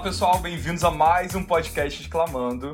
Olá pessoal, bem-vindos a mais um podcast Exclamando.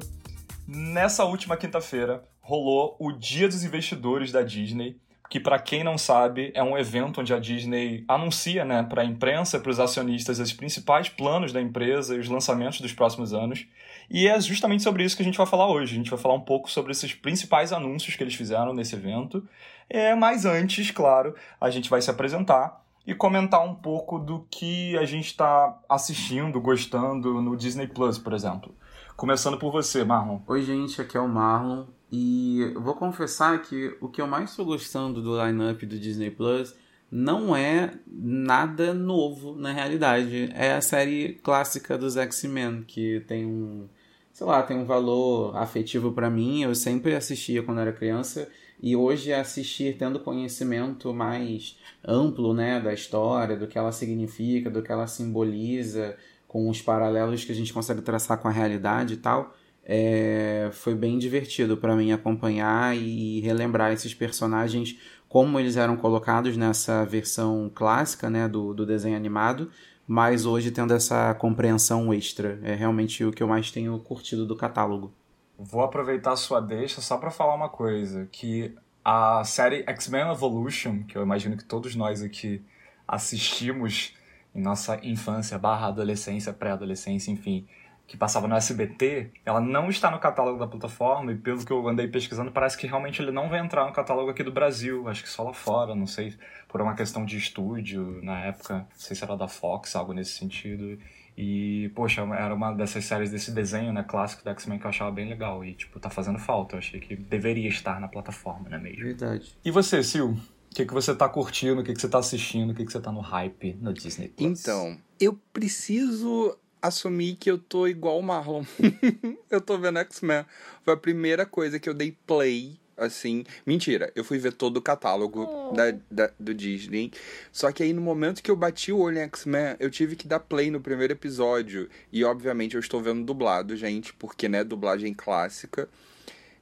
Nessa última quinta-feira rolou o Dia dos Investidores da Disney, que para quem não sabe é um evento onde a Disney anuncia, né, para a imprensa, para os acionistas, os principais planos da empresa e os lançamentos dos próximos anos. E é justamente sobre isso que a gente vai falar hoje. A gente vai falar um pouco sobre esses principais anúncios que eles fizeram nesse evento. É, mas antes, claro, a gente vai se apresentar e comentar um pouco do que a gente está assistindo, gostando no Disney Plus, por exemplo. Começando por você, Marlon. Oi, gente, aqui é o Marlon. E vou confessar que o que eu mais estou gostando do lineup do Disney Plus não é nada novo na realidade. É a série clássica dos X-Men, que tem um, sei lá, tem um valor afetivo para mim. Eu sempre assistia quando era criança e hoje assistir tendo conhecimento mais amplo, né, da história, do que ela significa, do que ela simboliza, com os paralelos que a gente consegue traçar com a realidade e tal é, foi bem divertido para mim acompanhar e relembrar esses personagens como eles eram colocados nessa versão clássica né, do, do desenho animado, mas hoje tendo essa compreensão extra. É realmente o que eu mais tenho curtido do catálogo. Vou aproveitar a sua deixa só para falar uma coisa, que a série X-Men Evolution, que eu imagino que todos nós aqui assistimos em nossa infância, barra adolescência, pré-adolescência, enfim, que passava no SBT, ela não está no catálogo da plataforma, e pelo que eu andei pesquisando, parece que realmente ele não vai entrar no catálogo aqui do Brasil, acho que só lá fora, não sei, por uma questão de estúdio na época, não sei se era da Fox, algo nesse sentido. E, poxa, era uma dessas séries desse desenho, né, clássico da X-Men que eu achava bem legal. E, tipo, tá fazendo falta. Eu achei que deveria estar na plataforma, não é mesmo? Verdade. E você, Sil? O que, que você tá curtindo? O que, que você tá assistindo? O que, que você tá no hype no Disney Plus? Então, eu preciso assumir que eu tô igual o Marlon. eu tô vendo X-Men. Foi a primeira coisa que eu dei play, assim. Mentira, eu fui ver todo o catálogo oh. da, da, do Disney. Só que aí no momento que eu bati o olho em X-Men, eu tive que dar play no primeiro episódio. E obviamente eu estou vendo dublado, gente, porque, né, dublagem clássica.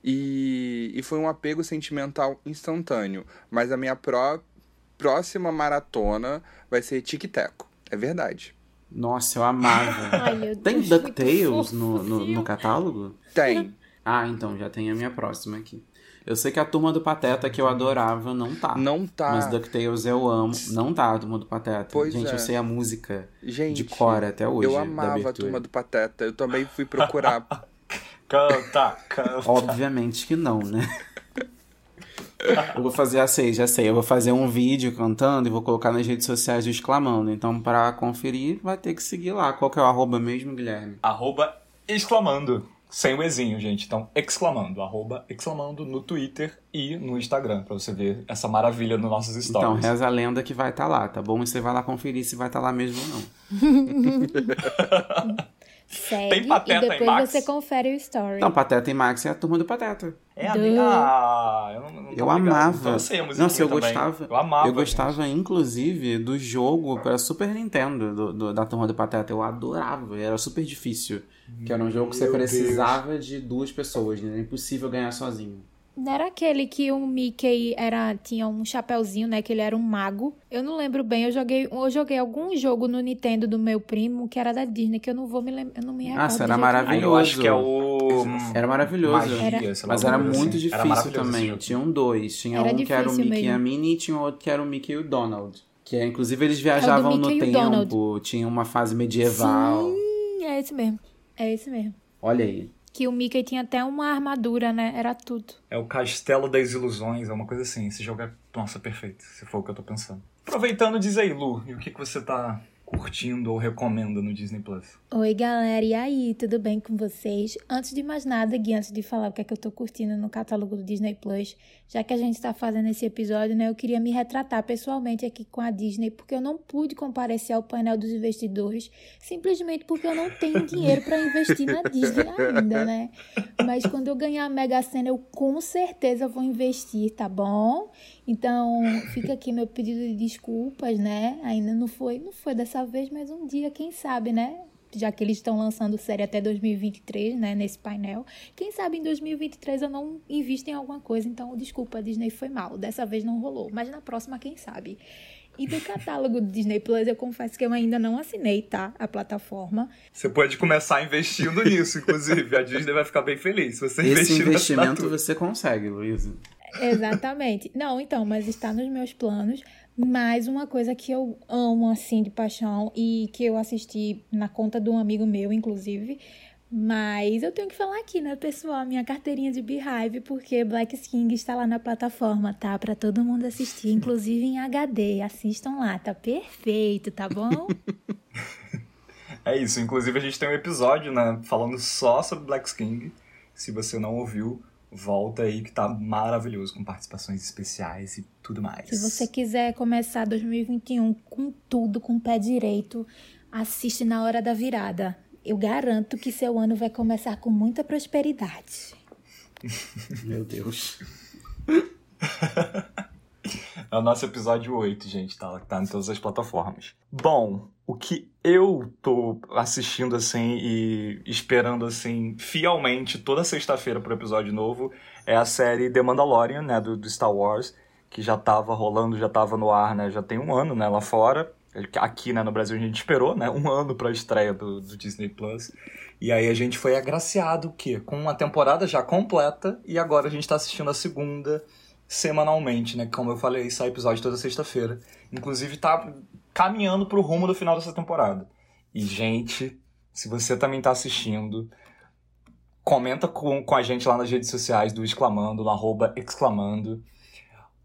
E, e foi um apego sentimental instantâneo. Mas a minha pró próxima maratona vai ser Tic Teco. É verdade. Nossa, eu amava. Ai, tem DuckTales no, no, no catálogo? Tem. Ah, então já tem a minha próxima aqui. Eu sei que a Turma do Pateta, que eu adorava, não tá. Não tá. Mas DuckTales eu amo. Não tá a Turma do Pateta. Pois Gente, é. eu sei a música Gente, de cor até hoje. Eu amava a. Turma do Pateta. Eu também fui procurar. Canta, canta. Obviamente que não, né? Eu vou fazer, já sei, já sei. Eu vou fazer um vídeo cantando e vou colocar nas redes sociais do Exclamando. Então, para conferir, vai ter que seguir lá. Qual que é o arroba mesmo, Guilherme? Arroba exclamando. Sem o Ezinho, gente. Então, exclamando. Arroba exclamando no Twitter e no Instagram, pra você ver essa maravilha nos nossos stories. Então, reza a lenda que vai estar lá, tá bom? E você vai lá conferir se vai estar lá mesmo ou não. Segue Tem Pateta e depois Max? você confere o story. Então, Pateta e Max é a turma do Pateta. É a Do- minha. Ah, eu não, não Eu amava. Então, eu sei a Nossa, eu também. gostava. Eu amava. eu gostava, inclusive, do jogo para Super Nintendo do, do- da turma do Pateta. Eu adorava. Era super difícil. Que era um jogo que você Meu precisava de duas pessoas, né? Era impossível ganhar sozinho. Não era aquele que o Mickey era, tinha um chapéuzinho, né? Que ele era um mago. Eu não lembro bem. Eu joguei, eu joguei algum jogo no Nintendo do meu primo que era da Disney, que eu não vou me lembrar. Eu não me recordo. Nossa, era jeito Aí eu acho que é o. Era maravilhoso. Magia, lá, Mas era coisa muito assim. Era difícil maravilhoso esse também. jogo. Tinham dois. Tinha Era um que era o Mickey e a mesmo. Minnie e tinha outro que era o Mickey e o Donald. Que é, inclusive eles viajavam no Mickey e o tempo, tinha uma fase medieval. Sim, é esse mesmo. É esse mesmo. Olha aí. Que o Mickey tinha até uma armadura, né? Era tudo. É o Castelo das Ilusões, é uma coisa assim. Esse jogo é, nossa, perfeito, se for o que eu tô pensando. Aproveitando, diz aí, Lu, e o que, que você tá curtindo ou recomenda no Disney Plus? Oi, galera, e aí, tudo bem com vocês? Antes de mais nada, Gui, antes de falar o que é que eu tô curtindo no catálogo do Disney Plus, já que a gente tá fazendo esse episódio, né, eu queria me retratar pessoalmente aqui com a Disney, porque eu não pude comparecer ao painel dos investidores, simplesmente porque eu não tenho dinheiro para investir na Disney ainda, né? Mas quando eu ganhar a Mega Sena, eu com certeza vou investir, tá bom? Então, fica aqui meu pedido de desculpas, né? Ainda não foi, não foi dessa vez, mas um dia, quem sabe, né? já que eles estão lançando série até 2023, né, nesse painel. Quem sabe em 2023 eu não invisto em alguma coisa, então desculpa, a Disney foi mal. Dessa vez não rolou, mas na próxima, quem sabe. E do catálogo do Disney Plus, eu confesso que eu ainda não assinei, tá? A plataforma. Você pode começar investindo nisso, inclusive. A Disney vai ficar bem feliz se você Esse investir investimento você consegue, Luísa. Exatamente. Não, então, mas está nos meus planos. Mas uma coisa que eu amo, assim, de paixão, e que eu assisti na conta de um amigo meu, inclusive. Mas eu tenho que falar aqui, né, pessoal? Minha carteirinha de Beehive, porque Black King está lá na plataforma, tá? Para todo mundo assistir, inclusive em HD. Assistam lá, tá perfeito, tá bom? É isso. Inclusive, a gente tem um episódio, né, falando só sobre Black King. Se você não ouviu, volta aí que tá maravilhoso, com participações especiais e tudo mais. Se você quiser começar 2021 com tudo, com o pé direito, assiste na hora da virada. Eu garanto que seu ano vai começar com muita prosperidade. Meu Deus. É o nosso episódio 8, gente, tá? Tá em todas as plataformas. Bom, o que eu tô assistindo assim e esperando assim fielmente toda sexta-feira pro episódio novo é a série The Mandalorian, né, do, do Star Wars, que já tava rolando, já tava no ar, né, já tem um ano, né, lá fora. Aqui, né, no Brasil a gente esperou, né, um ano pra estreia do, do Disney Plus. E aí a gente foi agraciado, o quê? Com uma temporada já completa e agora a gente tá assistindo a segunda semanalmente, né? Como eu falei, sai episódio toda sexta-feira. Inclusive tá caminhando pro rumo do final dessa temporada. E, gente, se você também tá assistindo, comenta com, com a gente lá nas redes sociais do Exclamando, no arroba exclamando,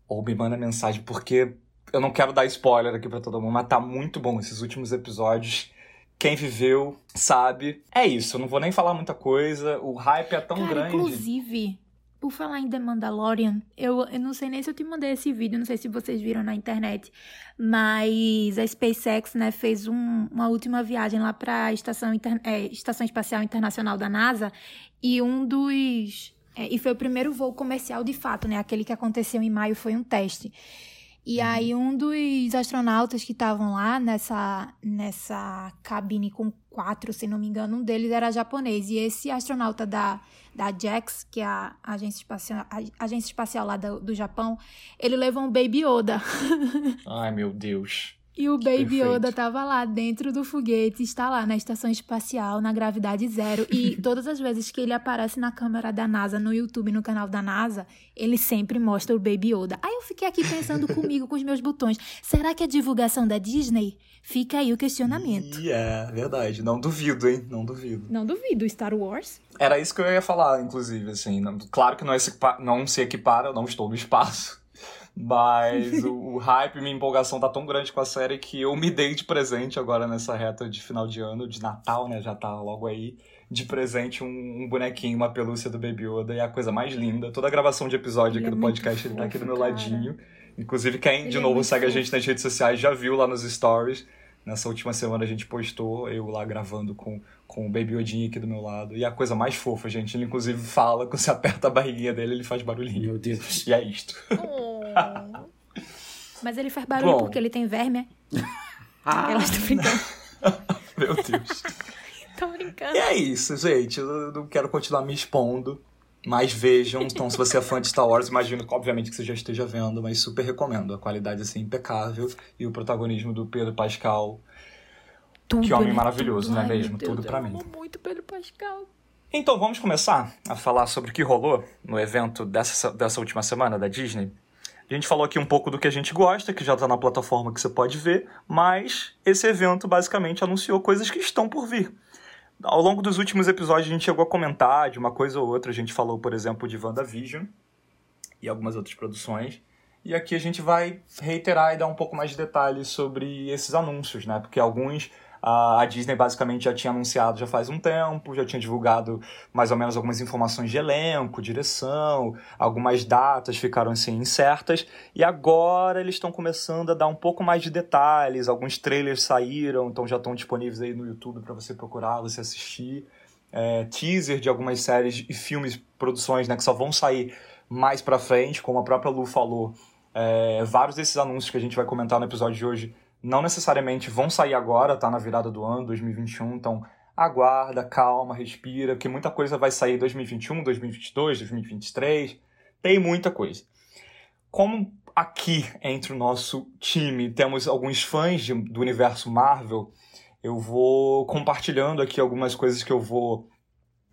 ou me manda mensagem, porque eu não quero dar spoiler aqui pra todo mundo, mas tá muito bom esses últimos episódios. Quem viveu sabe. É isso, eu não vou nem falar muita coisa. O hype é tão Cara, grande. inclusive, por falar em The Mandalorian, eu, eu não sei nem se eu te mandei esse vídeo, não sei se vocês viram na internet, mas a SpaceX, né, fez um, uma última viagem lá para a Estação, é, Estação Espacial Internacional da NASA e um dos... é, e foi o primeiro voo comercial de fato, né, aquele que aconteceu em maio foi um teste. E aí um dos astronautas que estavam lá nessa, nessa cabine com quatro, se não me engano, um deles era japonês. E esse astronauta da, da JAX, que é a agência espacial, a agência espacial lá do, do Japão, ele levou um Baby Yoda. Ai, meu Deus. E o Baby Perfeito. Yoda tava lá dentro do foguete, está lá na estação espacial, na gravidade zero. E todas as vezes que ele aparece na câmera da NASA, no YouTube, no canal da NASA, ele sempre mostra o Baby Yoda. Aí eu fiquei aqui pensando comigo, com os meus botões. Será que é divulgação da Disney? Fica aí o questionamento. E é verdade. Não duvido, hein? Não duvido. Não duvido, Star Wars. Era isso que eu ia falar, inclusive, assim. não- Claro que não, é não se equipara, eu não estou no espaço. Mas o, o hype e minha empolgação tá tão grande com a série que eu me dei de presente agora nessa reta de final de ano, de Natal, né? Já tá logo aí. De presente, um, um bonequinho, uma pelúcia do Baby Yoda e a coisa mais linda. Toda a gravação de episódio Ele aqui é do muito podcast, ele tá aqui do meu cara. ladinho. Inclusive, quem Ele de é novo muito segue a fofo. gente nas redes sociais já viu lá nos stories. Nessa última semana a gente postou, eu lá gravando com, com o Baby Odin aqui do meu lado. E a coisa mais fofa, gente, ele inclusive fala, quando você aperta a barriguinha dele, ele faz barulhinho. Meu Deus. E é isto. Mas ele faz barulho Bom. porque ele tem verme. é? Ah, Elas estão brincando. Meu Deus. Tô brincando. E é isso, gente. Eu não quero continuar me expondo. Mas vejam, então se você é fã de Star Wars, imagino que obviamente que você já esteja vendo, mas super recomendo. A qualidade assim impecável e o protagonismo do Pedro Pascal. Tudo, Que homem maravilhoso, Tudo. não é mesmo? Tudo pra eu mim. amo muito Pedro Pascal. Então vamos começar a falar sobre o que rolou no evento dessa, dessa última semana da Disney. A gente falou aqui um pouco do que a gente gosta, que já tá na plataforma que você pode ver, mas esse evento basicamente anunciou coisas que estão por vir. Ao longo dos últimos episódios a gente chegou a comentar de uma coisa ou outra, a gente falou, por exemplo, de WandaVision e algumas outras produções. E aqui a gente vai reiterar e dar um pouco mais de detalhes sobre esses anúncios, né? Porque alguns a Disney basicamente já tinha anunciado já faz um tempo, já tinha divulgado mais ou menos algumas informações de elenco, direção, algumas datas ficaram assim incertas, e agora eles estão começando a dar um pouco mais de detalhes, alguns trailers saíram, então já estão disponíveis aí no YouTube para você procurar, você assistir. É, teaser de algumas séries e filmes, produções, né, que só vão sair mais pra frente, como a própria Lu falou. É, vários desses anúncios que a gente vai comentar no episódio de hoje não necessariamente vão sair agora, tá na virada do ano, 2021, então aguarda, calma, respira, porque muita coisa vai sair em 2021, 2022, 2023. Tem muita coisa. Como aqui entre o nosso time temos alguns fãs de, do universo Marvel, eu vou compartilhando aqui algumas coisas que eu vou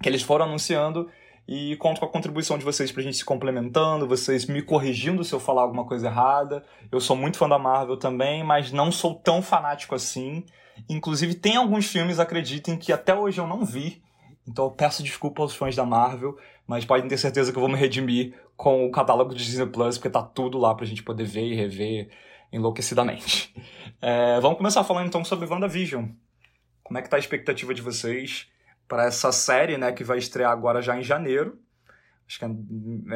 que eles foram anunciando e conto com a contribuição de vocês pra gente se complementando, vocês me corrigindo se eu falar alguma coisa errada. Eu sou muito fã da Marvel também, mas não sou tão fanático assim. Inclusive, tem alguns filmes, acreditem, que até hoje eu não vi. Então eu peço desculpa aos fãs da Marvel, mas podem ter certeza que eu vou me redimir com o catálogo do Disney Plus, porque tá tudo lá pra gente poder ver e rever enlouquecidamente. É, vamos começar falando então sobre WandaVision. Como é que tá a expectativa de vocês para essa série, né, que vai estrear agora já em janeiro? Acho que é,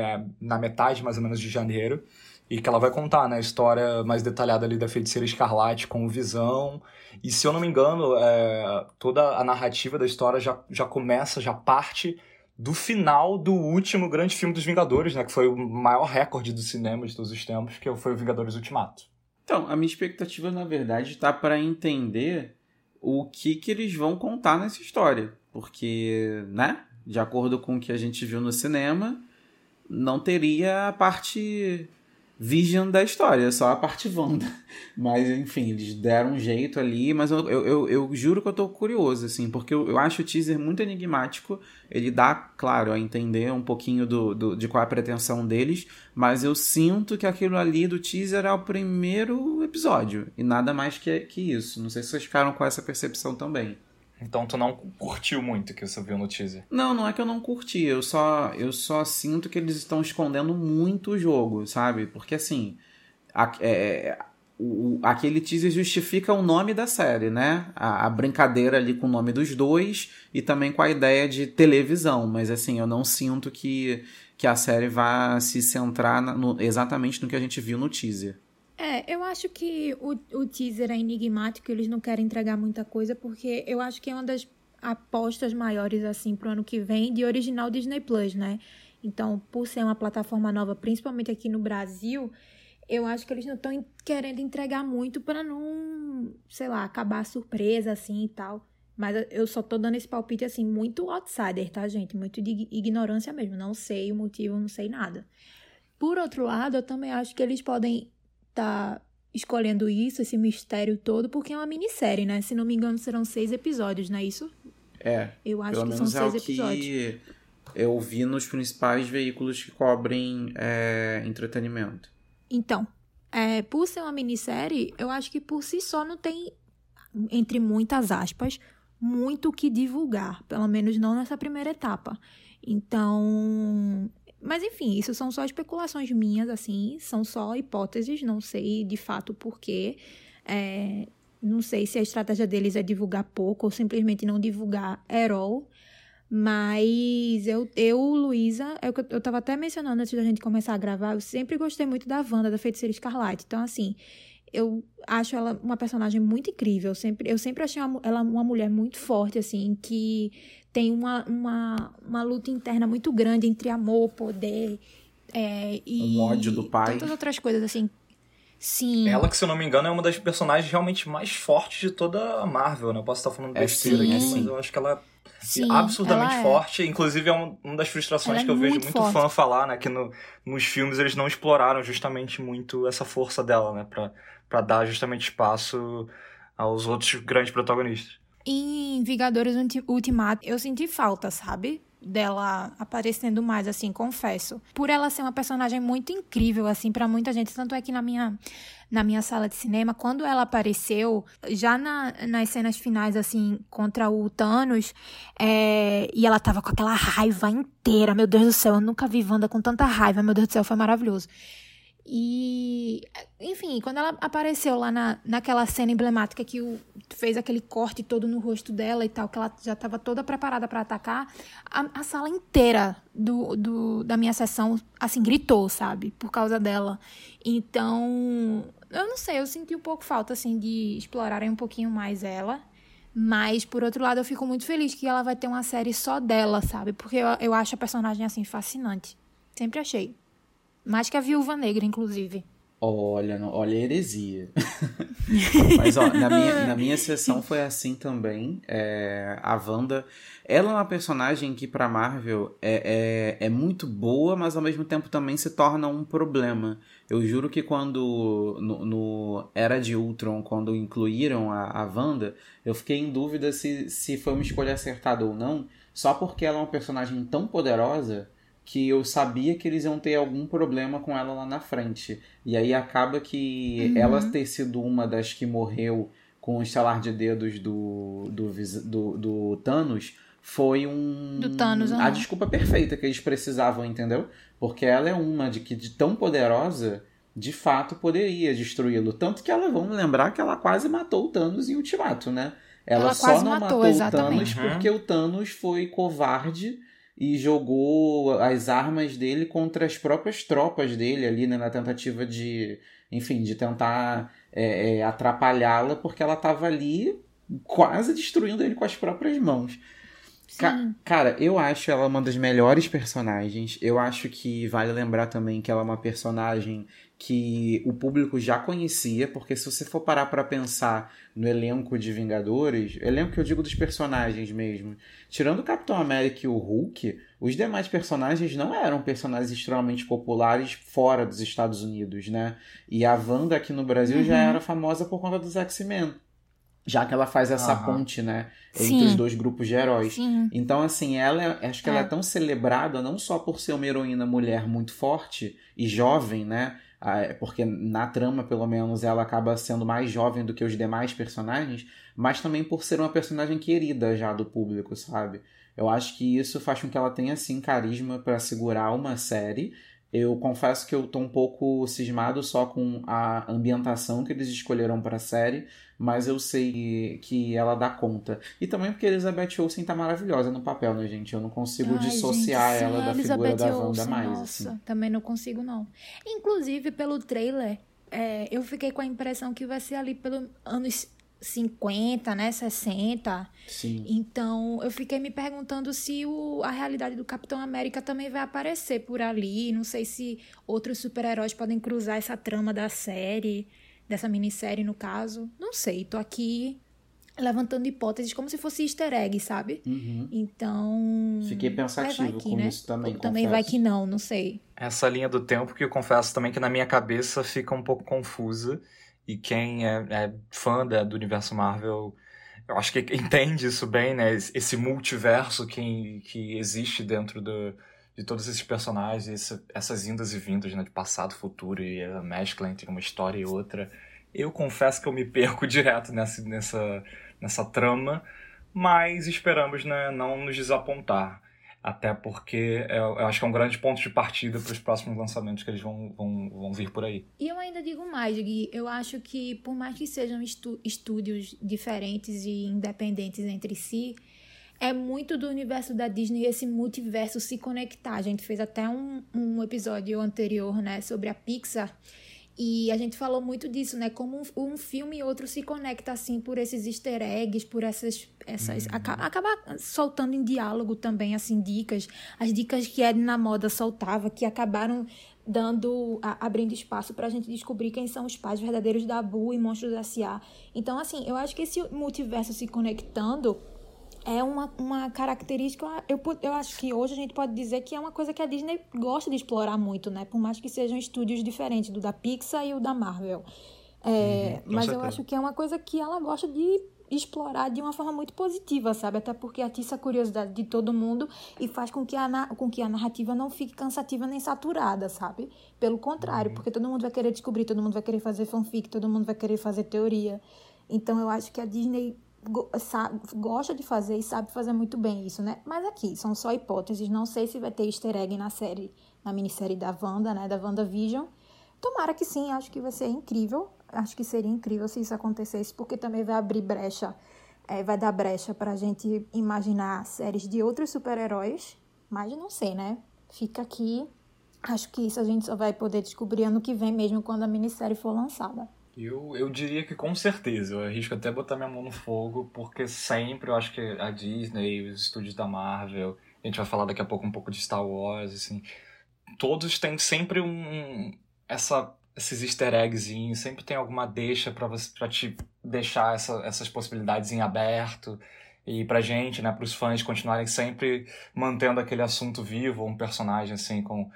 é na metade mais ou menos de janeiro e que ela vai contar né, a história mais detalhada ali da feiticeira escarlate com visão. E se eu não me engano, é, toda a narrativa da história já, já começa, já parte do final do último grande filme dos Vingadores, né? Que foi o maior recorde do cinema de todos os tempos, que foi o Vingadores Ultimato. Então, a minha expectativa, na verdade, está para entender o que, que eles vão contar nessa história. Porque, né? De acordo com o que a gente viu no cinema, não teria a parte Vision da história, só a parte Wanda. Mas, enfim, eles deram um jeito ali, mas eu, eu, eu, juro que eu tô curioso, assim, porque eu, eu acho o teaser muito enigmático. Ele dá, claro, a entender um pouquinho do, do, de qual é a pretensão deles, mas eu sinto que aquilo ali do teaser é o primeiro episódio, e nada mais que, que isso. Não sei se vocês ficaram com essa percepção também. Então tu não curtiu muito o que você viu no teaser? Não, não é que eu não curti. Eu só, eu só sinto que eles estão escondendo muito o jogo, sabe? Porque assim, a, é, o, aquele teaser justifica o nome da série, né? A, a, brincadeira ali com o nome dos dois e também com a ideia de televisão. Mas assim, eu não sinto que, que a série vá se centrar no, exatamente no que a gente viu no teaser. É, eu acho que o, o teaser é enigmático, eles não querem entregar muita coisa, porque eu acho que é uma das apostas maiores, assim, pro ano que vem de original Disney Plus, né? Então, por ser uma plataforma nova, principalmente aqui no Brasil, eu acho que eles não estão querendo entregar muito para não, sei lá, acabar a surpresa, assim e tal. Mas eu só tô dando esse palpite, assim, muito outsider, tá, gente? Muito de ignorância mesmo. Não sei o motivo, não sei nada. Por outro lado, eu também acho que eles podem tá escolhendo isso, esse mistério todo, porque é uma minissérie, né? Se não me engano, serão seis episódios, não é isso? É. Eu acho que são é seis episódios. Que eu vi nos principais veículos que cobrem é, entretenimento. Então, é, por ser uma minissérie, eu acho que por si só não tem, entre muitas aspas, muito o que divulgar, pelo menos não nessa primeira etapa. Então, mas enfim, isso são só especulações minhas, assim, são só hipóteses, não sei de fato porquê. É, não sei se a estratégia deles é divulgar pouco ou simplesmente não divulgar at all. Mas eu, eu Luísa, eu, eu tava até mencionando antes da gente começar a gravar, eu sempre gostei muito da Wanda, da Feiticeira Escarlate. Então, assim, eu acho ela uma personagem muito incrível. Eu sempre, eu sempre achei ela uma mulher muito forte, assim, que tem uma, uma, uma luta interna muito grande entre amor, poder é, e. Um ódio do pai. Tantas outras coisas, assim. Sim. Ela, que se eu não me engano, é uma das personagens realmente mais fortes de toda a Marvel, né? Eu posso estar falando é, besteira aqui, mas eu acho que ela Sim, é absurdamente ela é. forte. Inclusive, é uma das frustrações ela que eu é vejo muito, muito fã falar, né? Que no, nos filmes eles não exploraram justamente muito essa força dela, né? Pra, pra dar justamente espaço aos outros grandes protagonistas. Em Vingadores Ultimato, eu senti falta, sabe? Dela aparecendo mais, assim, confesso. Por ela ser uma personagem muito incrível, assim, para muita gente. Tanto é que na minha, na minha sala de cinema, quando ela apareceu, já na, nas cenas finais, assim, contra o Thanos, é, e ela tava com aquela raiva inteira. Meu Deus do céu, eu nunca vi Wanda com tanta raiva. Meu Deus do céu, foi maravilhoso. E, enfim, quando ela apareceu lá na, naquela cena emblemática que o, fez aquele corte todo no rosto dela e tal, que ela já estava toda preparada para atacar, a, a, sala inteira do, do, da minha sessão, assim, gritou, sabe? Por causa dela. Então, eu não sei, eu senti um pouco falta, assim, de explorarem um pouquinho mais ela. Mas, por outro lado, eu fico muito feliz que ela vai ter uma série só dela, sabe? Porque eu, eu acho a personagem, assim, fascinante. Sempre achei. Mais que a Viúva Negra, inclusive. Olha, olha a heresia. Mas, ó, na minha, na minha sessão foi assim também. É, a Wanda, ela é uma personagem que pra Marvel é, é, é muito boa, mas ao mesmo tempo também se torna um problema. Eu juro que quando, no, no Era de Ultron, quando incluíram a, a Wanda, eu fiquei em dúvida se, se foi uma escolha acertada ou não, só porque ela é uma personagem tão poderosa que eu sabia que eles iam ter algum problema com ela lá na frente. E aí acaba que uhum. ela ter sido uma das que morreu com o estalar de dedos do, do, do, do Thanos foi um. Do Thanos, uhum. A desculpa perfeita que eles precisavam, entendeu? Porque ela é uma de que de tão poderosa de fato poderia destruí-lo. Tanto que ela, vamos lembrar que ela quase matou o Thanos em Ultimato, né? Ela, ela só não matou, matou o Thanos uhum. porque o Thanos foi covarde e jogou as armas dele contra as próprias tropas dele ali, né, na tentativa de, enfim, de tentar é, é, atrapalhá-la, porque ela estava ali quase destruindo ele com as próprias mãos. Ca cara, eu acho ela uma das melhores personagens. Eu acho que vale lembrar também que ela é uma personagem que o público já conhecia, porque se você for parar para pensar no elenco de Vingadores, elenco que eu digo dos personagens mesmo, tirando o Capitão América e o Hulk, os demais personagens não eram personagens extremamente populares fora dos Estados Unidos, né? E a Wanda aqui no Brasil uhum. já era famosa por conta dos X-Men já que ela faz essa uhum. ponte, né, entre Sim. os dois grupos de heróis. Sim. Então, assim, ela acho que é. ela é tão celebrada não só por ser uma heroína mulher muito forte e jovem, né, é porque na trama, pelo menos, ela acaba sendo mais jovem do que os demais personagens, mas também por ser uma personagem querida já do público, sabe? Eu acho que isso faz com que ela tenha, assim, carisma para segurar uma série. Eu confesso que eu tô um pouco cismado só com a ambientação que eles escolheram para a série, mas eu sei que ela dá conta. E também porque Elizabeth Olsen tá maravilhosa no papel, né, gente? Eu não consigo Ai, dissociar gente, ela da Elizabeth figura da Wanda mais. Nossa, assim. também não consigo, não. Inclusive, pelo trailer, é, eu fiquei com a impressão que vai ser ali pelos anos 50, né, 60. Sim. Então, eu fiquei me perguntando se o, a realidade do Capitão América também vai aparecer por ali. Não sei se outros super-heróis podem cruzar essa trama da série dessa minissérie, no caso. Não sei, tô aqui levantando hipóteses como se fosse easter egg, sabe? Uhum. Então. Fiquei pensativo que, com né? isso também. Ou também vai que não, não sei. Essa linha do tempo que eu confesso também que na minha cabeça fica um pouco confusa. E quem é, é fã da, do universo Marvel, eu acho que entende isso bem, né? Esse multiverso que, que existe dentro do, de todos esses personagens, esse, essas indas e vindas, né, de passado, futuro e a mescla entre uma história e outra. Eu confesso que eu me perco direto nessa, nessa, nessa trama, mas esperamos né, não nos desapontar. Até porque eu, eu, acho que é um grande ponto de partida para os próximos lançamentos que eles vão, vão, vão vir por aí. E eu ainda digo mais, Gui. Eu acho que, por mais que sejam estúdios diferentes e independentes entre si, é muito do universo da Disney esse multiverso se conectar. A gente fez até um, um episódio anterior, né, sobre a Pixar. E a gente falou muito disso, né? Como um, um filme e outro se conecta assim por esses easter eggs, por essas. essas uhum. acaba, acaba soltando em diálogo também, assim, dicas. As dicas que Ed na moda soltava, que acabaram dando. A, abrindo espaço pra gente descobrir quem são os pais verdadeiros da Bu e Monstros S.A. Então, assim, eu acho que esse multiverso se conectando é uma, uma característica. Eu, eu acho que hoje a gente pode dizer que é uma coisa que a Disney gosta de explorar muito, né? Por mais que sejam estúdios diferentes do da Pixar e o da Marvel. É, uhum, mas certeza. eu acho que é uma coisa que ela gosta de explorar de uma forma muito positiva, sabe? Até porque atiça a curiosidade de todo mundo e faz com que a, com que a narrativa não fique cansativa nem saturada, sabe? Pelo contrário, uhum. porque todo mundo vai querer descobrir, todo mundo vai querer fazer fanfic, todo mundo vai querer fazer teoria. Então eu acho que a Disney gosta de fazer e sabe fazer muito bem isso, né? Mas aqui, são só hipóteses. Não sei se vai ter easter egg na série, na minissérie da Wanda, né? Da WandaVision. Tomara que sim, acho que vai ser incrível. Acho que seria incrível se isso acontecesse, porque também vai abrir brecha, é, vai dar brecha pra gente imaginar séries de outros super-heróis. Mas não sei, né? Fica aqui. Acho que isso a gente só vai poder descobrir ano que vem mesmo, quando a minissérie for lançada. Eu, eu diria que com certeza, eu arrisco até botar minha mão no fogo, porque sempre eu acho que a Disney, os estúdios da Marvel, a gente vai falar daqui a pouco um pouco de Star Wars, assim, todos têm sempre um essa esses easter eggzinhos, sempre tem alguma deixa para você para te deixar essa, essas possibilidades em aberto. E pra gente, né, pros fãs continuarem sempre mantendo aquele assunto vivo, um personagem assim com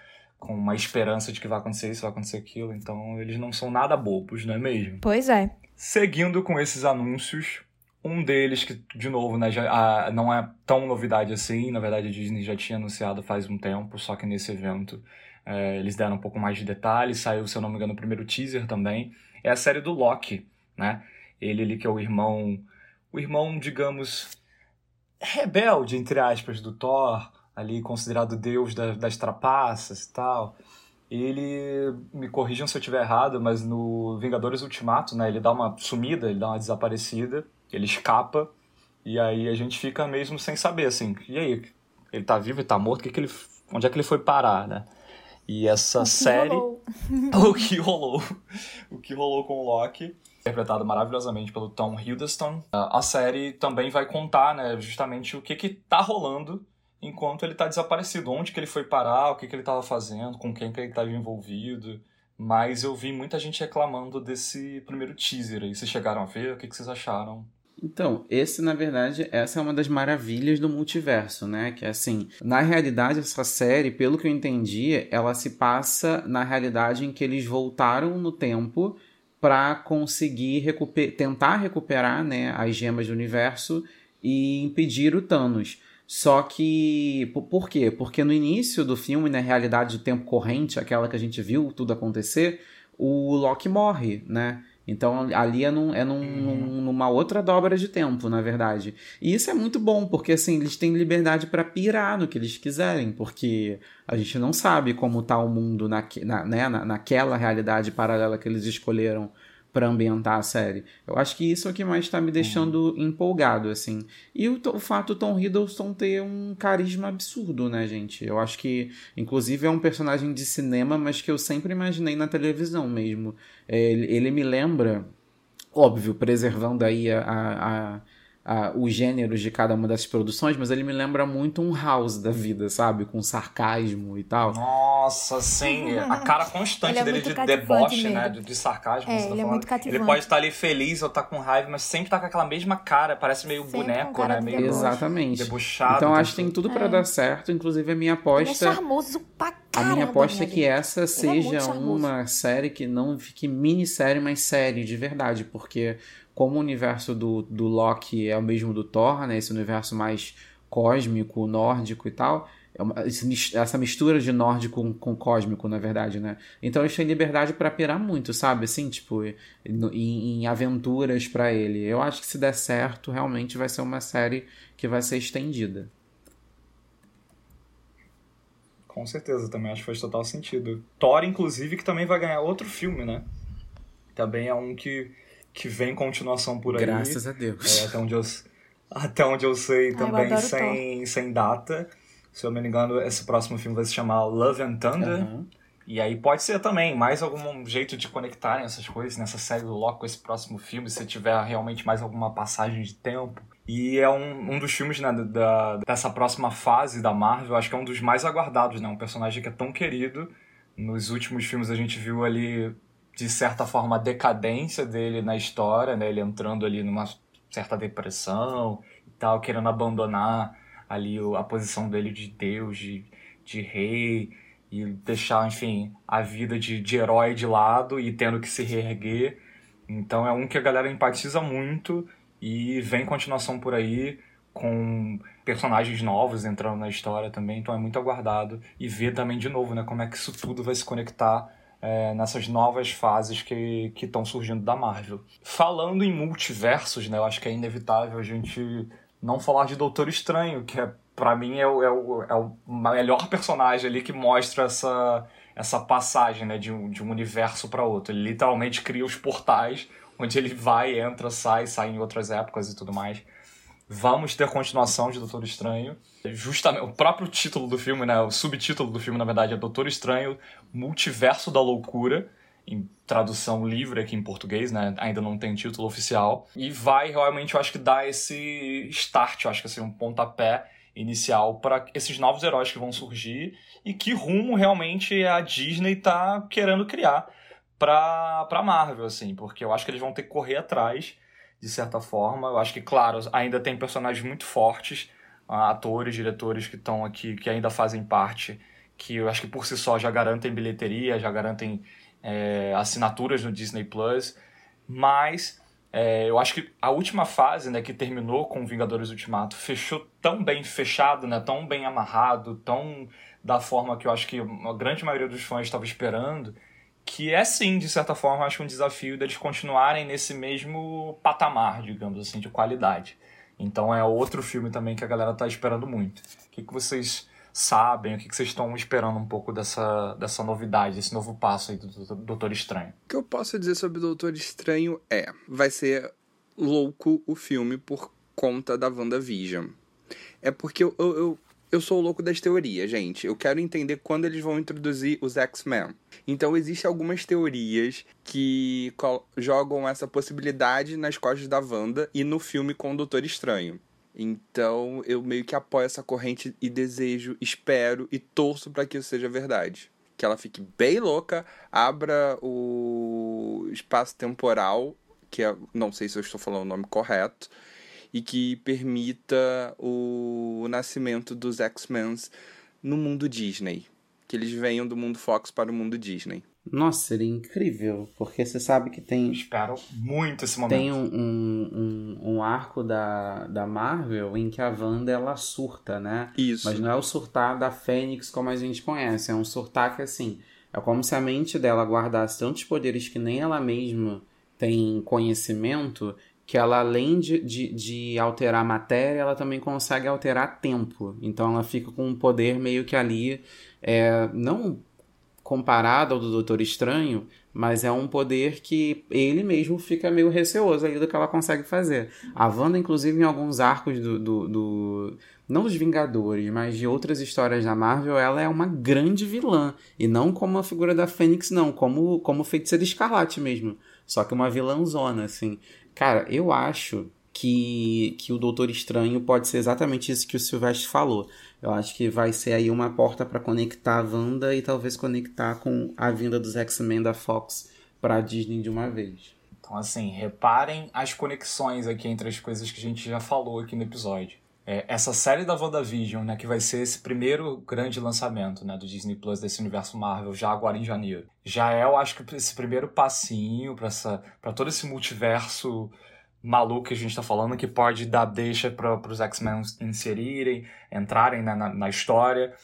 com uma esperança de que vai acontecer isso, vai acontecer aquilo. Então, eles não são nada bobos, não é mesmo? Pois é. Seguindo com esses anúncios, um deles que, de novo, né, já, não é tão novidade assim, na verdade a Disney já tinha anunciado faz um tempo, só que nesse evento é, eles deram um pouco mais de detalhes, saiu, se eu não me engano, o primeiro teaser também, é a série do Loki, né? Ele ali que é o irmão, o irmão, digamos, rebelde, entre aspas, do Thor, ali considerado deus da, das trapaças e tal. Ele, me corrijam se eu estiver errado, mas no Vingadores Ultimato, né, ele dá uma sumida, ele dá uma desaparecida, ele escapa, e aí a gente fica mesmo sem saber, assim, e aí, ele tá vivo e tá morto, que que ele, onde é que ele foi parar, né? E essa O série. rolou? o que rolou. O que rolou com o Loki. Interpretado maravilhosamente pelo Tom Hiddleston. A série também vai contar, né, justamente o que que tá rolando enquanto ele tá desaparecido. Onde que ele foi parar, o que que ele tava fazendo, com quem que ele tava envolvido. Mas eu vi muita gente reclamando desse primeiro teaser aí. Vocês chegaram a ver? O que que vocês acharam? Então, esse, na verdade, essa é uma das maravilhas do multiverso, né? Que é assim, na realidade, essa série, pelo que eu entendi, ela se passa na realidade em que eles voltaram no tempo para conseguir recuper tentar recuperar né, as gemas do universo e impedir o Thanos. Só que. Por, quê? Porque no início do filme, na realidade do tempo corrente, aquela que a gente viu tudo acontecer, o Loki morre, né? Então ali é, num, é num, num- numa outra dobra de tempo, na verdade. E isso é muito bom, porque assim, eles têm liberdade para pirar no que eles quiserem, porque a gente não sabe como tá o mundo naque, na, né, na, naquela realidade paralela que eles escolheram para ambientar a série. Eu acho que isso é o que mais tá me deixando empolgado, assim. E o, o fato do Tom Hiddleston ter um carisma absurdo, né, gente? Eu acho que, inclusive, é um personagem de cinema, mas que eu sempre imaginei na televisão mesmo. É, ele, ele me lembra, óbvio, preservando aí a, a- a- os gêneros de cada uma dessas produções, mas ele me lembra muito um House da vida, sabe? Com sarcasmo e tal. Nossa, sim. A cara constante é dele de deboche, né? De, de sarcasmo. É, tá ele é muito cativante. Ele pode estar ali feliz ou estar com raiva, mas sempre tá com aquela mesma cara. Parece meio Sempre boneco, né? Meio deboche. Exatamente. debochado. Então acho que tem tudo É. pra dar certo, inclusive a minha Ele é aposta. charmoso pra A caramba, minha aposta é minha que gente. essa Ele é seja uma série que não fique minissérie, mas série de verdade, porque como o universo do, do Loki é o mesmo do Thor, né, esse universo mais cósmico, nórdico e tal, é uma- essa mistura de nórdico com, com cósmico, na verdade, né? Então eles têm liberdade pra pirar muito, sabe? Assim, tipo, em, em aventuras pra ele. Eu acho que se der certo, realmente vai ser uma série que vai ser estendida. Com certeza, também acho que faz total sentido. Thor, inclusive, que também vai ganhar outro filme, né? Também é um que, que vem continuação por aí. Graças a Deus. É, até onde eu, até onde eu sei, eu também adoro sem, sem data. Se eu não me engano, esse próximo filme vai se chamar Love and Thunder. Aham. E aí pode ser também mais algum jeito de conectarem essas coisas nessa série do Loki com esse próximo filme, se tiver realmente mais alguma passagem de tempo. E é um, um dos filmes né, da, dessa próxima fase da Marvel, acho que é um dos mais aguardados, né? Um personagem que é tão querido. Nos últimos filmes a gente viu ali, de certa forma, a decadência dele na história, né? Ele entrando ali numa certa depressão e tal, querendo abandonar ali a posição dele de Deus, de, de rei e deixar, enfim, a vida de, de herói de lado e tendo que se reerguer. Então é um que a galera empatiza muito e vem continuação por aí com personagens novos entrando na história também, então é muito aguardado e ver também de novo, né, como é que isso tudo vai se conectar é, nessas novas fases que estão surgindo da Marvel. Falando em multiversos, né, eu acho que é inevitável a gente não falar de Doutor Estranho, que é, para mim é o, é, o, é o melhor personagem ali que mostra essa, essa passagem né, de, um, de um universo para outro. Ele literalmente cria os portais onde ele vai, entra, sai, sai em outras épocas e tudo mais. Vamos ter continuação de Doutor Estranho. Justamente o próprio título do filme, né, o subtítulo do filme, na verdade, é Doutor Estranho, Multiverso da Loucura, em tradução livre aqui em português, né? Ainda não tem título oficial. E vai realmente, eu acho que dar esse start, eu acho que assim, um pontapé inicial para esses novos heróis que vão surgir e que rumo realmente a Disney tá querendo criar pra, pra Marvel, assim, porque eu acho que eles vão ter que correr atrás, de certa forma. Eu acho que, claro, ainda tem personagens muito fortes, ah, atores, diretores que estão aqui, que ainda fazem parte, que eu acho que por si só já garantem bilheteria, já garantem é, assinaturas no Disney Plus, mas é, eu acho que a última fase, né, que terminou com Vingadores Ultimato, fechou tão bem fechado, né, tão bem amarrado, tão da forma que eu acho que a grande maioria dos fãs estava esperando, que é sim, de certa forma, acho um desafio deles continuarem nesse mesmo patamar, digamos assim, de qualidade. Então é outro filme também que a galera tá esperando muito. O que, que vocês sabem, o que, que vocês estão esperando um pouco dessa, dessa novidade, desse novo passo aí do Doutor Estranho? O que eu posso dizer sobre o Doutor Estranho é, vai ser louco o filme por conta da WandaVision. É porque eu, eu, eu eu sou o louco das teorias, gente. Eu quero entender quando eles vão introduzir os X-Men. Então, existem algumas teorias que jogam essa possibilidade nas costas da Wanda e no filme com o Doutor Estranho. Então, eu meio que apoio essa corrente e desejo, espero e torço para que isso seja verdade. Que ela fique bem louca, abra o espaço temporal, que é, não sei se eu estou falando o nome correto, e que permita o nascimento dos X-Men no mundo Disney. Que eles venham do mundo Fox para o mundo Disney. Nossa, seria incrível, porque você sabe que tem. Espero muito esse momento. Tem um, um, um, arco da, da Marvel em que a Wanda ela surta, né? Isso. Mas não é o surtar da Fênix como a gente conhece, é um surtar que assim. É como se a mente dela guardasse tantos poderes que nem ela mesma tem conhecimento que ela, além de, de, de, alterar matéria, ela também consegue alterar tempo. Então ela fica com um poder meio que ali, é, não comparado ao do Doutor Estranho, mas é um poder que ele mesmo fica meio receoso ali do que ela consegue fazer. A Wanda, inclusive, em alguns arcos do, do, do não dos Vingadores, mas de outras histórias da Marvel, ela é uma grande vilã. E não como a figura da Fênix, não, como, como feiticeira escarlate mesmo. Só que uma vilãzona, assim. Cara, eu acho que, que o Doutor Estranho pode ser exatamente isso que o Silvestre falou. Eu acho que vai ser aí uma porta para conectar a Wanda e talvez conectar com a vinda dos X-Men da Fox para Disney de uma vez. Então, assim, reparem as conexões aqui entre as coisas que a gente já falou aqui no episódio. É, essa série da WandaVision, né, que vai ser esse primeiro grande lançamento né, do Disney Plus desse universo Marvel, já agora em janeiro. Já é, eu acho que esse primeiro passinho para todo esse multiverso maluco que a gente está falando, que pode dar deixa para os X-Men inserirem, entrarem né, na, na história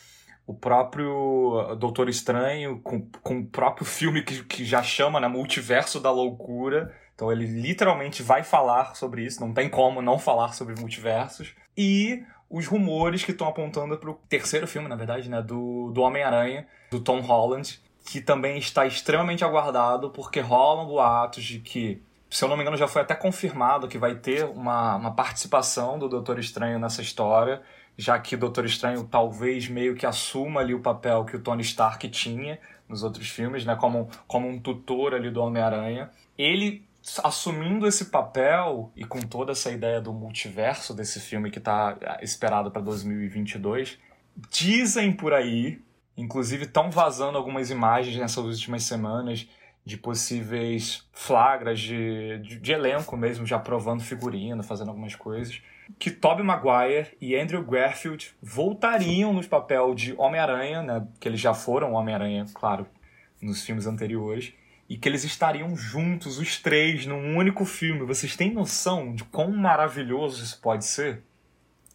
o próprio Doutor Estranho, com, com o próprio filme que, que já chama, né, Multiverso da Loucura. Então ele literalmente vai falar sobre isso, não tem como não falar sobre multiversos. E os rumores que estão apontando para o terceiro filme, na verdade, né, do, do Homem-Aranha, do Tom Holland, que também está extremamente aguardado, porque rolam boatos de que, se eu não me engano, já foi até confirmado que vai ter uma, uma participação do Doutor Estranho nessa história, já que o Doutor Estranho talvez meio que assuma ali o papel que o Tony Stark tinha nos outros filmes, né, como, como um tutor ali do Homem-Aranha. Ele assumindo esse papel e com toda essa ideia do multiverso desse filme que está ah, esperado para 2022, dizem por aí, inclusive estão vazando algumas imagens nessas últimas semanas de possíveis flagras de, de, de, elenco mesmo, já provando figurino, fazendo algumas coisas, que Tobey Maguire e Andrew Garfield voltariam no papel de Homem-Aranha, né, que eles já foram Homem-Aranha, claro, nos filmes anteriores, e que eles estariam juntos, os três, num único filme. Vocês têm noção de quão maravilhoso isso pode ser?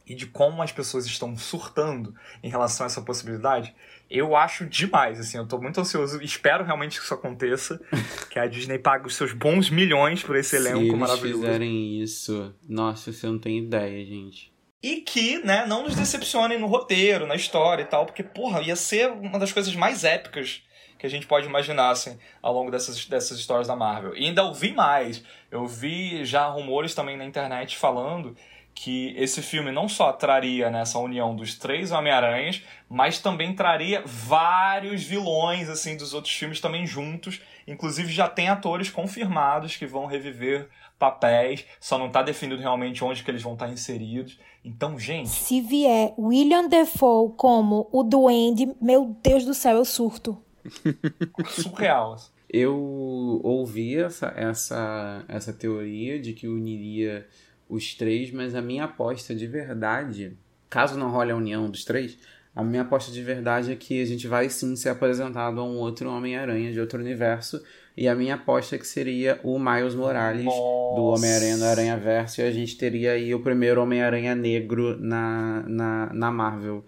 E de como as pessoas estão surtando em relação a essa possibilidade? Eu acho demais, assim, eu tô muito ansioso, espero realmente que isso aconteça, que a Disney pague os seus bons milhões por esse elenco Se eles maravilhoso. fizerem isso, nossa, você não tem ideia, gente. E que, né, não nos decepcionem no roteiro, na história e tal, porque, porra, ia ser uma das coisas mais épicas que a gente pode imaginar assim, ao longo dessas, dessas histórias da Marvel. E ainda ouvi mais. Eu vi já rumores também na internet falando que esse filme não só traria nessa né, união dos três Homem-Aranhas, mas também traria vários vilões assim dos outros filmes também juntos. Inclusive já tem atores confirmados que vão reviver papéis, só não está definido realmente onde que eles vão estar tá inseridos. Então, gente, se vier William Defoe como o Duende, meu Deus do céu, eu surto. Surreal. Eu ouvi essa, essa, essa teoria de que uniria os três, mas a minha aposta de verdade, caso não role a união dos três, a minha aposta de verdade é que a gente vai sim ser apresentado a um outro Homem-Aranha de outro universo. E a minha aposta é que seria o Miles Morales Nossa. do Homem-Aranha no Aranha Verso. E a gente teria aí o primeiro Homem-Aranha negro na, na, na Marvel.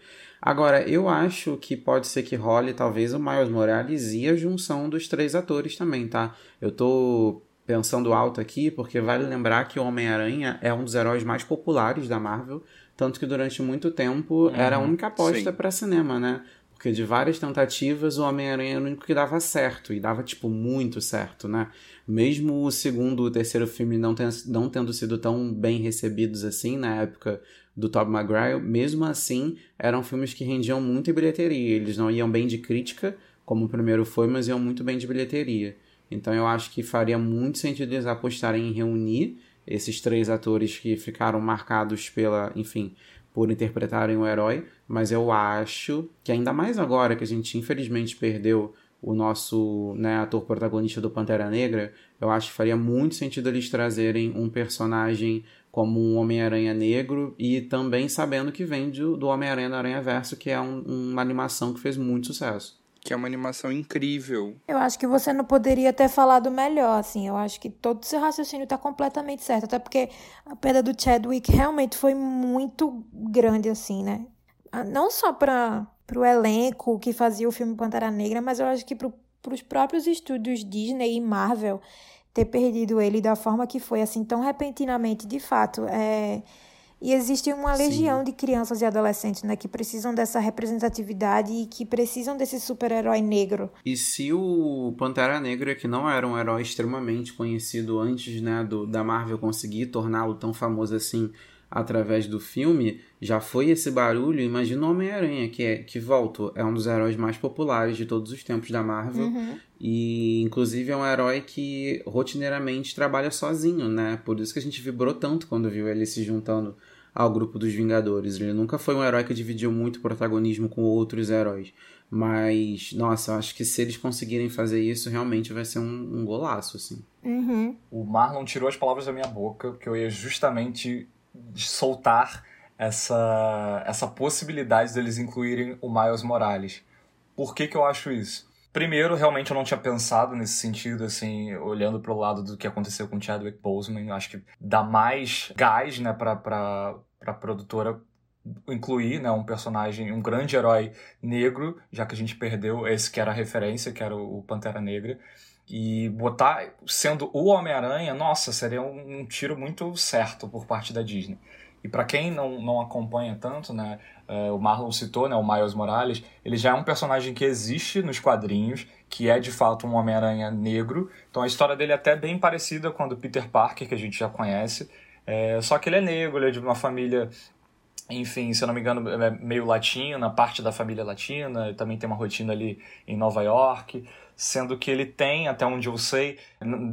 Agora, eu acho que pode ser que role talvez o Miles Morales e a junção dos três atores também, tá? Eu tô pensando alto aqui porque vale lembrar que o Homem-Aranha é um dos heróis mais populares da Marvel. Tanto que durante muito tempo era a única aposta para cinema, né? Porque de várias tentativas, o Homem-Aranha era o único que dava certo. E dava, tipo, muito certo, né? Mesmo o segundo e o terceiro filme não, ten não tendo sido tão bem recebidos assim na época do Tobey Maguire, mesmo assim, eram filmes que rendiam muito em bilheteria. Eles não iam bem de crítica, como o primeiro foi, mas iam muito bem de bilheteria. Então eu acho que faria muito sentido eles apostarem em reunir esses três atores que ficaram marcados pela, enfim, por interpretarem o herói, mas eu acho que ainda mais agora que a gente infelizmente perdeu o nosso né, ator protagonista do Pantera Negra, eu acho que faria muito sentido eles trazerem um personagem como um Homem-Aranha negro e também sabendo que vem do, do Homem-Aranha da Aranha Verso, que é um, uma animação que fez muito sucesso que é uma animação incrível. Eu acho que você não poderia ter falado melhor, assim. Eu acho que todo o seu raciocínio está completamente certo. Até porque a perda do Chadwick realmente foi muito grande, assim, né? Ah, não só para o elenco que fazia o filme Pantera Negra, mas eu acho que para os próprios estúdios Disney e Marvel ter perdido ele da forma que foi, assim, tão repentinamente, de fato, é e existe uma legião Sim. de crianças e adolescentes né, que precisam dessa representatividade e que precisam desse super-herói negro. E se o Pantera Negra, que não era um herói extremamente conhecido antes né, do, da Marvel conseguir torná-lo tão famoso assim através do filme, já foi esse barulho, imagina o Homem-Aranha, que, é, que volto, é um dos heróis mais populares de todos os tempos da Marvel. Uhum. E inclusive é um herói que rotineiramente trabalha sozinho, né? Por isso que a gente vibrou tanto quando viu ele se juntando ao grupo dos Vingadores. Ele nunca foi um herói que dividiu muito protagonismo com outros heróis. Mas, nossa, eu acho que se eles conseguirem fazer isso, realmente vai ser um, um golaço, assim. Uhum. O Marlon tirou as palavras da minha boca, que eu ia justamente soltar essa, essa possibilidade deles incluírem o Miles Morales. Por que, que eu acho isso? Primeiro, realmente eu não tinha pensado nesse sentido, assim, olhando para o lado do que aconteceu com Chadwick Boseman. Acho que dá mais gás, né, pra, pra, para a produtora incluir né, um personagem, um grande herói negro, já que a gente perdeu esse que era a referência, que era o Pantera Negra. E botar sendo o Homem-Aranha, nossa, seria um, um, tiro muito certo por parte da Disney. E para quem não, não acompanha tanto, né, uh, o Marlon citou, né, o Miles Morales, ele já é um personagem que existe nos quadrinhos, que é de fato um Homem-Aranha negro. Então a história dele é até bem parecida com a do Peter Parker, que a gente já conhece. É, só que ele é negro, ele é de uma família, enfim, se eu não me engano, é meio latina, parte da família latina, também tem uma rotina ali em Nova York, sendo que ele tem, até onde eu sei,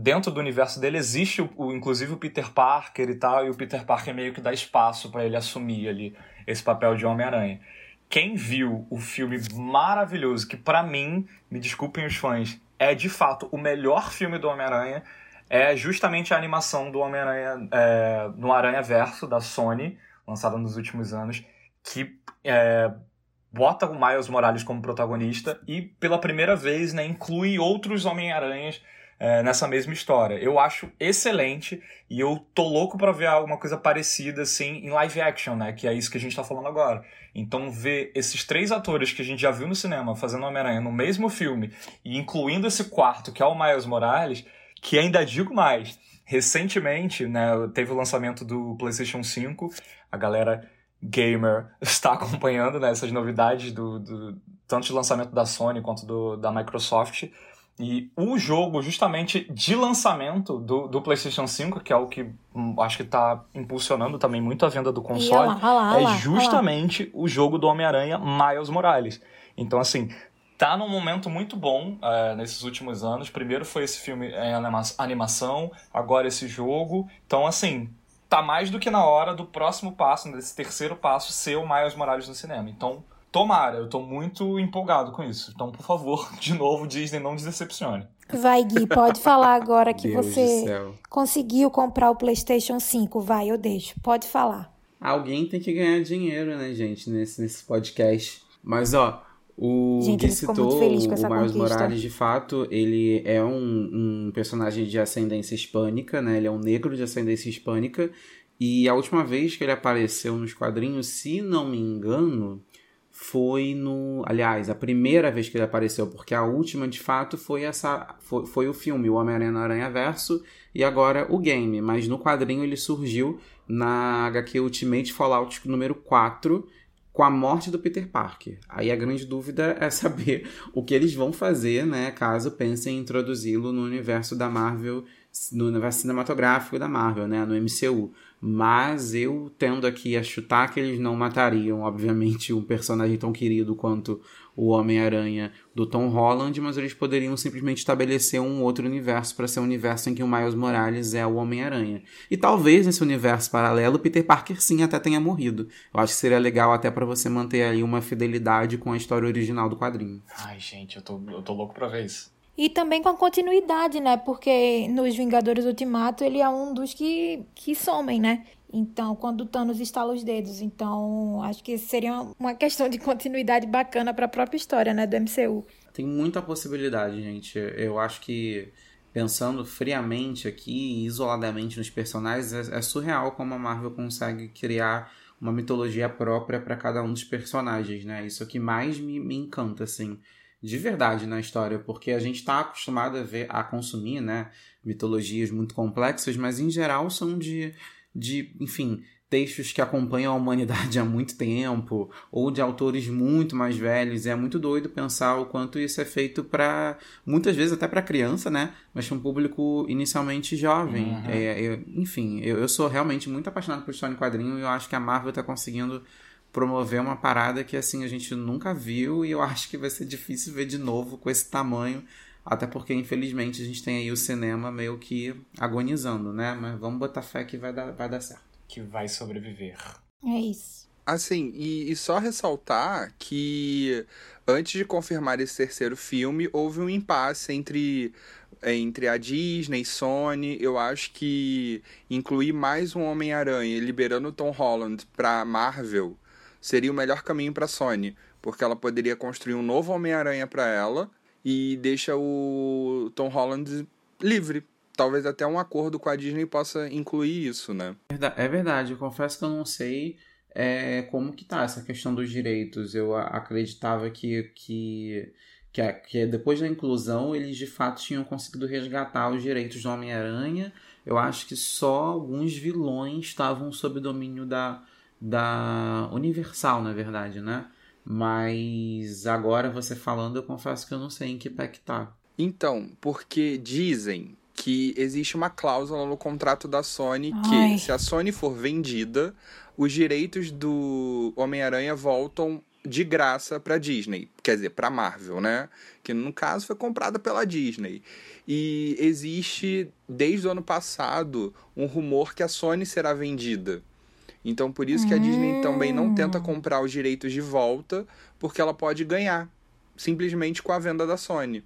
dentro do universo dele existe, o, inclusive o Peter Parker e tal, e o Peter Parker meio que dá espaço para ele assumir ali esse papel de Homem-Aranha. Quem viu o filme maravilhoso, que para mim, me desculpem os fãs, é de fato o melhor filme do Homem-Aranha, é justamente a animação do Homem-Aranha é, no Aranha Verso da Sony, lançada nos últimos anos, que é, bota o Miles Morales como protagonista e pela primeira vez né, inclui outros Homem-Aranhas é, nessa mesma história. Eu acho excelente e eu tô louco para ver alguma coisa parecida assim em live action, né? Que é isso que a gente tá falando agora. Então ver esses três atores que a gente já viu no cinema fazendo Homem-Aranha no mesmo filme e incluindo esse quarto que é o Miles Morales que ainda digo mais, recentemente, né, teve o lançamento do PlayStation 5, a galera gamer está acompanhando né, essas novidades do, do tanto de lançamento da Sony quanto do, da Microsoft. E o jogo, justamente de lançamento do, do PlayStation 5, que é o que hum, acho que está impulsionando também muito a venda do console, olha lá, olha lá, olha é justamente o jogo do Homem-Aranha Miles Morales. Então, assim, tá num momento muito bom é, nesses últimos anos. Primeiro foi esse filme em animação, agora esse jogo. Então, assim, tá mais do que na hora do próximo passo, desse terceiro passo, ser o Miles Morales no cinema. Então, tomara, eu tô muito empolgado com isso. Então, por favor, de novo, Disney, não decepcione. Vai, Gui, pode falar agora que Deus você conseguiu comprar o PlayStation 5. Vai, eu deixo. Pode falar. Alguém tem que ganhar dinheiro, né, gente, nesse, nesse podcast. Mas, ó, o gente, Gui citou o Miles. Morales, de fato, ele é um, um personagem de ascendência hispânica, né? Ele é um negro de ascendência hispânica. E a última vez que ele apareceu nos quadrinhos, se não me engano, foi no. Aliás, a primeira vez que ele apareceu, porque a última de fato foi essa. Foi, foi o filme, o Homem-Aranha no Aranha Verso, e agora o game. Mas no quadrinho ele surgiu na HQ Ultimate Fallout número 4, com a morte do Peter Parker. Aí a grande dúvida é saber o que eles vão fazer, né, caso pensem em introduzi-lo no universo da Marvel, no universo cinematográfico da Marvel, né, no MCU. Mas eu tendo aqui a chutar que eles não matariam, obviamente, um personagem tão querido quanto o Homem-Aranha do Tom Holland, mas eles poderiam simplesmente estabelecer um outro universo para ser um universo em que o Miles Morales é o Homem-Aranha. E talvez nesse universo paralelo, Peter Parker sim até tenha morrido. Eu acho que seria legal até para você manter aí uma fidelidade com a história original do quadrinho. Ai, gente, eu tô, eu tô louco pra ver isso. E também com a continuidade, né? Porque nos Vingadores Ultimato ele é um dos que, que somem, né? Então, quando Thanos estala os dedos. Então, acho que seria uma questão de continuidade bacana para a própria história, né, do MCU. Tem muita possibilidade, gente. Eu acho que pensando friamente aqui, isoladamente nos personagens, é, é surreal como a Marvel consegue criar uma mitologia própria para cada um dos personagens, né? Isso é o que mais me, me encanta, assim de verdade na história, porque a gente está acostumado a ver, a consumir, né, mitologias muito complexas, mas em geral são de, de, enfim, textos que acompanham a humanidade há muito tempo, ou de autores muito mais velhos. E é muito doido pensar o quanto isso é feito para, muitas vezes até para criança, né? Mas para um público inicialmente jovem. Uhum. É, eu, enfim, eu, eu sou realmente muito apaixonado por história em quadrinho e eu acho que a Marvel está conseguindo promover uma parada que assim a gente nunca viu e eu acho que vai ser difícil ver de novo com esse tamanho, até porque infelizmente a gente tem aí o cinema meio que agonizando, né? Mas vamos botar fé que vai dar, vai dar certo. Que vai sobreviver. É isso. Assim, e, e só ressaltar que antes de confirmar esse terceiro filme, houve um impasse entre entre a Disney e Sony, eu acho que incluir mais um Homem-Aranha, liberando o Tom Holland para Marvel, seria o melhor caminho para Sony, porque ela poderia construir um novo Homem-Aranha para ela e deixa o Tom Holland livre. Talvez até um acordo com a Disney possa incluir isso, né? É verdade, eu confesso que eu não sei é, como que tá essa questão dos direitos. Eu acreditava que, que, que, que depois da inclusão eles de fato tinham conseguido resgatar os direitos do Homem-Aranha. Eu acho que só alguns vilões estavam sob domínio da, da Universal, na verdade, né? Mas agora você falando, eu confesso que eu não sei em que pé que tá. Então, porque dizem que existe uma cláusula no contrato da Sony que Ai. se a Sony for vendida, os direitos do Homem-Aranha voltam de graça para Disney, quer dizer, para Marvel, né? Que no caso foi comprada pela Disney. E existe desde o ano passado um rumor que a Sony será vendida. Então, por isso que a Disney também não tenta hum. comprar os direitos de volta, porque ela pode ganhar simplesmente com a venda da Sony.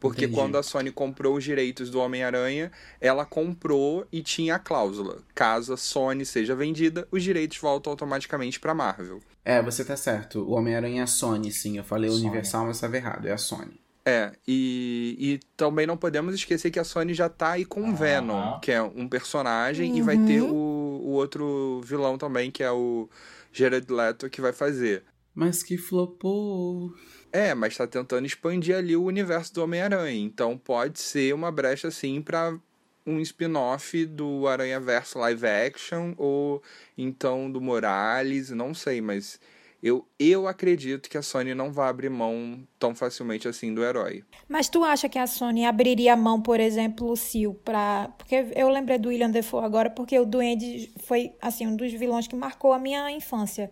Porque Entendi. quando a Sony comprou os direitos do Homem-Aranha, ela comprou e tinha a cláusula: caso a Sony seja vendida, os direitos voltam automaticamente para Marvel. É, você tá certo. O Homem-Aranha é a Sony, sim. Eu falei Sony. Universal, mas estava errado. É a Sony. É, e, e também não podemos esquecer que a Sony já tá aí com o Venom, que é um personagem, uhum. e vai ter uhum. o, o outro vilão também, que é o Jared Leto, que vai fazer. Mas que flopou. É, mas tá tentando expandir ali o universo do Homem-Aranha. Então pode ser uma brecha, assim, pra um spin-off do Aranha Verso live action, ou então do Morales, não sei, mas eu, eu acredito que a Sony não vai abrir mão tão facilmente assim do herói. Mas tu acha que a Sony abriria mão, por exemplo, o Sil para porque eu lembrei do William Defoe agora porque o Duende foi assim um dos vilões que marcou a minha infância.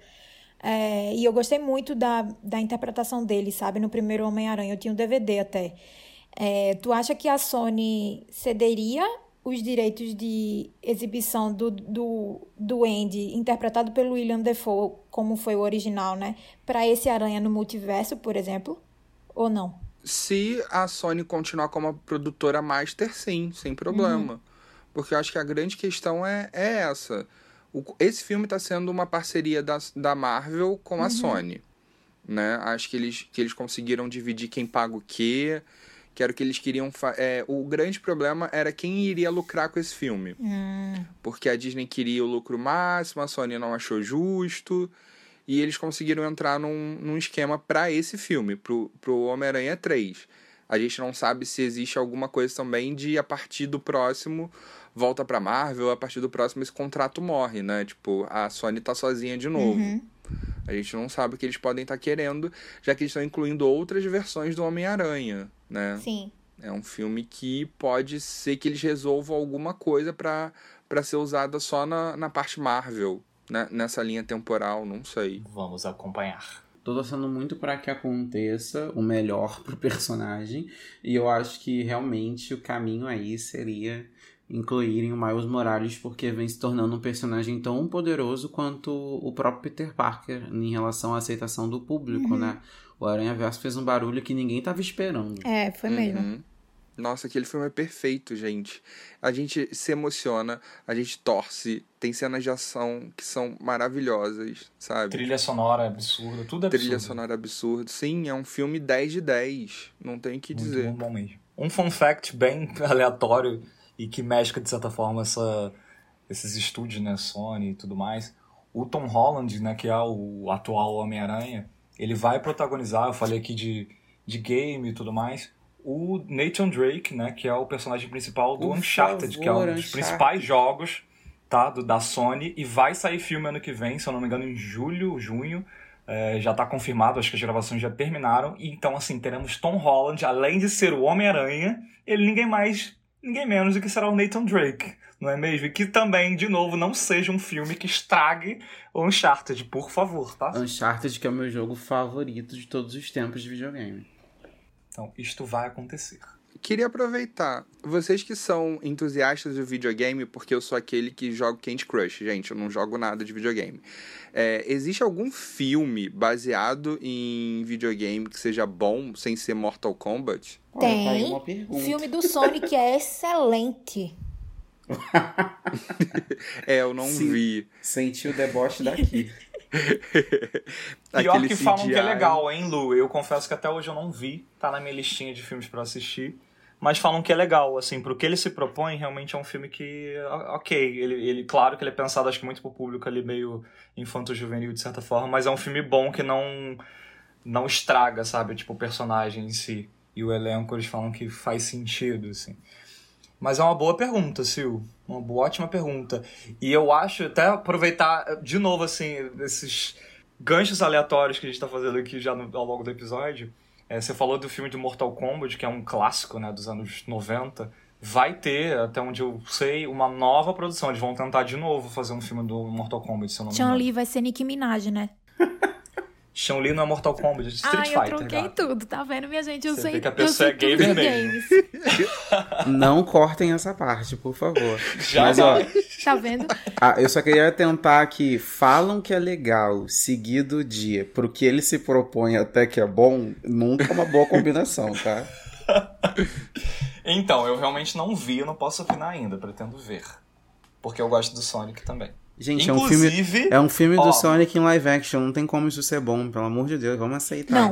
É, e eu gostei muito da, da interpretação dele, sabe, no primeiro Homem-Aranha. Eu tinha um DVD até. É, tu acha que a Sony cederia os direitos de exibição do, do, do Andy, interpretado pelo William Defoe, como foi o original, né? Para esse Aranha no multiverso, por exemplo? Ou não? Se a Sony continuar como a produtora master, sim, sem problema. Uhum. Porque eu acho que a grande questão é, é essa. O, esse filme está sendo uma parceria da, da Marvel com a uhum. Sony. Né? Acho que eles, que eles conseguiram dividir quem paga o quê que era o que eles queriam. É, o grande problema era quem iria lucrar com esse filme. Hum. Porque a Disney queria o lucro máximo, a Sony não achou justo. E eles conseguiram entrar num, num esquema para esse filme, pro, pro Homem-Aranha 3. A gente não sabe se existe alguma coisa também de a partir do próximo volta pra Marvel, a partir do próximo esse contrato morre, né? Tipo, a Sony tá sozinha de novo. Uhum. A gente não sabe o que eles podem estar tá querendo, já que eles estão incluindo outras versões do Homem-Aranha né? Sim. É um filme que pode ser que eles resolvam alguma coisa para ser usada só na, na parte Marvel, né? nessa linha temporal, não sei. Vamos acompanhar. Tô torcendo muito para que aconteça o melhor pro personagem, e eu acho que realmente o caminho aí seria incluírem o Miles Morales porque vem se tornando um personagem tão poderoso quanto o próprio Peter Parker em relação à aceitação do público, uhum. né? O Aranha Verso fez um barulho que ninguém tava esperando. É, foi mesmo. Uhum. Nossa, aquele filme é perfeito, gente. A gente se emociona, a gente torce, tem cenas de ação que são maravilhosas, sabe? Trilha sonora absurda, tudo absurdo. Trilha sonora absurda. Sim, é um filme 10 de 10, não tem o que Muito dizer. Bom, bom mesmo. Um fun fact bem aleatório e que mexe de certa forma essa, esses estúdios, né, Sony e tudo mais. O Tom Holland, né, que é o atual Homem-Aranha, ele vai protagonizar, eu falei aqui de, de game e tudo mais, o Nathan Drake, né, que é o personagem principal do Por Uncharted, favor, que é um dos Uncharted. principais jogos tá, do, da Sony, e vai sair filme ano que vem, se eu não me engano, em julho, junho, é, já está confirmado, acho que as gravações já terminaram, e então, assim, teremos Tom Holland, além de ser o Homem-Aranha, ele ninguém mais, ninguém menos do que será o Nathan Drake, não é mesmo? E que também, de novo, não seja um filme que estrague o Uncharted, por favor, tá? Uncharted, que é o meu jogo favorito de todos os tempos de videogame. Então, isto vai acontecer. Queria aproveitar, vocês que são entusiastas do videogame, porque eu sou aquele que joga Candy Crush, gente, eu não jogo nada de videogame. É, existe algum filme baseado em videogame que seja bom, sem ser Mortal Kombat? Tem. Olha, tá o filme do Sonic é excelente. é, eu não Sim, vi. Senti o deboche daqui. Pior que falam que é legal, hein, Lu? Eu confesso que até hoje eu não vi, tá na minha listinha de filmes para assistir. Mas falam que é legal, assim, pro que ele se propõe, realmente é um filme que, ok, ele, ele claro que ele é pensado, acho que muito pro público ali, meio infanto-juvenil, de certa forma, mas é um filme bom que não, não estraga, sabe, tipo, o personagem em si. E o elenco, eles falam que faz sentido, assim. Mas é uma boa pergunta, Sil. Uma boa, ótima pergunta. E eu acho, até aproveitar de novo, assim, esses ganchos aleatórios que a gente tá fazendo aqui já no, ao longo do episódio. É, você falou do filme de Mortal Kombat, que é um clássico, né, dos anos 90. Vai ter, até onde eu sei, uma nova produção. Eles vão tentar de novo fazer um filme do Mortal Kombat, se eu não me engano. Chun-Li vai ser Nicki Minaj, né? Chun-Li não é Mortal Kombat, é Street ah, Fighter. eu troquei gato. tudo, tá vendo, minha gente? Eu Você sei, vê que a pessoa é gamer de mesmo. games. Não cortem essa parte, por favor. Já Mas, ó, Tá vendo? ah, eu só queria tentar aqui. Falam que é legal, seguido dia, pro que ele se propõe até que é bom, nunca é uma boa combinação, tá? Então, eu realmente não vi, eu não posso opinar ainda, pretendo ver. Porque eu gosto do Sonic também. Gente, é um Inclusive, filme, é um filme do ó, Sonic em live action, não tem como isso ser bom, pelo amor de Deus, vamos aceitar. Não,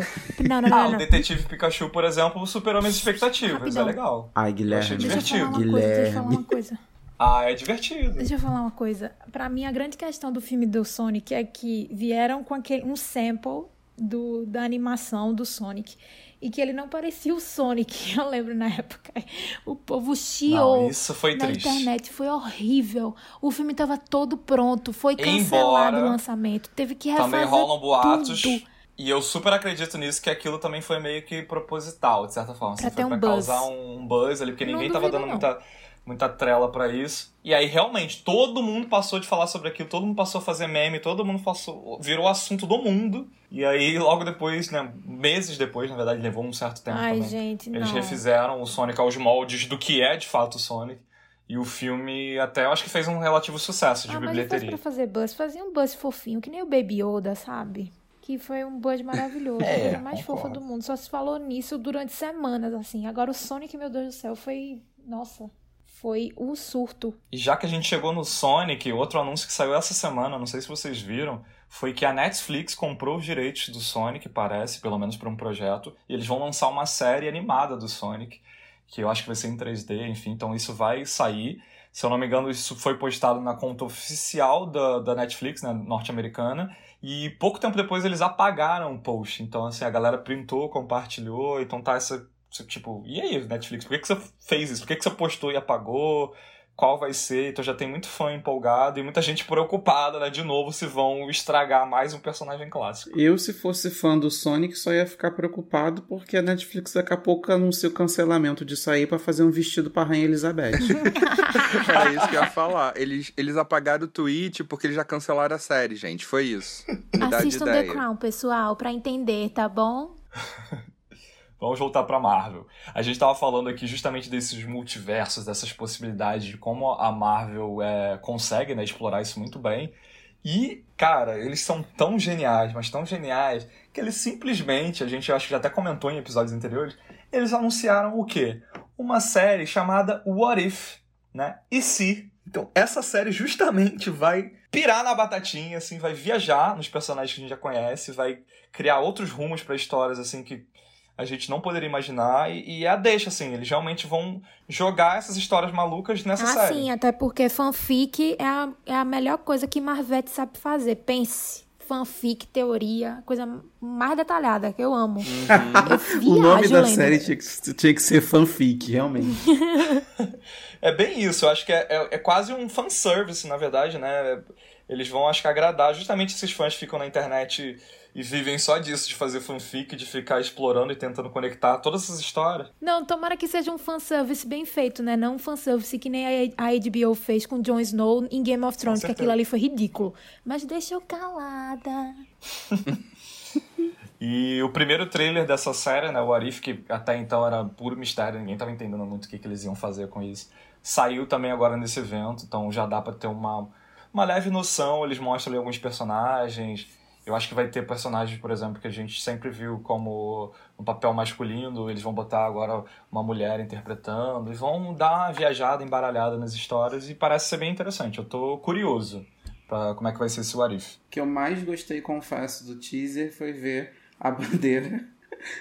não, não, Ah, não. o não. Detetive Pikachu, por exemplo, superou minhas expectativas. Rapidão. É legal. Ai, Achei Guilherme. Deixa eu falar uma divertido. coisa, deixa eu falar uma coisa. Ah, é divertido. Deixa eu falar uma coisa. Pra mim, a grande questão do filme do Sonic é que vieram com aquele, um sample do, da animação do Sonic. E que ele não parecia o Sonic. Eu lembro na época. O povo chiou Não, isso foi na triste. internet. Foi horrível. O filme tava todo pronto. Foi cancelado Embora o lançamento. Teve que refazer Também rolam boatos. tudo. E eu super acredito nisso, que aquilo também foi meio que proposital, de certa forma. Pra Assim, ter foi um pra buzz. causar um buzz ali, porque Não ninguém tava dando não. muita, muita trela pra isso. E aí, realmente, todo mundo passou de falar sobre aquilo, todo mundo passou a fazer meme, todo mundo passou, virou assunto do mundo. E aí, logo depois, né, meses depois, na verdade, levou um certo tempo Ai, também. gente, Eles não. refizeram o Sonic aos moldes do que é de fato o Sonic. E o filme até eu acho que fez um relativo sucesso de Ah, mas bilheteria. pra fazer buzz, fazia um buzz fofinho, que nem o Baby Yoda, sabe? que foi um buzz maravilhoso, É, a coisa mais concordo. fofa do mundo. Só se falou nisso durante semanas, assim. Agora o Sonic, meu Deus do céu, foi. Nossa, foi o surto. E já que a gente chegou no Sonic, outro anúncio que saiu essa semana, não sei se vocês viram, foi que a Netflix comprou os direitos do Sonic, parece, pelo menos para um projeto, e eles vão lançar uma série animada do Sonic, que eu acho que vai ser em 3D, enfim, então isso vai sair. Se eu não me engano, isso foi postado na conta oficial da, da Netflix, né, norte-americana, e pouco tempo depois eles apagaram o post. Então, assim, a galera printou, compartilhou, então tá essa. Tipo, e aí, Netflix, por que, que você fez isso? Por que, que você postou e apagou? Qual vai ser? Então já tem muito fã empolgado e muita gente preocupada, né? De novo, se vão estragar mais um personagem clássico. Eu, se fosse fã do Sonic, só ia ficar preocupado porque a Netflix daqui a pouco anuncia o cancelamento disso aí pra fazer um vestido pra Rainha Elizabeth. Era isso que eu ia falar. Eles, eles apagaram o tweet porque eles já cancelaram a série, gente. Foi isso. De Assistam The. Crown, pessoal, pra entender, tá bom? Vamos voltar pra Marvel. A gente tava falando aqui justamente desses multiversos, dessas possibilidades de como a Marvel é, consegue né, explorar isso muito bem. E, cara, eles são tão geniais, mas tão geniais, que eles simplesmente, a gente acho que já até comentou em episódios anteriores, eles anunciaram o quê? Uma série chamada What If, né? E se? Então, essa série justamente vai pirar na batatinha, assim, vai viajar nos personagens que a gente já conhece, vai criar outros rumos pra histórias, assim, que a gente não poderia imaginar. E, e é a deixa, assim, eles realmente vão jogar essas histórias malucas nessa ah, série. sim, até porque fanfic é a, é a melhor coisa que Marvete sabe fazer. Pense. Fanfic, teoria, coisa mais detalhada que eu amo. Eu viajo o nome da lendo. série tinha que, tinha que ser fanfic, realmente. É bem isso, eu acho que é, é, é quase um fanservice, na verdade, né? Eles vão, acho que, agradar justamente esses fãs que ficam na internet e vivem só disso, de fazer fanfic, de ficar explorando e tentando conectar todas essas histórias. Não, tomara que seja um fanservice bem feito, né? Não um fanservice que nem a HBO fez com Jon Snow em Game of Thrones, que aquilo ali foi ridículo. Mas deixa eu calada. E o primeiro trailer dessa série, né, o Arif, que até então era puro mistério, ninguém tava entendendo muito o que, que eles iam fazer com isso, saiu também agora nesse evento, então já dá pra ter uma, uma leve noção, eles mostram ali alguns personagens, eu acho que vai ter personagens, por exemplo, que a gente sempre viu como um papel masculino, eles vão botar agora uma mulher interpretando, e vão dar uma viajada, embaralhada nas histórias, e parece ser bem interessante, eu tô curioso pra como é que vai ser esse Arif. O que eu mais gostei, confesso, do teaser foi ver a bandeira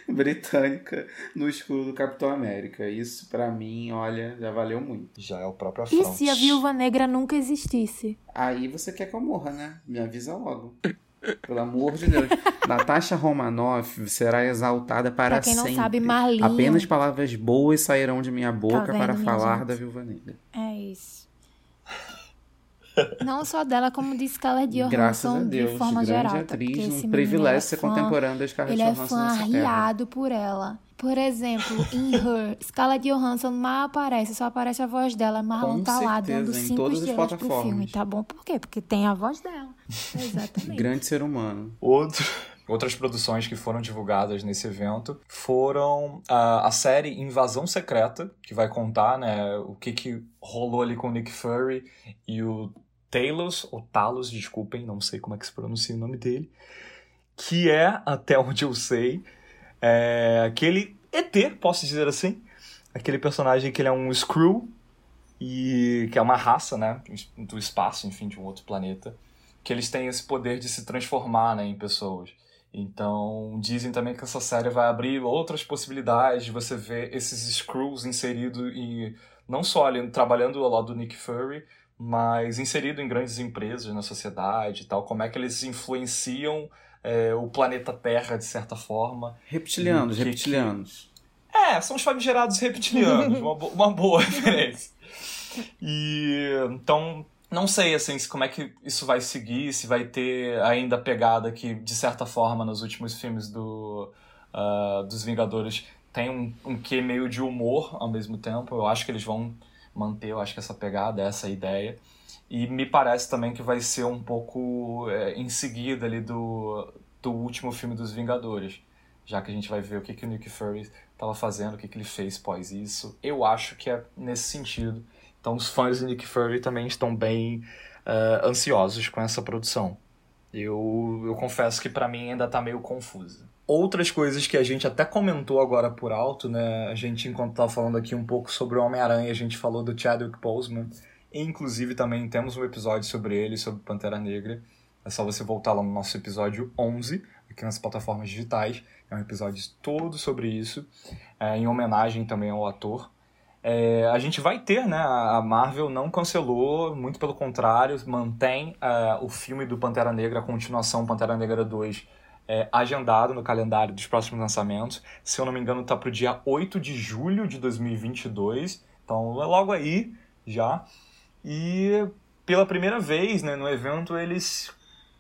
britânica no escudo do Capitão América. Isso, pra mim, olha, já valeu muito. Já é o próprio E Afronte. se a Viúva Negra nunca existisse? Aí você quer que eu morra, né? Me avisa logo. Pelo amor de Deus. Natasha Romanoff será exaltada para Pra quem não sempre. sabe, Marlinho. Apenas palavras boas sairão de minha boca Tá vendo, para minha falar gente? da Viúva Negra. É isso. Não só dela, como de Scarlett Johansson, Graças a Deus, de forma grande geral. atriz, um menino, privilégio é ser fã- contemporâneo da Scarlett Ele é Johansson fã arriado por ela. Por exemplo, em Her, Scarlett Johansson mal aparece, só aparece a voz dela. Marlon Com tá lá certeza, dando em cinco todas as estrelas pro plataformas. filme, tá bom? Por quê? Porque tem a voz dela. Exatamente. Grande ser humano. Outro, outras produções que foram divulgadas nesse evento foram a, a série Invasão Secreta, que vai contar né, o que, que rolou ali com o Nick Fury e o Talos, ou Talos, desculpem, não sei como é que se pronuncia o nome dele, que é, até onde eu sei, é, aquele ET, posso dizer assim, aquele personagem que ele é um Skrull, e que é uma raça, né, do espaço, enfim, de um outro planeta, que eles têm esse poder de se transformar né, em pessoas. Então, dizem também que essa série vai abrir outras possibilidades de você ver esses Skrulls inseridos e não só ali trabalhando ao lado do Nick Fury, mas inserido em grandes empresas na sociedade e tal, como é que eles influenciam é, o planeta Terra de certa forma. Reptilianos, Que- que- reptilianos. É, são os famigerados reptilianos, uma, bo- uma boa referência. E então, não sei assim, como é que isso vai seguir, se vai ter ainda a pegada que, de certa forma, nos últimos filmes do, ah, dos Vingadores tem um, um quê meio de humor ao mesmo tempo. Eu acho que eles vão manter, eu acho que essa pegada, essa ideia. E me parece também que vai ser um pouco é, em seguida ali do, do último filme dos Vingadores. Já que a gente vai ver o que, que o Nick Fury estava fazendo, o que, que ele fez pós isso. Eu acho que é nesse sentido. Então os fãs de Nick Fury também estão bem eh, ansiosos com essa produção. Eu, eu confesso que para mim ainda tá meio confusa. Outras coisas que a gente até comentou agora por alto, né? A gente, enquanto tava falando aqui um pouco sobre o Homem-Aranha, a gente falou do Chadwick Boseman. Inclusive, também temos um episódio sobre ele, sobre Pantera Negra. É só você voltar lá no nosso episódio 11, aqui nas plataformas digitais. É um episódio todo sobre isso, é, em homenagem também ao ator. É, a gente vai ter, né? A Marvel não cancelou, muito pelo contrário, mantém é, o filme do Pantera Negra, a continuação Pantera Negra 2, é, agendado no calendário dos próximos lançamentos. Se eu não me engano, está para o dia 8 de julho de 2022. Então é logo aí já. E pela primeira vez né, no evento eles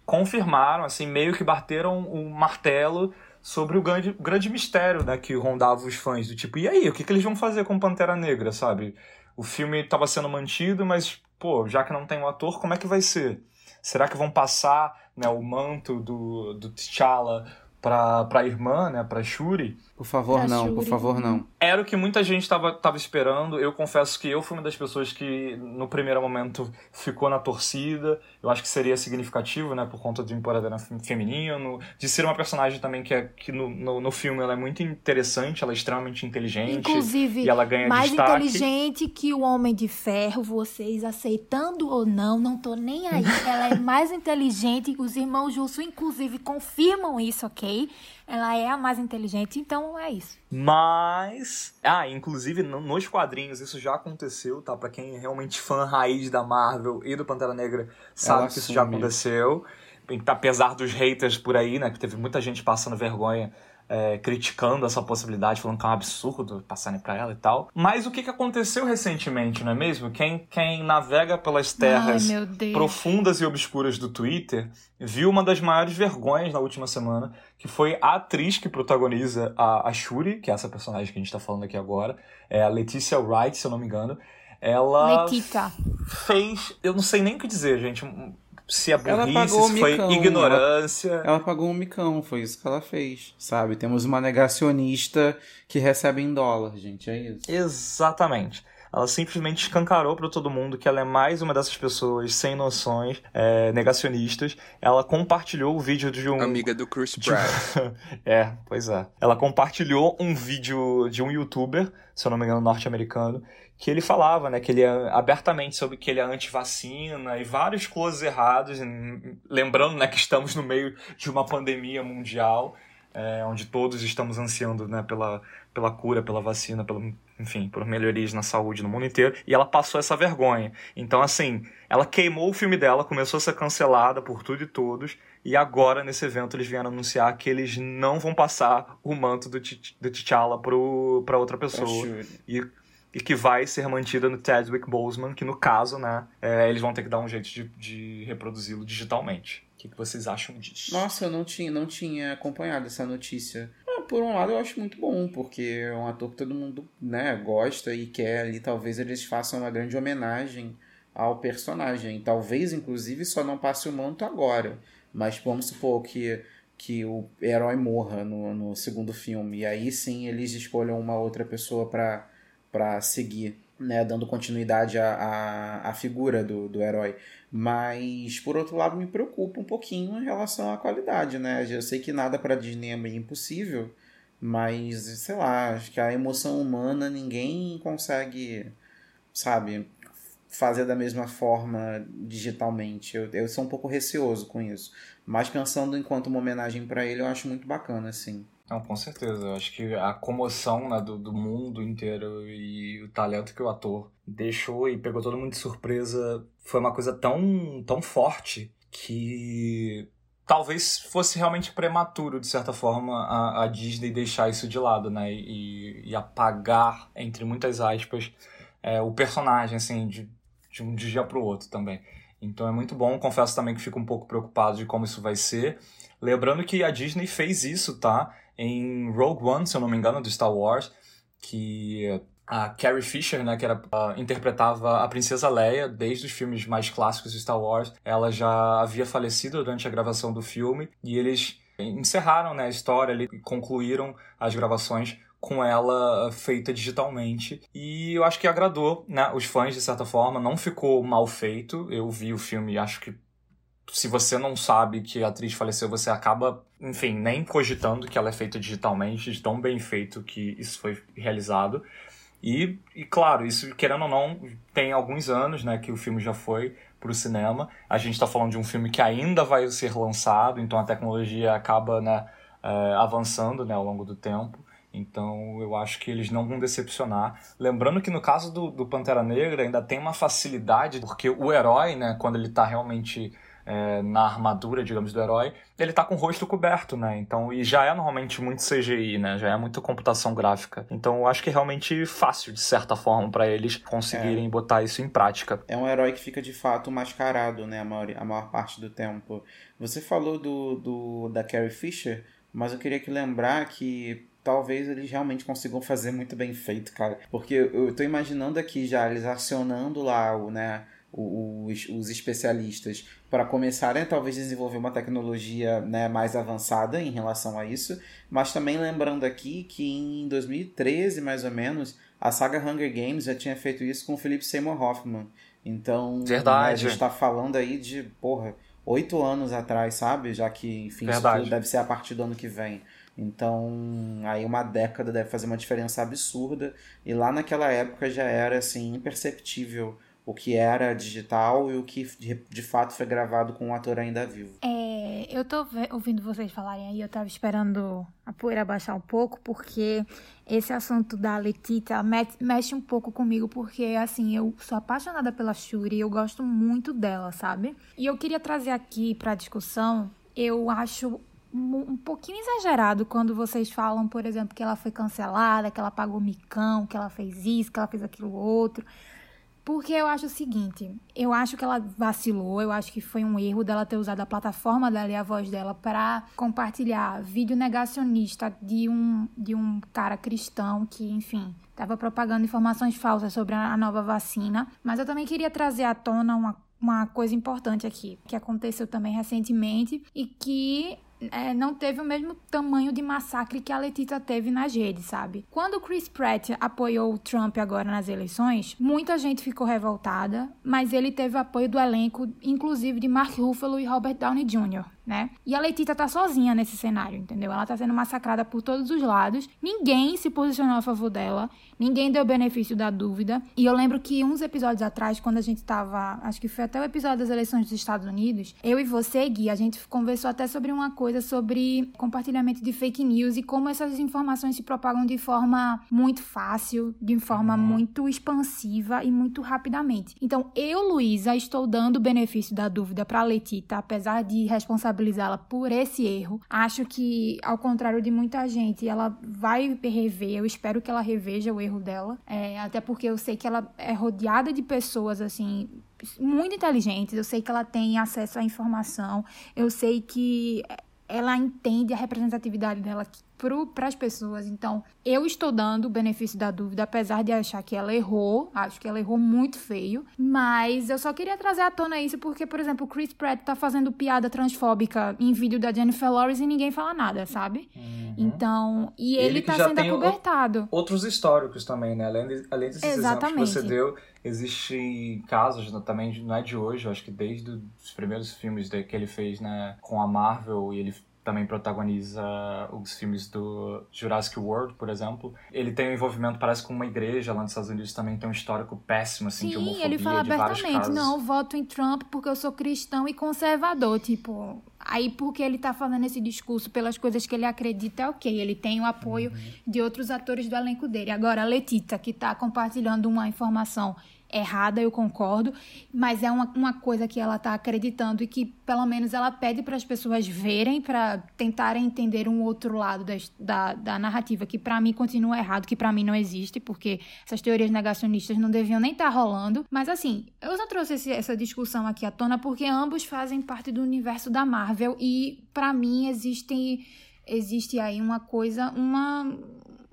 confirmaram, assim, meio que bateram o martelo sobre o grande, grande mistério né, que rondava os fãs. Do tipo, e aí, o que, que eles vão fazer com Pantera Negra, sabe? O filme estava sendo mantido, mas, pô, já que não tem o um ator, como é que vai ser? Será que vão passar né, o manto do, do T'Challa pra, pra irmã, né, pra Shuri. Por favor, pra não, Shuri. por favor, não. Era o que muita gente tava, tava esperando. Eu confesso que eu fui uma das pessoas que, no primeiro momento, ficou na torcida. Eu acho que seria significativo, né, por conta do empoderamento feminino, de ser uma personagem também que, é, que no, no, no, filme ela é muito interessante, ela é extremamente inteligente. Inclusive, e ela ganha mais destaque. inteligente que o Homem de Ferro, vocês aceitando ou não, não tô nem aí. ela é mais inteligente, os irmãos Jusso, inclusive, confirmam isso, ok? Ela é a mais inteligente, então é isso. Mas. Ah, inclusive nos quadrinhos isso já aconteceu, tá? Pra quem é realmente fã raiz da Marvel e do Pantera Negra, sabe Ela que isso já aconteceu. Apesar dos haters por aí, né? Que teve muita gente passando vergonha é, criticando essa possibilidade, falando que é um absurdo passarem para ela e tal. Mas o que, que aconteceu recentemente, não é mesmo? Quem, quem navega pelas terras Ai, profundas e obscuras do Twitter viu uma das maiores vergonhas na última semana, que foi a atriz que protagoniza a, a Shuri, que é essa personagem que a gente tá falando aqui agora, é a Leticia Wright, se eu não me engano. Ela Letita. fez, eu não sei nem o que dizer, gente, se é burrice, se foi micão, ignorância. Ela, ela, pagou um micão, foi isso que ela fez, sabe? Temos uma negacionista que recebe em dólar, gente, é isso. Exatamente. Ela simplesmente escancarou para todo mundo que ela é mais uma dessas pessoas sem noções, é, negacionistas. Ela compartilhou o vídeo de um. Amiga do Chris Pratt. é, pois é. Ela compartilhou um vídeo de um youtuber, se eu não me engano, norte-americano, que ele falava, né, que ele é abertamente sobre que ele é anti-vacina e vários closes errados, lembrando, né, que estamos no meio de uma pandemia mundial, é, onde todos estamos ansiando, né, pela, pela cura, pela vacina, pelo, enfim, por melhorias na saúde no mundo inteiro, e ela passou essa vergonha. Então, assim, ela queimou o filme dela, começou a ser cancelada por tudo e todos, e agora, nesse evento, eles vieram anunciar que eles não vão passar o manto do, do T'Challa para outra pessoa. E e que vai ser mantida no Chadwick Boseman, que no caso, né, é, eles vão ter que dar um jeito de, de reproduzi-lo digitalmente. Que, que, vocês acham disso? Nossa, eu não tinha, não tinha acompanhado essa notícia. Ah, por um lado, eu acho muito bom, porque é um ator que todo mundo né, gosta e quer ali, talvez eles façam uma grande homenagem ao personagem. Talvez, inclusive, só não passe o manto agora. Mas vamos supor que, que o herói morra no, no segundo filme. E aí sim eles escolham uma outra pessoa para seguir, né, dando continuidade à, à, à, figura do, do herói. Mas, por outro lado, me preocupa um pouquinho em relação à qualidade, né? Eu sei que nada para Disney é meio impossível, mas, sei lá, acho que a emoção humana ninguém consegue, sabe, fazer da mesma forma digitalmente. Eu, eu sou um pouco receoso com isso. Mas pensando enquanto uma homenagem para ele, eu acho muito bacana, assim. Não, com certeza. Eu acho que a comoção né, do, do mundo inteiro e o talento que o ator deixou e pegou todo mundo de surpresa foi uma coisa tão, tão forte que talvez fosse realmente prematuro, de certa forma, a, a Disney deixar isso de lado, né? E, e apagar, entre muitas aspas, é, o personagem, assim, de, de um dia para o outro também. Então é muito bom. Confesso também que fico um pouco preocupado de como isso vai ser. Lembrando que a Disney fez isso, tá? Em Rogue One, se eu não me engano, do Star Wars, que a Carrie Fisher, né, que era, uh, interpretava a princesa Leia desde os filmes mais clássicos de Star Wars, ela já havia falecido durante a gravação do filme e eles encerraram né, a história ali, concluíram as gravações com ela feita digitalmente e eu acho que agradou né, os fãs de certa forma, não ficou mal feito. Eu vi o filme, acho que se você não sabe que a atriz faleceu, você acaba, enfim, nem cogitando que ela é feita digitalmente, de tão bem feito que isso foi realizado. E, e claro, isso, querendo ou não, tem alguns anos né, que o filme já foi para o cinema. A gente está falando de um filme que ainda vai ser lançado, então a tecnologia acaba né, é, avançando né, ao longo do tempo. Então eu acho que eles não vão decepcionar. Lembrando que no caso do, do Pantera Negra ainda tem uma facilidade, porque o herói, né, quando ele está realmente é, na armadura, digamos, do herói, ele tá com o rosto coberto, né? Então, e já é normalmente muito CGI, né? Já é muita computação gráfica. Então, eu acho que é realmente fácil, de certa forma, para eles conseguirem é. botar isso em prática. É um herói que fica de fato mascarado, né? A maior, a maior parte do tempo. Você falou do, do da Carrie Fisher, mas eu queria que lembrar que talvez eles realmente consigam fazer muito bem feito, cara. Porque eu tô imaginando aqui já eles acionando lá o, né, os, os especialistas para começarem a talvez desenvolver uma tecnologia né, mais avançada em relação a isso, mas também lembrando aqui que em 2013, mais ou menos, a saga Hunger Games já tinha feito isso com o Philip Seymour Hoffman. Então, Verdade. Né, a gente está falando aí de, porra, oito anos atrás, sabe? Já que, enfim, Verdade. isso deve ser a partir do ano que vem. Então, aí uma década deve fazer uma diferença absurda. E lá naquela época já era, assim, imperceptível o que era digital e o que de, fato foi gravado com um ator ainda vivo. É, eu tô ouvindo vocês falarem aí, eu tava esperando a poeira baixar um pouco, porque esse assunto da Letita mexe um pouco comigo, porque assim, eu sou apaixonada pela Shuri, eu gosto muito dela, sabe? E eu queria trazer aqui pra discussão, eu acho um pouquinho exagerado quando vocês falam, por exemplo, que ela foi cancelada, que ela pagou micão, que ela fez isso, que ela fez aquilo outro. Porque eu acho o seguinte, eu acho que ela vacilou, eu acho que foi um erro dela ter usado a plataforma dela e a voz dela para compartilhar vídeo negacionista de um, de um cara cristão que, enfim, estava propagando informações falsas sobre a nova vacina. Mas eu também queria trazer à tona uma, uma coisa importante aqui, que aconteceu também recentemente e que é, não teve o mesmo tamanho de massacre que a Letita teve nas redes, sabe? Quando o Chris Pratt apoiou o Trump agora nas eleições, muita gente ficou revoltada, mas ele teve apoio do elenco, inclusive de Mark Ruffalo e Robert Downey Jr né? E a Letícia tá sozinha nesse cenário, entendeu? Ela tá sendo massacrada por todos os lados. Ninguém se posicionou a favor dela, ninguém deu benefício da dúvida. E eu lembro que uns episódios atrás, quando a gente tava, acho que foi até o episódio das eleições dos Estados Unidos, eu e você, Gui, a gente conversou até sobre uma coisa sobre compartilhamento de fake news e como essas informações se propagam de forma muito fácil, de forma uhum. muito expansiva e muito rapidamente. Então, eu, Luísa, estou dando benefício da dúvida para Letita, apesar de responsabilidade responsabilizá-la por esse erro. Acho que, ao contrário de muita gente, ela vai rever. Eu espero que ela reveja o erro dela. É, até porque eu sei que ela é rodeada de pessoas, assim, muito inteligentes. Eu sei que ela tem acesso à informação. Eu sei que ela entende a representatividade dela para as pessoas. Então, eu estou dando o benefício da dúvida, apesar de achar que ela errou. Acho que ela errou muito feio. Mas eu só queria trazer à tona isso porque, por exemplo, o Chris Pratt tá fazendo piada transfóbica em vídeo da Jennifer Lawrence e ninguém fala nada, sabe? Uhum. Então, e ele, ele tá sendo acobertado. Outros históricos também, né? Além, de, além desses Exatamente. exemplos que você deu, existem casos também, não é de hoje, eu acho que desde os primeiros filmes que ele fez né, com a Marvel e ele também protagoniza os filmes do Jurassic World, por exemplo. Ele tem um envolvimento, parece, com uma igreja lá nos Estados Unidos, também tem um histórico péssimo, assim, Sim, de homofobia, ele fala abertamente, não, voto em Trump porque eu sou cristão e conservador, tipo... Aí, porque ele tá falando esse discurso pelas coisas que ele acredita, é ok. Ele tem o apoio uhum. de outros atores do elenco dele. Agora, a Letita, que tá compartilhando uma informação errada, eu concordo, mas é uma, uma coisa que ela está acreditando e que pelo menos ela pede para as pessoas verem, para tentarem entender um outro lado da, da, da narrativa, que para mim continua errado, que para mim não existe, porque essas teorias negacionistas não deviam nem estar tá rolando. Mas assim, eu só trouxe esse, essa discussão aqui à tona porque ambos fazem parte do universo da Marvel e para mim existe existe aí uma coisa, uma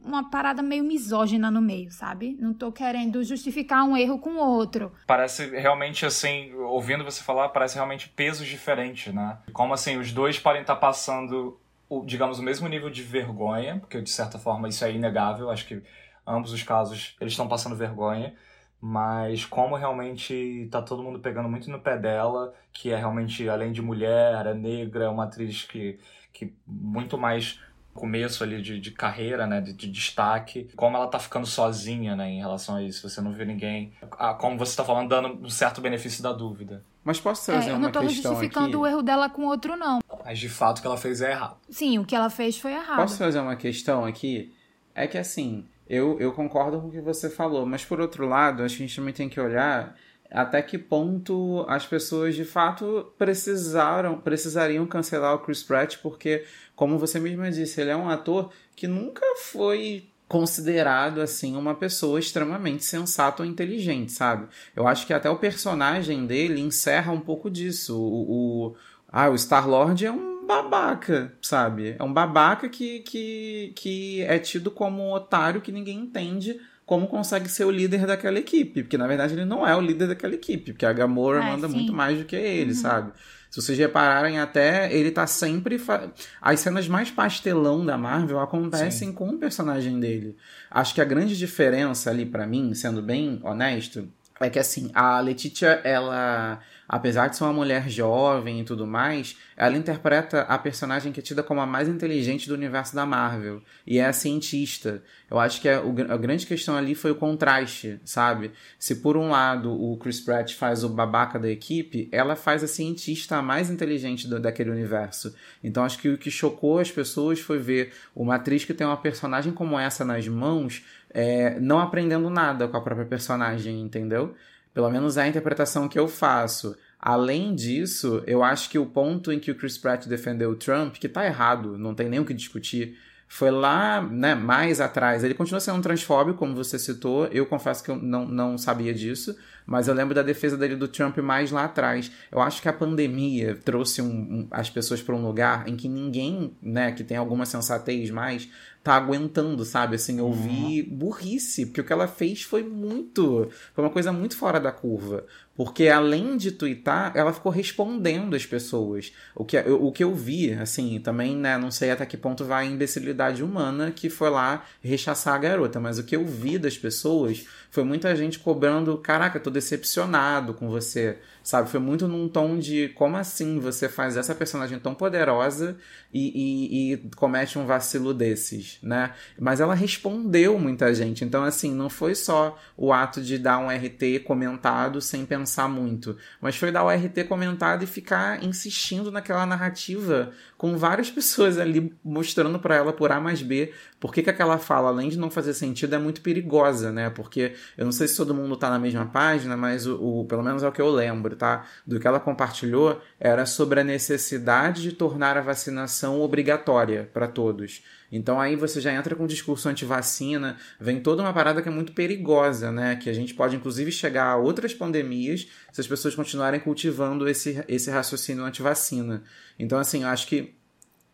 uma parada meio misógina no meio, sabe? Não tô querendo justificar um erro com o outro. Parece realmente assim, ouvindo você falar, parece realmente pesos diferentes, né? Como assim, os dois podem estar passando, o, digamos, o mesmo nível de vergonha, porque de certa forma isso é inegável, acho que ambos os casos eles estão passando vergonha. mas como realmente tá todo mundo pegando muito no pé dela, que é realmente, além de mulher, é negra, é uma atriz que, que muito mais começo ali de, de carreira, né, de, de, destaque, como ela tá ficando sozinha, né, em relação a isso, você não vê ninguém, ah, como você tá falando, dando um certo benefício da dúvida. Mas posso trazer é, uma questão aqui? Eu não tô justificando o erro dela com outro, não. Mas de fato o que ela fez é errado. Sim, o que ela fez foi errado. Posso trazer uma questão aqui? É que assim, eu, eu concordo com o que você falou, mas por outro lado, acho que a gente também tem que olhar até que ponto as pessoas de fato precisaram precisariam cancelar o Chris Pratt porque como você mesma disse ele é um ator que nunca foi considerado assim uma pessoa extremamente sensata ou inteligente sabe? Eu acho que até o personagem dele encerra um pouco disso. O, o ah o Star Lord é um babaca sabe? É um babaca que, que, que é tido como um otário que ninguém entende como consegue ser o líder daquela equipe. Porque na verdade ele não é o líder daquela equipe, porque a Gamora é, manda sim. muito mais do que ele, uhum. sabe? Se vocês repararem até, ele tá sempre. Fa... As cenas mais pastelão da Marvel acontecem sim. com o personagem dele. Acho que a grande diferença ali para mim, sendo bem honesto, é que assim, a Letitia, ela apesar de ser uma mulher jovem e tudo mais, ela interpreta a personagem que é tida como a mais inteligente do universo da Marvel. E é a cientista. Eu acho que a, a grande questão ali foi o contraste, sabe? Se por um lado o Chris Pratt faz o babaca da equipe, ela faz a cientista a mais inteligente do, daquele universo. Então acho que o que chocou as pessoas foi ver uma atriz que tem uma personagem como essa nas mãos, é, não aprendendo nada com a própria personagem, entendeu? Pelo menos é a interpretação que eu faço. Além disso, eu acho que o ponto em que o Chris Pratt defendeu o Trump, que tá errado, não tem nem o que discutir, foi lá, né, mais atrás. Ele continua sendo um transfóbico, como você citou. Eu confesso que eu não, não sabia disso, mas eu lembro da defesa dele do Trump mais lá atrás. Eu acho que a pandemia trouxe um, um, as pessoas para um lugar em que ninguém, né, que tem alguma sensatez mais, tá aguentando, sabe? Assim, ouvir uhum. burrice, porque o que ela fez foi muito. Foi uma coisa muito fora da curva. Porque além de twittar, ela ficou respondendo as pessoas. O que, eu, o que eu vi, assim, também, né, não sei até que ponto vai a imbecilidade humana que foi lá rechaçar a garota, mas o que eu vi das pessoas foi muita gente cobrando, caraca, tô decepcionado com você, sabe? Foi muito num tom de como assim você faz essa personagem tão poderosa e, e, e comete um vacilo desses, né? Mas ela respondeu muita gente, então assim, não foi só o ato de dar um RT comentado sem pensar muito, mas foi dar o RT comentado e ficar insistindo naquela narrativa com várias pessoas ali mostrando para ela por A mais B por que, que aquela fala, além de não fazer sentido, é muito perigosa, né? Porque eu não sei se todo mundo tá na mesma página, mas o, o, pelo menos é o que eu lembro, tá? Do que ela compartilhou era sobre a necessidade de tornar a vacinação obrigatória para todos. Então aí você já entra com o discurso anti-vacina, vem toda uma parada que é muito perigosa, né? Que a gente pode inclusive chegar a outras pandemias se as pessoas continuarem cultivando esse, esse raciocínio anti-vacina. Então, assim, eu acho que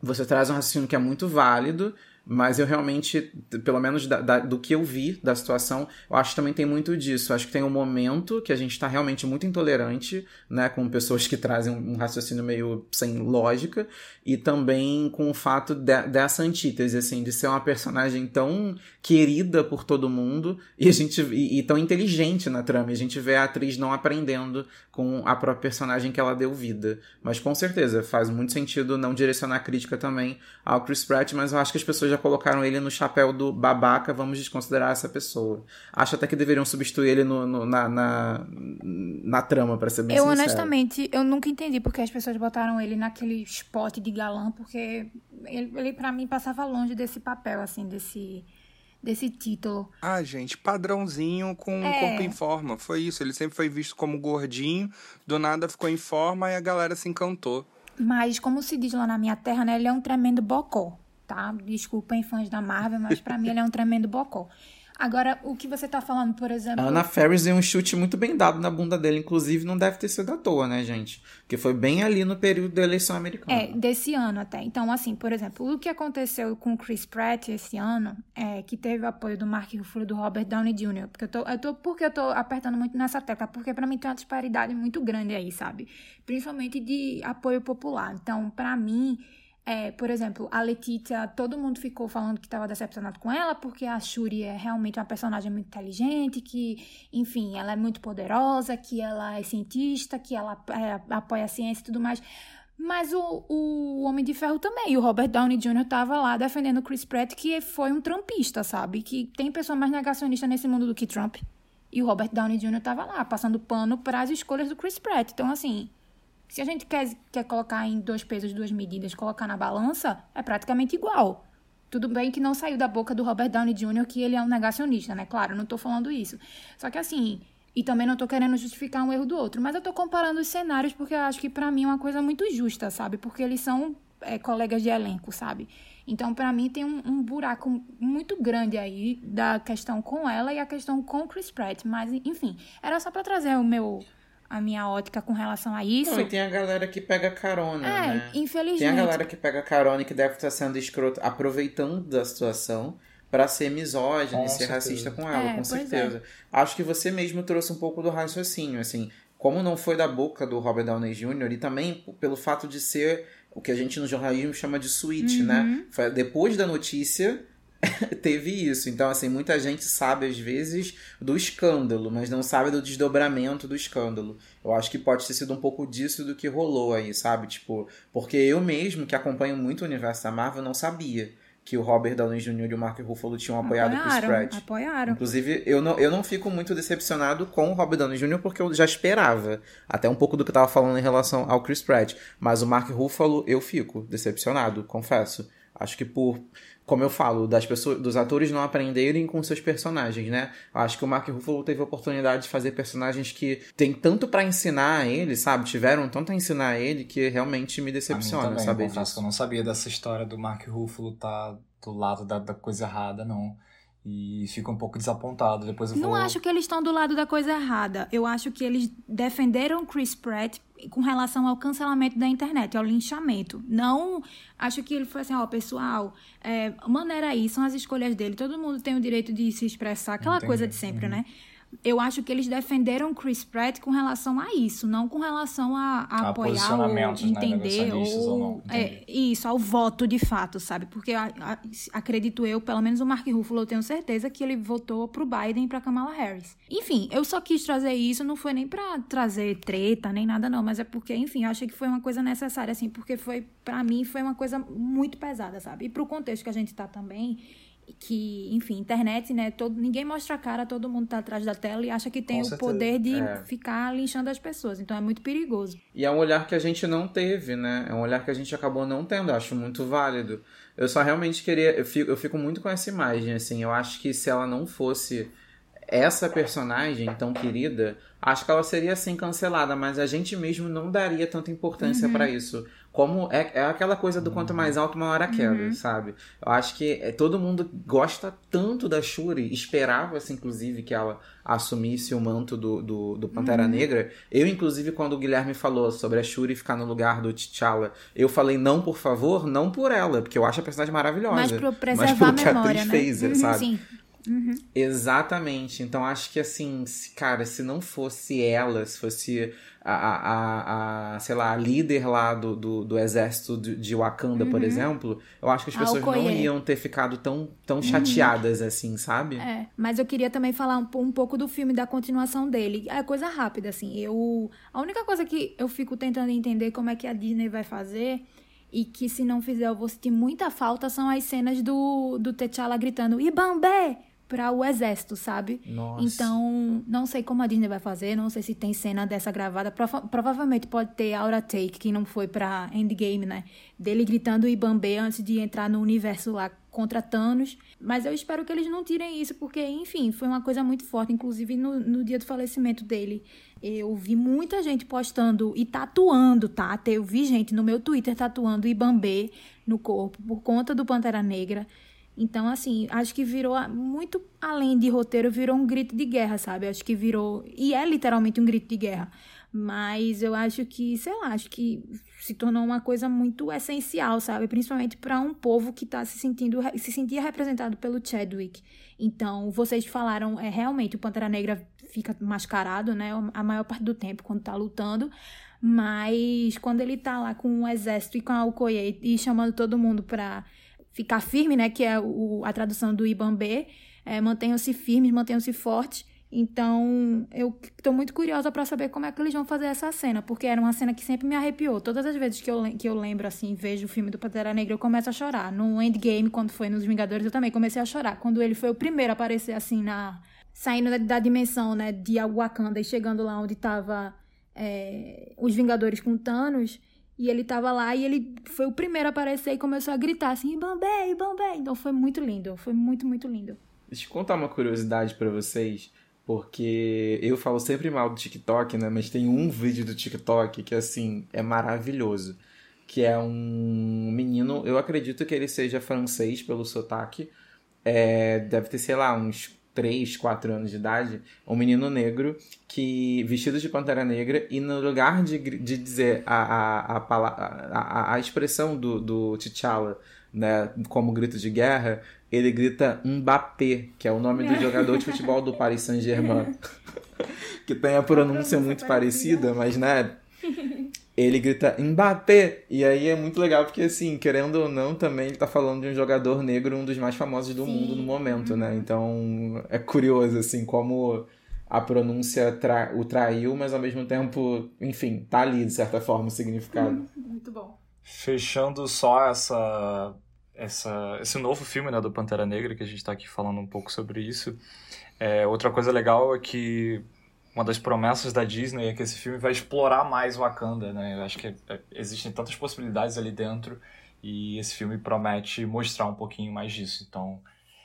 você traz um raciocínio que é muito válido, mas eu realmente, pelo menos da, da, do que eu vi da situação, eu acho que também tem muito disso. Eu acho que tem um momento que a gente está realmente muito intolerante, né, com pessoas que trazem um raciocínio meio sem lógica, e também com o fato de, dessa antítese, assim, de ser uma personagem tão querida por todo mundo e a gente e, e tão inteligente na trama. A gente vê a atriz não aprendendo com a própria personagem que ela deu vida. Mas com certeza faz muito sentido não direcionar crítica também ao Chris Pratt, mas eu acho que as pessoas já colocaram ele no chapéu do babaca, vamos desconsiderar essa pessoa. Acho até que deveriam substituir ele no, no na, na, na, trama, para ser bem eu, sincero. Eu honestamente, eu nunca entendi porque as pessoas botaram ele naquele spot de galã, porque ele, ele para mim passava longe desse papel, assim, desse desse título. Ah, gente, padrãozinho com é. corpo em forma. Foi isso. Ele sempre foi visto como gordinho, do nada ficou em forma e a galera se encantou. Mas, como se diz lá na minha terra, né? Ele é um tremendo bocó, tá? Desculpem fãs da Marvel, mas para mim ele é um tremendo bocó. Agora, o que você tá falando, por exemplo. A Ana Ferris deu um chute muito bem dado na bunda dele, inclusive não deve ter sido à toa, né, gente? Porque foi bem ali no período da eleição americana. É, desse ano até. Então, assim, por exemplo, o que aconteceu com o Chris Pratt esse ano é que teve o apoio do Mark Ruffalo e do Robert Downey Jr. Porque eu tô, eu tô, porque eu tô apertando muito nessa tecla? Porque para mim tem uma disparidade muito grande aí, sabe? Principalmente de apoio popular. Então, para mim é, por exemplo, a Letitia, todo mundo ficou falando que estava decepcionado com ela, porque a Shuri é realmente uma personagem muito inteligente, que, enfim, ela é muito poderosa, que ela é cientista, que ela é, apoia a ciência e tudo mais. Mas o, o Homem de Ferro também, o Robert Downey Jr. estava lá defendendo o Chris Pratt, que foi um trumpista, sabe? Que tem pessoa mais negacionista nesse mundo do que Trump. E o Robert Downey Jr. estava lá, passando pano para as escolhas do Chris Pratt. Então, assim, se a gente quer, quer colocar em dois pesos, duas medidas, colocar na balança, é praticamente igual. Tudo bem que não saiu da boca do Robert Downey Jr. que ele é um negacionista, né? Claro, não tô falando isso. Só que assim, e também não tô querendo justificar um erro do outro, mas eu tô comparando os cenários porque eu acho que para mim é uma coisa muito justa, sabe? Porque eles são é, colegas de elenco, sabe? Então, para mim, tem um, um, buraco muito grande aí da questão com ela e a questão com Chris Pratt. Mas, enfim, era só para trazer o meu a minha ótica com relação a isso. Não, e tem a galera que pega carona, é, né? infelizmente. Tem a galera que pega carona e que deve estar sendo escroto, aproveitando da situação para ser misógino e ser certeza. racista com ela, é, com é. certeza. É. Acho que você mesmo trouxe um pouco do raciocínio, assim, como não foi da boca do Robert Downey Jr. e também pelo fato de ser o que a gente no jornalismo chama de switch, né? uhum. né? Foi depois da notícia teve isso. Então, assim, muita gente sabe, às vezes, do escândalo, mas não sabe do desdobramento do escândalo. Eu acho que pode ter sido um pouco disso do que rolou aí, sabe? Tipo, porque eu mesmo, que acompanho muito o universo da Marvel, não sabia que o Robert Downey Jr. e o Mark Ruffalo tinham apoiado o Chris Pratt. Apoiaram. Inclusive, eu não, eu não fico muito decepcionado com o Robert Downey Jr. porque eu já esperava. Até um pouco do que eu tava falando em relação ao Chris Pratt. Mas o Mark Ruffalo, eu fico decepcionado, confesso. Acho que por como eu falo, das pessoas, dos atores não aprenderem com seus personagens, né? Acho que o Mark Ruffalo teve a oportunidade de fazer personagens que tem tanto para ensinar a ele, sabe? Tiveram tanto a ensinar a ele que realmente me decepciona, também, saber disso. Que eu não sabia dessa história do Mark Ruffalo tá do lado da, da coisa errada, não. E fico um pouco desapontado. Depois eu vou... Não acho que eles estão do lado da coisa errada. Eu acho que eles defenderam Chris Pratt com relação ao cancelamento da internet, ao linchamento. Não acho que ele foi assim, ó, pessoal, é, maneira aí, são as escolhas dele. Todo mundo tem o direito de se expressar, aquela Entendi. coisa de sempre, uhum. né? Eu acho que eles defenderam Chris Pratt com relação a isso, não com relação a, a, a apoiar ou né, entender né, ou, ou não, é, isso, ao voto de fato, sabe? Porque a, a, acredito eu, pelo menos o Mark Ruffalo, eu tenho certeza que ele votou pro Biden e pra Kamala Harris. Enfim, eu só quis trazer isso, não foi nem para trazer treta nem nada não, mas é porque, enfim, eu achei que foi uma coisa necessária assim, porque foi para mim foi uma coisa muito pesada, sabe? E pro contexto que a gente tá também, que, enfim, internet, né? Todo, ninguém mostra a cara, todo mundo tá atrás da tela e acha que tem Com o certeza. poder de é. ficar linchando as pessoas. Então é muito perigoso. E é um olhar que a gente não teve, né? É um olhar que a gente acabou não tendo. Eu acho muito válido. Eu só realmente queria. Eu fico, eu fico muito com essa imagem, assim. Eu acho que se ela não fosse essa personagem tão querida, acho que ela seria assim cancelada, mas a gente mesmo não daria tanta importância uhum. para isso. Como é, é aquela coisa do quanto mais alto, maior a queda, uhum. sabe? Eu acho que é, todo mundo gosta tanto da Shuri, esperava-se, inclusive, que ela assumisse o manto do, do, do Pantera uhum. Negra. Eu, inclusive, quando o Guilherme falou sobre a Shuri ficar no lugar do T'Challa, eu falei não, por favor, não por ela, porque eu acho a personagem maravilhosa. Mas pro preservar mas pelo que a atriz né? fez, uhum, sabe? Sim. Uhum. Exatamente. Então acho que assim, se, cara, se não fosse ela, se fosse a, a, a, sei lá, a líder lá do, do, do exército de, Wakanda, uhum. por exemplo, eu acho que as pessoas não iam ter ficado tão, tão uhum. chateadas assim, sabe? É, mas eu queria também falar um, um pouco do filme, da continuação dele. É coisa rápida, assim. Eu. A única coisa que eu fico tentando entender como é que a Disney vai fazer e que se não fizer eu vou sentir muita falta são as cenas do, do T'Challa gritando Ibambé! Para o exército, sabe? Nossa. Então, não sei como a Disney vai fazer, não sei se tem cena dessa gravada. Prova provavelmente pode ter Aura Take, que não foi para Endgame, né? Dele gritando Ibambe antes de entrar no universo lá contra Thanos. Mas eu espero que eles não tirem isso, porque, enfim, foi uma coisa muito forte. Inclusive, no, no dia do falecimento dele, eu vi muita gente postando e tatuando, tá? Eu vi gente no meu Twitter tatuando Ibambe no corpo por conta do Pantera Negra. Então, assim, acho que virou muito além de roteiro, virou um grito de guerra, sabe? Acho que virou. E é literalmente um grito de guerra. Mas eu acho que, sei lá, acho que se tornou uma coisa muito essencial, sabe? Principalmente para um povo que está se sentindo, se sentia representado pelo Chadwick. Então, vocês falaram, é realmente o Pantera Negra fica mascarado, né? A maior parte do tempo quando tá lutando. Mas quando ele tá lá com o exército e com a Okoye e chamando todo mundo pra ficar firme, né? Que é o, a tradução do Ibambê. É, mantenham-se firmes, mantenham-se fortes. Então, eu tô muito curiosa para saber como é que eles vão fazer essa cena, porque era uma cena que sempre me arrepiou. Todas as vezes que eu, que eu lembro, assim, vejo o filme do Pantera Negra, eu começo a chorar. No Endgame, quando foi nos Vingadores, eu também comecei a chorar. Quando ele foi o primeiro a aparecer, assim, na... Saindo da, da dimensão, né, de Wakanda e chegando lá onde tava é, os Vingadores com Thanos, e ele tava lá e ele foi o primeiro a aparecer e começou a gritar assim, Ibambé, Ibambé. Então foi muito lindo, foi muito, muito lindo. Deixa eu contar uma curiosidade para vocês, porque eu falo sempre mal do TikTok, né? Mas tem um vídeo do TikTok que, assim, é maravilhoso. Que é um menino, eu acredito que ele seja francês pelo sotaque. É, deve ter, sei lá, uns 3, 4 anos de idade, um menino negro que vestido de pantera negra e no lugar de, de dizer a, a, a, a, a expressão do, do T'Challa né, como grito de guerra, ele grita Mbappé, que é o nome do jogador de futebol do Paris Saint-Germain. que tem a pronúncia muito parecida, mas né, ele grita Mbappé. E aí é muito legal porque, assim, querendo ou não, também ele tá falando de um jogador negro, um dos mais famosos do Sim. mundo no momento, né? Então é curioso, assim, como a pronúncia tra o traiu, mas ao mesmo tempo, enfim, tá ali, de certa forma, o significado. Muito bom. Fechando só essa, essa, esse novo filme né, do Pantera Negra, que a gente tá aqui falando um pouco sobre isso. É, outra coisa legal é que uma das promessas da Disney é que esse filme vai explorar mais Wakanda, né? Eu acho que é, existem tantas possibilidades ali dentro e esse filme promete mostrar um pouquinho mais disso. Então,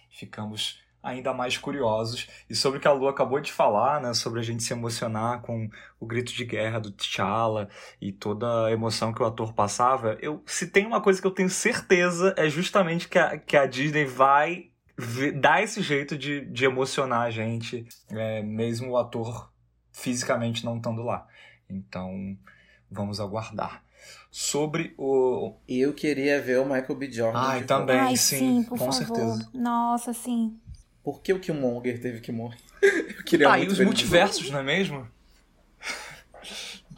ficamos ainda mais curiosos. E sobre o que a Lu acabou de falar, né, sobre a gente se emocionar com o grito de guerra do T'Challa e toda a emoção que o ator passava, eu se tem uma coisa que eu tenho certeza é justamente que a, que a Disney vai dar esse jeito de, de emocionar a gente, é, mesmo o ator fisicamente não estando lá. Então, vamos aguardar. Sobre o. Eu queria ver o Michael B. Jordan. Ai, também, Ai, sim, sim por com favor. certeza. Nossa, sim. Por que o Killmonger teve que morrer? Eu queria Tá, e muito os ver ele multiversos, não é mesmo?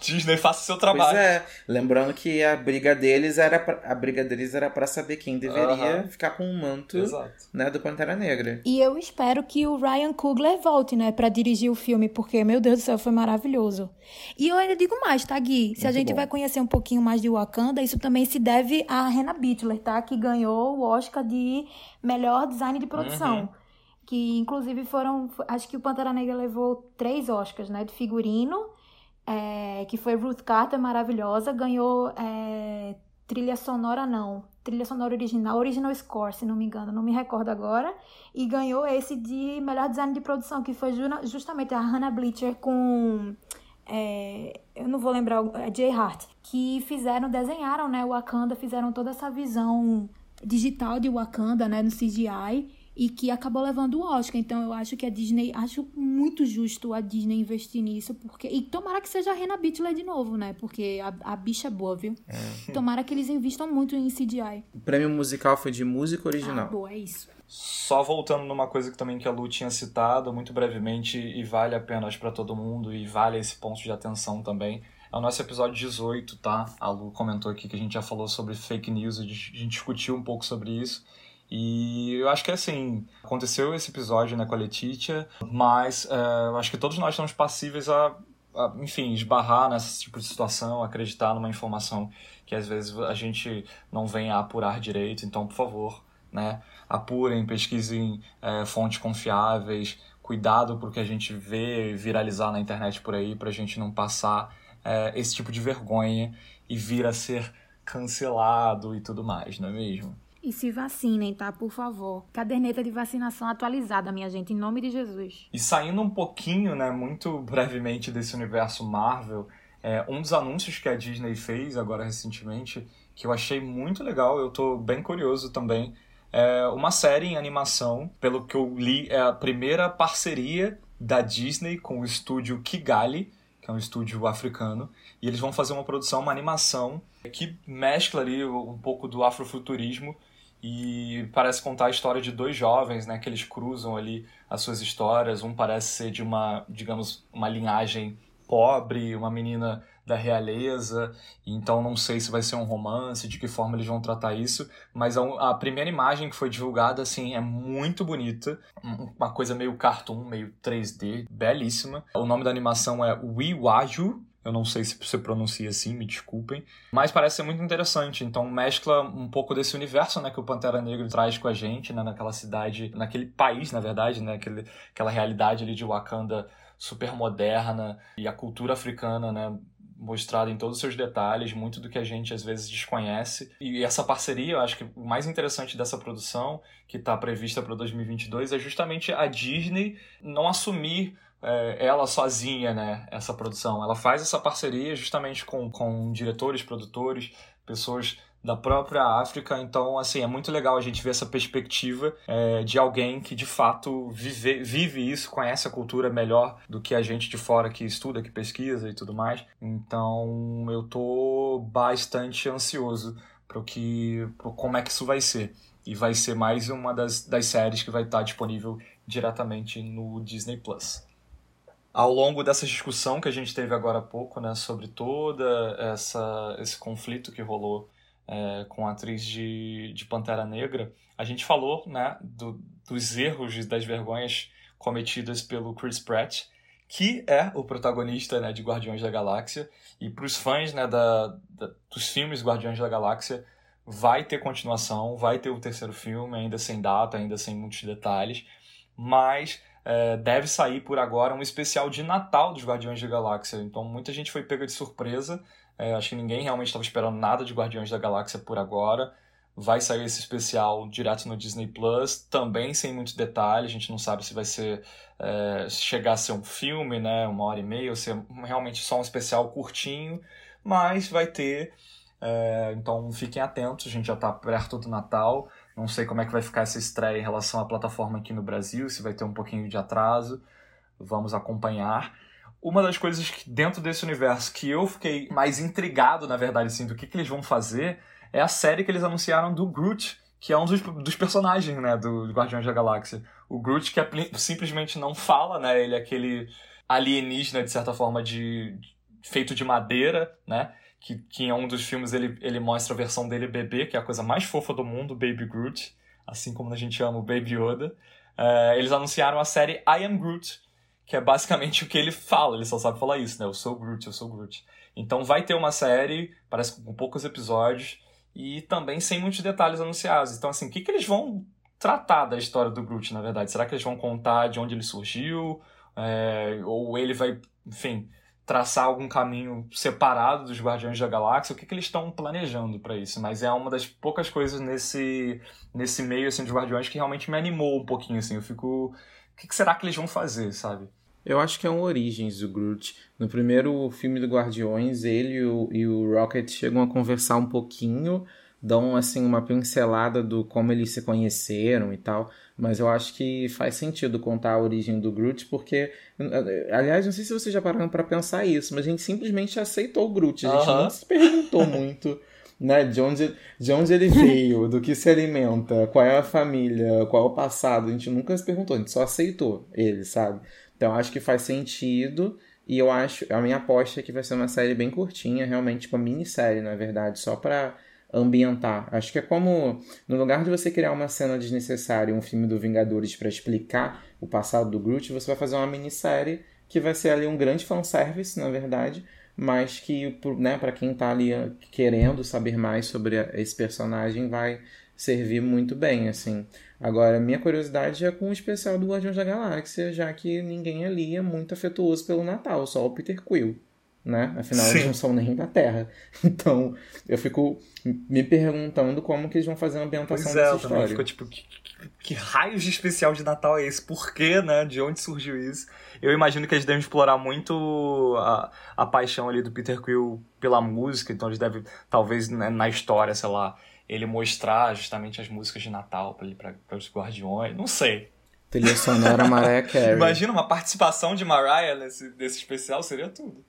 Disney, faça seu trabalho. Pois é, lembrando que a briga deles era pra, a briga deles era para saber quem deveria Aham. ficar com o manto, Exato. né, do Pantera Negra. E eu espero que o Ryan Coogler volte, né, pra dirigir o filme, porque, meu Deus do céu, foi maravilhoso. E eu ainda digo mais, tá, Gui? Se a Muito gente bom. vai conhecer um pouquinho mais de Wakanda, isso também se deve a Hannah Bittler, tá? Que ganhou o Oscar de melhor design de produção. Uhum. Que, inclusive, foram... Acho que o Pantera Negra levou três Oscars, né? De figurino, é, que foi Ruth Carter, maravilhosa. Ganhou é, trilha sonora, não. Trilha sonora original, original score, se não me engano. Não me recordo agora. E ganhou esse de melhor design de produção, que foi ju- justamente a Hannah Bleacher com... é, eu não vou lembrar, é Jay Hart. Que fizeram, desenharam, né? Wakanda, fizeram toda essa visão digital de Wakanda, né? No CGI e que acabou levando o Oscar. Então eu acho que a Disney, acho muito justo a Disney investir nisso, porque e tomara que seja a Rena Bittler de novo, né? Porque a, a bicha é boa, viu? Tomara que eles investam muito em CGI. O prêmio musical foi de música Ah, original. boa, é isso. Só voltando numa coisa que também que a Lu tinha citado muito brevemente e vale a pena acho, pra todo mundo e vale esse ponto de atenção também. É o nosso episódio 18, tá? A Lu comentou aqui que a gente já falou sobre fake news, a gente discutiu um pouco sobre isso. E eu acho que assim, aconteceu esse episódio né, com a Letitia, mas é, eu acho que todos nós estamos passíveis a, a, enfim, esbarrar nesse tipo de situação, acreditar numa informação que às vezes a gente não vem a apurar direito. Então, por favor, né, apurem, pesquisem é, fontes confiáveis, cuidado porque a gente vê viralizar na internet por aí, para a gente não passar é, esse tipo de vergonha e vir a ser cancelado e tudo mais, não é mesmo? E se vacinem, tá? Por favor. Caderneta de vacinação atualizada, minha gente, em nome de Jesus. E saindo um pouquinho, né, muito brevemente desse universo Marvel, é, um dos anúncios que a Disney fez agora recentemente, que eu achei muito legal, eu tô bem curioso também, é uma série em animação, pelo que eu li, é a primeira parceria da Disney com o estúdio Kigali, que é um estúdio africano, e eles vão fazer uma produção, uma animação que mescla ali um pouco do afrofuturismo e parece contar a história de dois jovens, né, que eles cruzam ali as suas histórias. Um parece ser de uma, digamos, uma linhagem pobre, uma menina da realeza, então não sei se vai ser um romance, de que forma eles vão tratar isso, mas a, a primeira imagem que foi divulgada, assim, é muito bonita, uma coisa meio cartoon, meio 3D, belíssima. O nome da animação é Wiwaju, eu não sei se você pronuncia assim, me desculpem. Mas parece ser muito interessante. Então mescla um pouco desse universo né, que o Pantera Negra traz com a gente, né, naquela cidade, naquele país, na verdade, né, aquele, aquela realidade ali de Wakanda super moderna e a cultura africana, né, mostrada em todos os seus detalhes, muito do que a gente às vezes desconhece. E essa parceria, eu acho que o mais interessante dessa produção, que está prevista para 2022, é justamente a Disney não assumir é, ela sozinha, né, essa produção. Ela faz essa parceria justamente com, com diretores, produtores, pessoas da própria África. Então, assim, é muito legal a gente ver essa perspectiva é, de alguém que de fato vive, vive isso, conhece a cultura melhor do que a gente de fora que estuda, que pesquisa e tudo mais. Então, eu tô bastante ansioso para que pro como é que isso vai ser. E vai ser mais uma das, das séries que vai estar disponível diretamente no Disney Plus ao longo dessa discussão que a gente teve agora há pouco, né, sobre toda essa esse conflito que rolou é, com a atriz de, de Pantera Negra, a gente falou né, do, dos erros e das vergonhas cometidas pelo Chris Pratt, que é o protagonista né, de Guardiões da Galáxia. E para os fãs né, da, da, dos filmes Guardiões da Galáxia, vai ter continuação, vai ter o terceiro filme, ainda sem data, ainda sem muitos detalhes, mas é, deve sair por agora um especial de Natal dos Guardiões da Galáxia. Então muita gente foi pega de surpresa é, acho que ninguém realmente estava esperando nada de Guardiões da Galáxia por agora. Vai sair esse especial direto no Disney Plus, também sem muitos detalhes. A gente não sabe se vai ser é, chegar a ser um filme, né, uma hora e meia, ou ser realmente só um especial curtinho, mas vai ter. É, então fiquem atentos, a gente já está perto do Natal. Não sei como é que vai ficar essa estreia em relação à plataforma aqui no Brasil, se vai ter um pouquinho de atraso. Vamos acompanhar. Uma das coisas que, dentro desse universo que eu fiquei mais intrigado, na verdade, assim, do que, que eles vão fazer, é a série que eles anunciaram do Groot, que é um dos, dos personagens, né, do Guardiões da Galáxia. O Groot que é, simplesmente não fala, né, ele é aquele alienígena, de certa forma, de, feito de madeira, né, que, que em um dos filmes ele, ele mostra a versão dele bebê, que é a coisa mais fofa do mundo, Baby Groot, assim como a gente ama o Baby Yoda. Uh, eles anunciaram a série I Am Groot, que é basicamente o que ele fala, ele só sabe falar isso, né? Eu sou Groot, eu sou Groot. Então vai ter uma série, parece com poucos episódios, e também sem muitos detalhes anunciados. Então, assim, o que, que eles vão tratar da história do Groot, na verdade? Será que eles vão contar de onde ele surgiu? É, ou ele vai, enfim, traçar algum caminho separado dos Guardiões da Galáxia? O que, que eles estão planejando para isso? Mas é uma das poucas coisas nesse, nesse meio assim, de Guardiões que realmente me animou um pouquinho. Assim. Eu fico o que, que será que eles vão fazer, sabe? Eu acho que é um Origens do Groot. No primeiro filme do Guardiões, ele e o, e o, Rocket chegam a conversar um pouquinho, dão assim uma pincelada do como eles se conheceram e tal. Mas eu acho que faz sentido contar a origem do Groot, porque. Aliás, não sei se vocês já pararam para pensar isso, mas a gente simplesmente aceitou o Groot. A gente uh -huh. não se perguntou muito né? De onde, de onde ele veio, do que se alimenta, qual é a família, qual é o passado. A gente nunca se perguntou, a gente só aceitou ele, sabe? Então acho que faz sentido. E eu acho, a minha aposta é que vai ser uma série bem curtinha, realmente, tipo, uma minissérie, na verdade, só pra ambientar. Acho que é como, no lugar de você criar uma cena desnecessária, um filme do Vingadores para explicar o passado do Groot, você vai fazer uma minissérie que vai ser ali um grande fanservice, na verdade, mas que né, para quem está ali ah, querendo saber mais sobre esse personagem vai servir muito bem, assim. Agora, minha curiosidade é com o especial do Guardiões da Galáxia, já que ninguém ali é muito afetuoso pelo Natal, só o Peter Quill, né? Afinal, Sim. eles não são nem da Terra. Então, eu fico me perguntando como que eles vão fazer a ambientação pois é, dessa história. Fico, tipo, que, que, que raios de especial de Natal é esse? Por quê, né? De onde surgiu isso? eu imagino que eles devem explorar muito a, a paixão ali do Peter Quill pela música, então eles devem, talvez né, na história, sei lá, ele mostrar justamente as músicas de Natal para os Guardiões, não sei. Trilha sonora Mariah Carey. Imagina uma participação de Mariah nesse, nesse especial, seria tudo.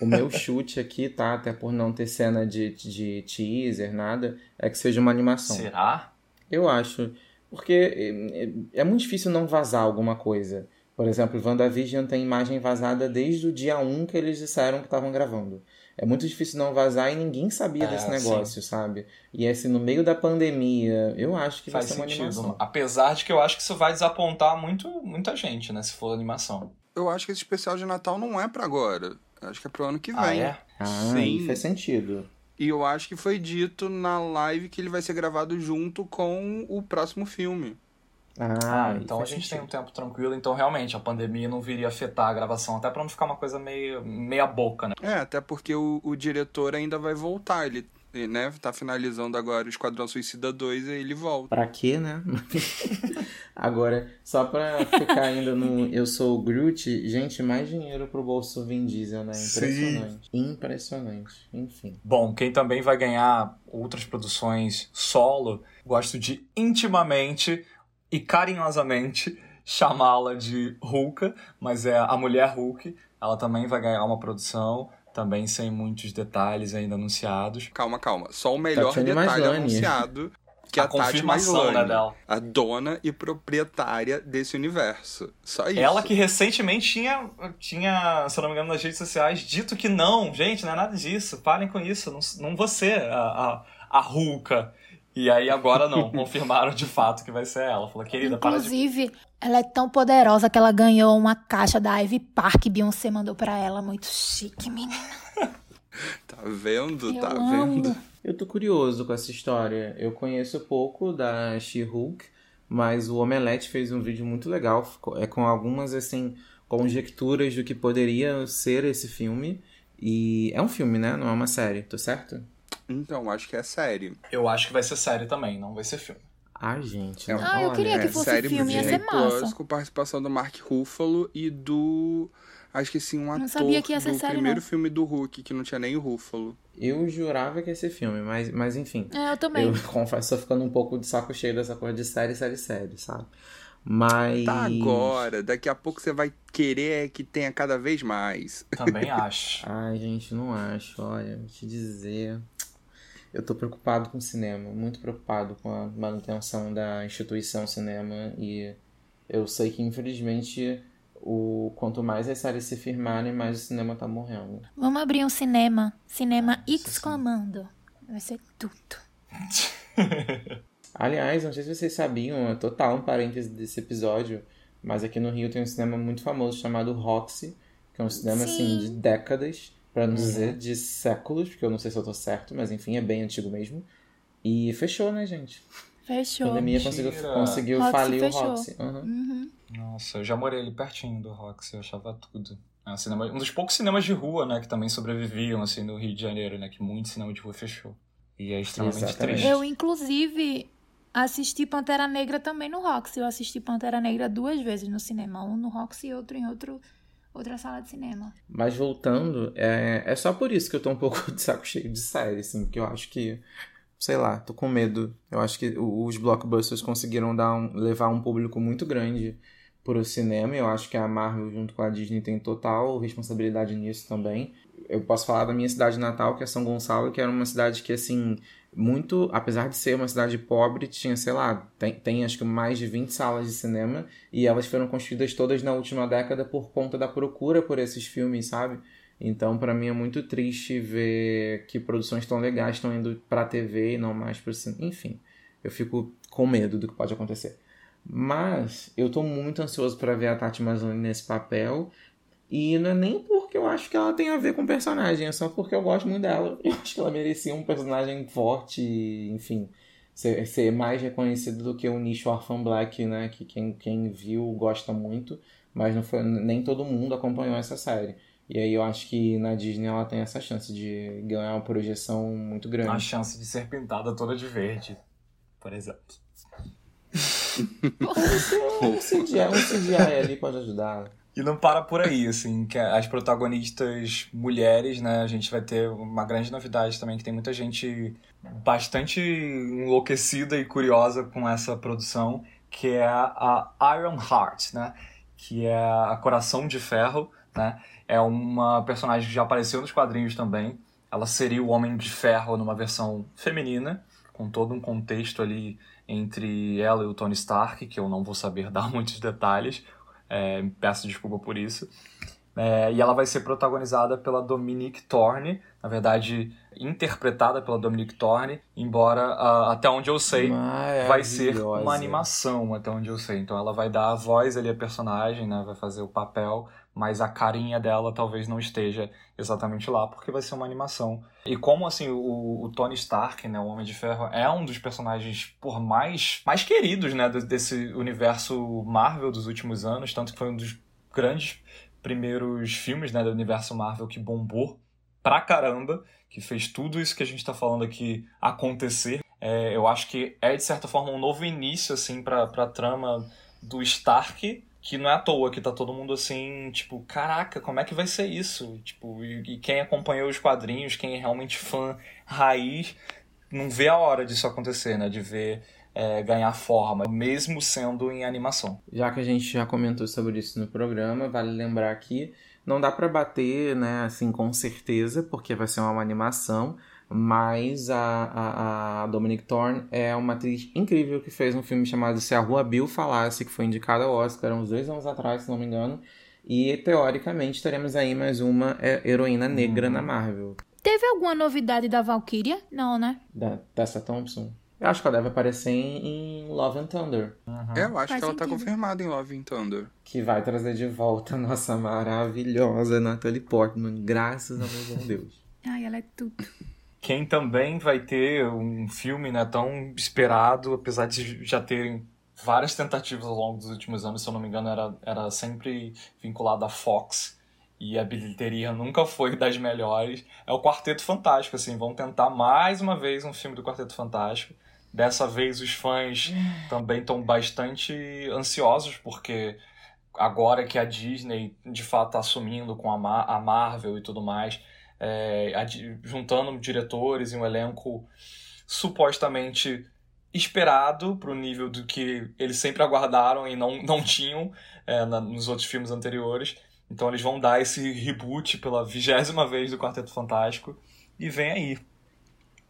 O meu chute aqui, tá? Até por não ter cena de, de teaser, nada, é que seja uma animação. Será? Eu acho. Porque é, é, é muito difícil não vazar alguma coisa Por exemplo, WandaVision tem imagem vazada desde o dia 1 que eles disseram que estavam gravando. É muito difícil não vazar e ninguém sabia É, desse negócio, sim. sabe? E assim, no meio da pandemia, eu acho que Faz vai ser uma sentido. animação. Apesar de que eu acho que isso vai desapontar muito, muita gente, né? Se for animação. Eu acho que esse especial de Natal não é pra agora. Eu Acho que é pro ano que vem. Ah, é? Ah, Sim. faz sentido. E eu acho que foi dito na live que ele vai ser gravado junto com o próximo filme. Ah, Ah, então a gente tem um sentido. tempo tranquilo. Então, realmente, a pandemia não viria afetar a gravação. Até pra não ficar uma coisa meio meia boca, né? É, até porque o, o diretor ainda vai voltar. Ele, ele, né, tá finalizando agora o Esquadrão Suicida 2 e aí ele volta. Pra quê, né? Agora, só pra ficar ainda no Eu Sou o Groot, gente, mais dinheiro pro bolso Vin Diesel, né? Sim. Impressionante. Impressionante. Enfim. Bom, quem também vai ganhar outras produções solo, gosto de intimamente e carinhosamente chamá-la de Hulka, mas é a mulher Hulk. Ela também vai ganhar uma produção, também sem muitos detalhes ainda anunciados. Calma, calma. Só o melhor Tatiane detalhe anunciado. Que é A a, Tati confirmação, Maslany, né, dela. a dona e proprietária desse universo. Só isso. Ela que recentemente tinha, tinha, se eu não me engano, nas redes sociais, dito que não, gente, não é nada disso, parem com isso, não, não você, a, a, a Hulka. E aí agora não, confirmaram de fato que vai ser ela. Falou, querida, para de. Inclusive, ela é tão poderosa que ela ganhou uma caixa da Ivy Park. Beyoncé mandou pra ela. Muito chique, menina. Tá vendo? Eu tá amo. vendo? Eu tô curioso com essa história. Eu conheço pouco da She-Hulk, mas o Omelete fez um vídeo muito legal, ficou- é com algumas assim conjecturas do que poderia ser esse filme. E é um filme, né? Não é uma série, tô certo? Então, acho que é série. Eu acho que vai ser série também, não vai ser filme. Ah, gente. É, Ah, eu olha, queria que é, fosse série filme, ia ser massa. Plus, com participação do Mark Ruffalo e do... Acho que sim, um ator sabia que ia ser do série, primeiro não. filme do Hulk, que não tinha nem o Ruffalo. Eu jurava que ia ser filme, mas, mas enfim. É, eu também. Eu confesso, tô ficando um pouco de saco cheio dessa coisa de série, série, série, sabe? Mas. Tá agora, daqui a pouco você vai querer que tenha cada vez mais. Também acho. Ai, gente, não acho. Olha, vou te dizer. Eu tô preocupado com o cinema, muito preocupado com a manutenção da instituição cinema e eu sei que infelizmente o quanto mais as séries se firmarem, mais o cinema tá morrendo. Vamos abrir um cinema. Cinema exclamando. Vai ser tudo. Aliás, não sei se vocês sabiam, é total um parêntese desse episódio, mas aqui no Rio tem um cinema muito famoso chamado Roxy, que é um cinema assim Sim. de décadas, pra não Uhum. dizer de séculos, porque eu não sei se eu tô certo, mas enfim, é bem antigo mesmo. E fechou, né, gente? A Fechou. pandemia conseguiu, conseguiu Roxy falir fechou. o Roxy. Uhum. Uhum. Nossa, eu já morei ali pertinho do Roxy, eu achava tudo. É um, cinema, um dos poucos cinemas de rua, né, que também sobreviviam, assim, no Rio de Janeiro, né, que muito cinema de rua fechou. E é extremamente Exatamente. triste. Eu, inclusive, assisti Pantera Negra também no Roxy. Eu assisti Pantera Negra duas vezes no cinema. Um no Roxy e outro em outro, outra sala de cinema. Mas voltando, é, é só por isso que eu tô um pouco de saco cheio de série, assim, porque eu acho que, sei lá, tô com medo. Eu acho que os blockbusters conseguiram dar um- levar um público muito grande pro cinema. Eu acho que a Marvel, junto com a Disney, tem total responsabilidade nisso também. Eu posso falar da minha cidade natal, que é São Gonçalo, que era uma cidade que, assim, muito, apesar de ser uma cidade pobre, tinha, sei lá, tem, tem acho que mais de 20 salas de cinema e elas foram construídas todas na última década por conta da procura por esses filmes, sabe? Então, pra mim é muito triste ver que produções tão legais estão indo pra TV e não mais pro cinema. Enfim, eu fico com medo do que pode acontecer. Mas eu tô muito ansioso pra ver a Tati Maslany nesse papel. E não é nem porque eu acho que ela tem a ver com o personagem, é só porque eu gosto muito dela. Eu acho que ela merecia um personagem forte, enfim, ser, ser mais reconhecido do que o nicho Orphan Black, né? Que quem, quem viu gosta muito, mas não foi, nem todo mundo acompanhou essa série. E aí eu acho que na Disney ela tem essa chance de ganhar uma projeção muito A grande. chance de ser pintada toda de verde, por exemplo. Um CGI, um CGI ali pode ajudar. E não para por aí, assim, que as protagonistas mulheres, né, a gente vai ter uma grande novidade também, que tem muita gente bastante enlouquecida e curiosa com essa produção, que é a Iron Heart, né, que é a Coração de Ferro, né, é uma personagem que já apareceu nos quadrinhos também, ela seria o Homem de Ferro numa versão feminina, com todo um contexto ali entre ela e o Tony Stark, que eu não vou saber dar muitos detalhes, é, peço desculpa por isso. É, e ela vai ser protagonizada pela Dominique Thorne, na verdade, interpretada pela Dominique Thorne, embora, uh, até onde eu sei, vai ser uma animação, até onde eu sei. Então ela vai dar a voz ali a personagem, né, vai fazer o papel, mas a carinha dela talvez não esteja exatamente lá, porque vai ser uma animação. E como, assim, o, o Tony Stark, né, o Homem de Ferro, é um dos personagens, por mais, mais queridos, né, desse universo Marvel dos últimos anos, tanto que foi um dos grandes primeiros filmes né, do universo Marvel que bombou pra caramba, que fez tudo isso que a gente tá falando aqui acontecer. É, eu acho que é, de certa forma, um novo início, assim, pra, pra trama do Stark, que não é à toa que tá todo mundo assim, tipo, caraca, como é que vai ser isso? Tipo, e, e quem acompanhou os quadrinhos, quem é realmente fã raiz, não vê a hora disso acontecer, né? De ver é, ganhar forma, mesmo sendo em animação. Já que a gente já comentou sobre isso no programa, vale lembrar que não dá para bater, né, assim, com certeza, porque vai ser uma animação, mas a, a, a Dominic Thorne é uma atriz incrível que fez um filme chamado Se a Rua Bill Falasse, que foi indicado ao Oscar uns dois anos atrás, se não me engano, e teoricamente teremos aí mais uma é, heroína negra uhum. na Marvel. Teve alguma novidade da Valkyria? Não, né? Da Tessa Thompson? Eu acho que ela deve aparecer em, Love and Thunder. Uhum. eu acho Faz que ela tá confirmada em Love and Thunder. Que vai trazer de volta a nossa maravilhosa Natalie Portman, graças ao meu bom Deus. Ai, ela é tudo. Quem também vai ter um filme né, tão esperado, apesar de já terem várias tentativas ao longo dos últimos anos, se eu não me engano, era, era sempre vinculado à Fox e a bilheteria nunca foi das melhores. É o Quarteto Fantástico, assim, vão tentar mais uma vez um filme do Quarteto Fantástico. Dessa vez os fãs também estão bastante ansiosos, porque agora que a Disney de fato está assumindo com a, Mar a Marvel e tudo mais, é, juntando diretores e um elenco supostamente esperado para o nível do que eles sempre aguardaram e não, não tinham é, na, nos outros filmes anteriores. Então eles vão dar esse reboot pela vigésima vez do Quarteto Fantástico e vem aí.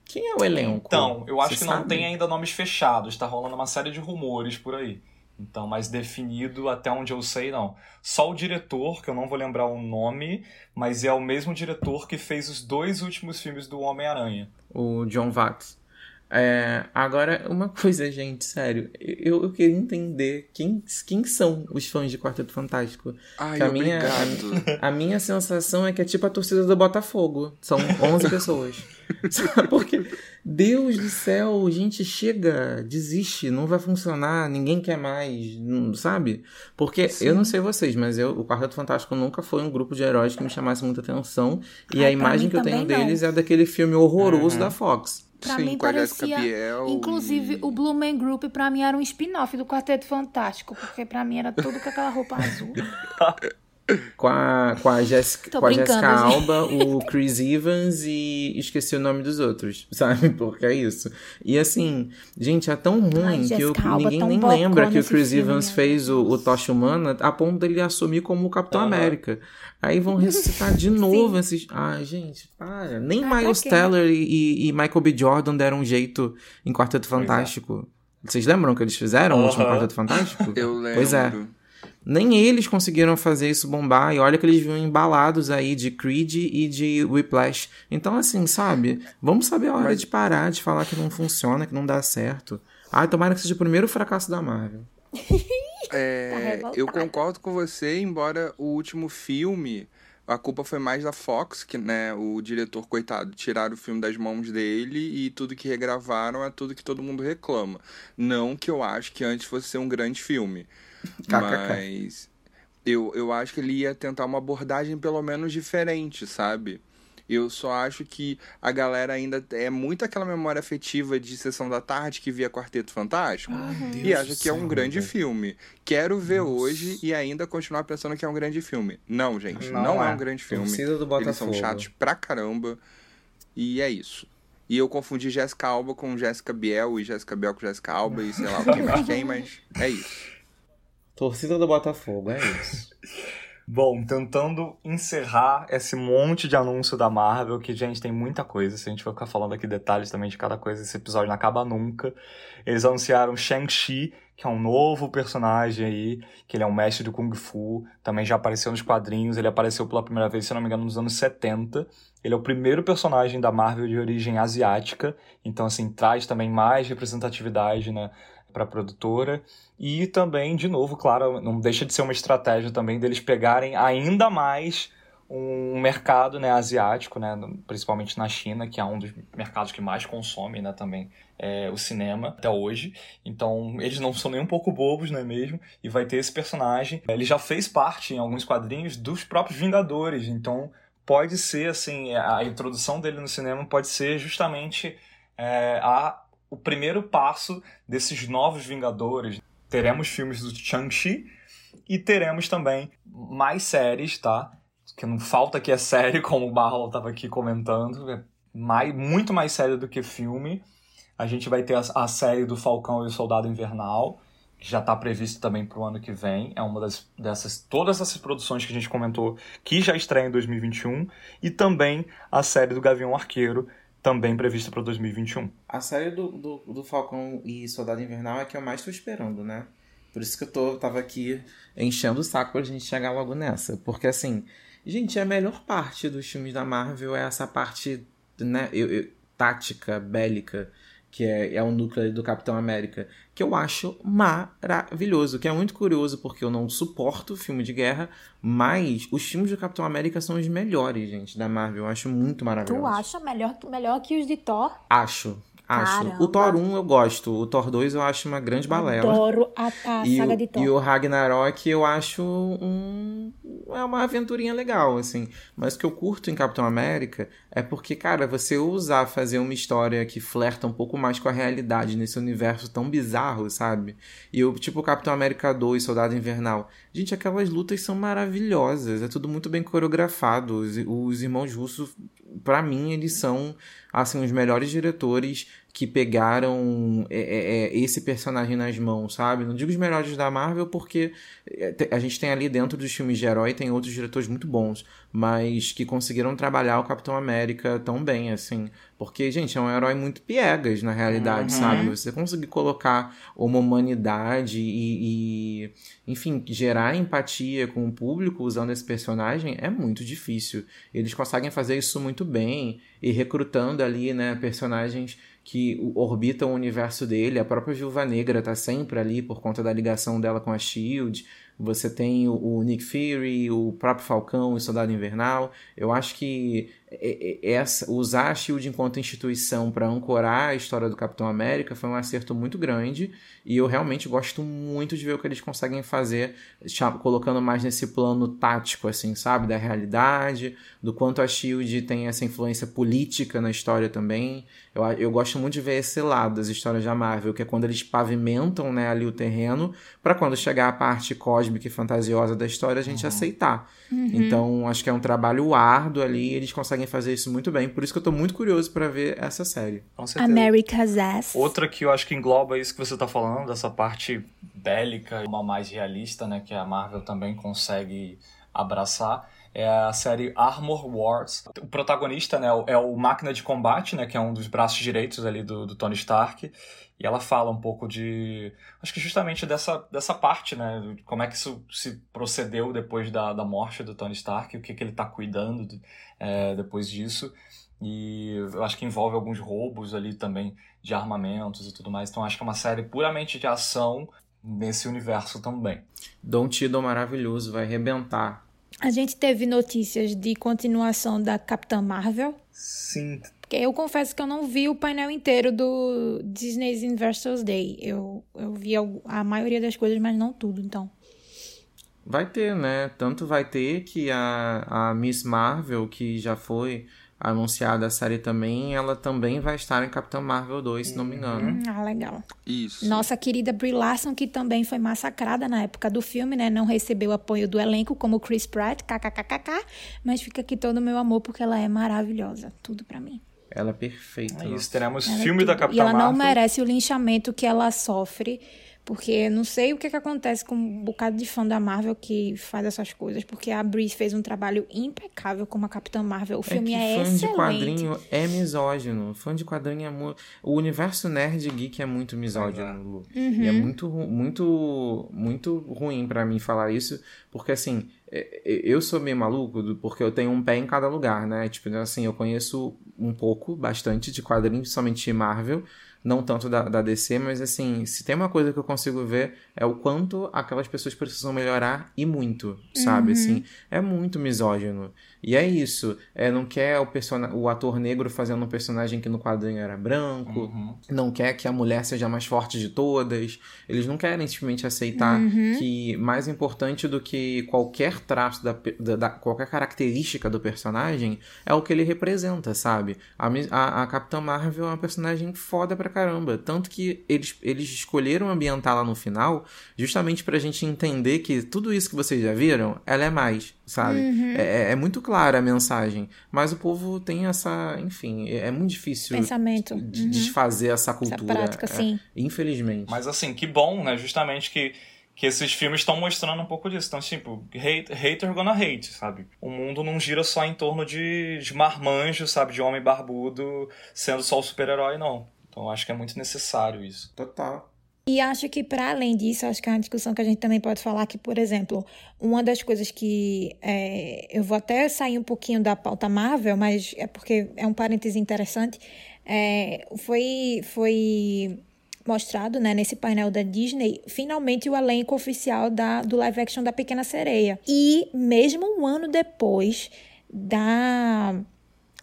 Quem é o elenco? Então, eu acho Você que não tem ainda nomes fechados, tá rolando uma série de rumores por aí. Então, mais definido até onde eu sei, não. Só o diretor, que eu não vou lembrar o nome, mas é o mesmo diretor que fez os dois últimos filmes do Homem-Aranha. O John Watts. É, agora, uma coisa, gente, sério. Eu, eu queria entender quem, quem são os fãs de Quarteto Fantástico. Ai, a minha, a, a, minha sensação é que é tipo a torcida do Botafogo. São 11 pessoas. Porque, Deus do céu, gente, chega, desiste, não vai funcionar, ninguém quer mais, não, sabe? Porque Sim. eu não sei vocês, mas eu, o Quarteto Fantástico nunca foi um grupo de heróis que me chamasse muita atenção. E a imagem que eu tenho não. deles é daquele filme horroroso uhum. da Fox. Pra Sim, mim parecia. inclusive, e... o Blue Man Group pra mim era um spin-off do Quarteto Fantástico, porque pra mim era tudo com aquela roupa azul. com a, com a Jessica, com a Jessica Alba, o Chris Evans e esqueci o nome dos outros, sabe? Porque é isso. E assim, gente, é tão ruim Ai, que eu, ninguém nem lembra que o Chris filme, Evans fez o, o Tocha Humana a ponto dele assumir como o Capitão uhum. América. Aí vão ressuscitar de novo esses. Ai, gente, para. Nem ah, Miles Teller e, e, Michael B. Jordan deram um jeito em Quarteto é. Fantástico. Vocês lembram que eles fizeram uhum. o último Quarteto Fantástico? Eu lembro. Pois é. Nem eles conseguiram fazer isso bombar, e olha que eles vinham embalados aí de Creed e de Whiplash. Então, assim, sabe? Vamos saber a hora Mas... de parar de falar que não funciona, que não dá certo. Ai, tomara que seja o primeiro fracasso da Marvel. É, tá eu concordo com você, embora o último filme, a culpa foi mais da Fox, que, né, o diretor, coitado, tiraram o filme das mãos dele e tudo que regravaram é tudo que todo mundo reclama. Não que eu acho que antes fosse ser um grande filme. Mas eu, eu acho que ele ia tentar uma abordagem pelo menos diferente, sabe? Eu só acho que a galera ainda é muito aquela memória afetiva de Sessão da Tarde que via Quarteto Fantástico ah, e acha que é um grande filme. Quero ver Nossa. hoje e ainda continuar pensando que é um grande filme. Não, gente, não, não é. é. um grande filme. Do Eles são chatos pra caramba e é isso. E eu confundi Jéssica Alba com Jéssica Biel e Jéssica Biel com Jéssica Alba e sei lá quem mais quem, mas é isso. Torcida do Botafogo, é isso. Bom, tentando encerrar esse monte de anúncio da Marvel, que, gente, tem muita coisa. Se a gente for ficar falando aqui detalhes também de cada coisa, esse episódio não acaba nunca. Eles anunciaram Shang-Chi, que é um novo personagem aí, que ele é um mestre do Kung Fu, também já apareceu nos quadrinhos, ele apareceu pela primeira vez, se não me engano, nos anos 70. Ele é o primeiro personagem da Marvel de origem asiática, então assim, traz também mais representatividade, né, para a produtora. E também, de novo, claro, não deixa de ser uma estratégia também deles pegarem ainda mais um mercado né, asiático, né, principalmente na China, que é um dos mercados que mais consome né, também é, o cinema até hoje. Então, eles não são nem um pouco bobos, não é mesmo? E vai ter esse personagem. Ele já fez parte em alguns quadrinhos dos próprios Vingadores, então pode ser assim, a introdução dele no cinema pode ser justamente é, a, o primeiro passo desses novos Vingadores. Teremos filmes do Shang-Chi e teremos também mais séries, tá? que não falta que é série, como o Barrow estava aqui comentando, é mais, muito mais série do que filme. A gente vai ter a, a série do Falcão e o Soldado Invernal, que já está previsto também para o ano que vem. É uma das, dessas todas essas produções que a gente comentou que já estreia em 2021 e também a série do Gavião Arqueiro também prevista para 2021. A série do, do, do, Falcão e Soldado Invernal é que eu mais estou esperando, né? Por isso que eu tô, tava aqui enchendo o saco pra gente chegar logo nessa. Porque assim, Gente, a melhor parte dos filmes da Marvel é essa parte, né, eu, eu, tática, bélica, que é, é o núcleo do Capitão América, que eu acho maravilhoso, que é muito curioso porque eu não suporto filme de guerra, mas os filmes do Capitão América são os melhores, gente, da Marvel. Eu acho muito maravilhoso. Tu acha melhor, melhor que os de Thor? Acho. Acho. Caramba. O Thor 1 eu gosto. O Thor 2 eu acho uma grande balela. Adoro a, a e saga o, de Thor. E o Ragnarok eu acho um. É uma aventurinha legal, assim. Mas o que eu curto em Capitão América é porque, cara, você usar fazer uma história que flerta um pouco mais com a realidade nesse universo tão bizarro, sabe? E o tipo Capitão América 2, Soldado Invernal. Gente, aquelas lutas são maravilhosas. É tudo muito bem coreografado. Os, os irmãos russos, para mim, eles são assim, os melhores diretores que pegaram é, é, é, esse personagem nas mãos, sabe? Não digo os melhores da Marvel, porque é, a gente tem ali dentro dos filmes de herói, tem outros diretores muito bons, mas que conseguiram trabalhar o Capitão América tão bem, assim. Porque, gente, é um herói muito piegas, na realidade, uhum. sabe? Você conseguir colocar uma humanidade e, e, enfim, gerar empatia com o público usando esse personagem é muito difícil. Eles conseguem fazer isso muito bem e recrutando ali, né, personagens que orbitam o universo dele. A própria Viúva Negra tá sempre ali por conta da ligação dela com a Shield. Você tem o, Nick Fury, o próprio Falcão e o Soldado Invernal. Eu acho que essa, usar a Shield enquanto instituição para ancorar a história do Capitão América foi um acerto muito grande e eu realmente gosto muito de ver o que eles conseguem fazer, colocando mais nesse plano tático, assim, sabe, da realidade, do quanto a Shield tem essa influência política na história também. Eu, eu gosto muito de ver esse lado das histórias da Marvel, que é quando eles pavimentam né, ali o terreno para quando chegar a parte cósmica e fantasiosa da história a gente uhum. aceitar. Uhum. Então acho que é um trabalho árduo ali, eles conseguem conseguem fazer isso muito bem. Por isso que eu tô muito curioso para ver essa série. Com certeza. America's Ass. Outra que eu acho que engloba isso que você tá falando, dessa parte bélica, uma mais realista, né, que a Marvel também consegue abraçar, é a série Armor Wars. O protagonista, né, é o Máquina de Combate, né, que é um dos braços direitos ali do, do Tony Stark. E ela fala um pouco de. Acho que justamente dessa, dessa parte, né? Como é que isso se procedeu depois da, da morte do Tony Stark, o que, que ele está cuidando de, é, depois disso. E eu acho que envolve alguns roubos ali também de armamentos e tudo mais. Então acho que é uma série puramente de ação nesse universo também. Don Tiddle maravilhoso, vai arrebentar. A gente teve notícias de continuação da Capitã Marvel. Sim, eu confesso que eu não vi o painel inteiro do Disney's Investors Day. Eu, eu vi a, a maioria das coisas, mas não tudo, então. Vai ter, né? Tanto vai ter que a, a Miss Marvel, que já foi anunciada a série também, ela também vai estar em Capitão Marvel 2, se não me engano. Hum, ah, legal. Isso. Nossa querida Brie Larson, que também foi massacrada na época do filme, né? Não recebeu apoio do elenco, como Chris Pratt, kkkk, mas fica aqui todo o meu amor, porque ela é maravilhosa. Tudo para mim. Ela é perfeita. É isso, teremos ela é filme é da Capitã Marvel. E ela Marvel. não merece o linchamento que ela sofre Porque não sei o que, que acontece com um bocado de fã da Marvel que faz essas coisas, porque a Brie fez um trabalho impecável como a Capitã Marvel. O filme é, é fã excelente. de quadrinho é misógino. Fã de quadrinho é muito. O universo nerd geek é muito misógino, Lu. Uhum. E é muito, muito, muito ruim para mim falar isso, porque assim, é, é, eu sou meio maluco porque eu tenho um pé em cada lugar, né? Tipo, assim, eu conheço um pouco, bastante de quadrinhos, somente Marvel não tanto da, da DC, mas assim, se tem uma coisa que eu consigo ver é o quanto aquelas pessoas precisam melhorar e muito, sabe? Uhum. Assim, é muito misógino. E é isso. É, não quer o, person... o ator negro fazendo um personagem que no quadrinho era branco. Uhum. Não quer que a mulher seja a mais forte de todas. Eles não querem simplesmente aceitar Uhum. que mais importante do que qualquer traço, da, da- da- qualquer característica do personagem é o que ele representa, sabe? A, a, a Capitã Marvel é uma personagem foda pra caramba. Tanto que eles, eles escolheram ambientar lá no final justamente pra gente entender que tudo isso que vocês já viram, ela é mais, sabe? Uhum. É, é muito clara a mensagem. Mas o povo tem essa. Enfim, é, é muito difícil Pensamento. de Uhum. desfazer essa Essa cultura. prática, É, sim. infelizmente. Mas assim, que bom, né? Justamente que, que esses filmes estão mostrando um pouco disso. Então, tipo, hate, hater gonna hate, sabe? O mundo não gira só em torno de, de marmanjo, sabe? De homem barbudo sendo só o super-herói, não. Então, eu acho que é muito necessário isso. Total. E acho que, para além disso, acho que é uma discussão que a gente também pode falar que, por exemplo, uma das coisas que é, eu vou até sair um pouquinho da pauta Marvel, mas é porque é um parêntese interessante, é, foi, foi mostrado né, nesse painel da Disney, finalmente o elenco oficial da, do live action da Pequena Sereia. E mesmo um ano depois da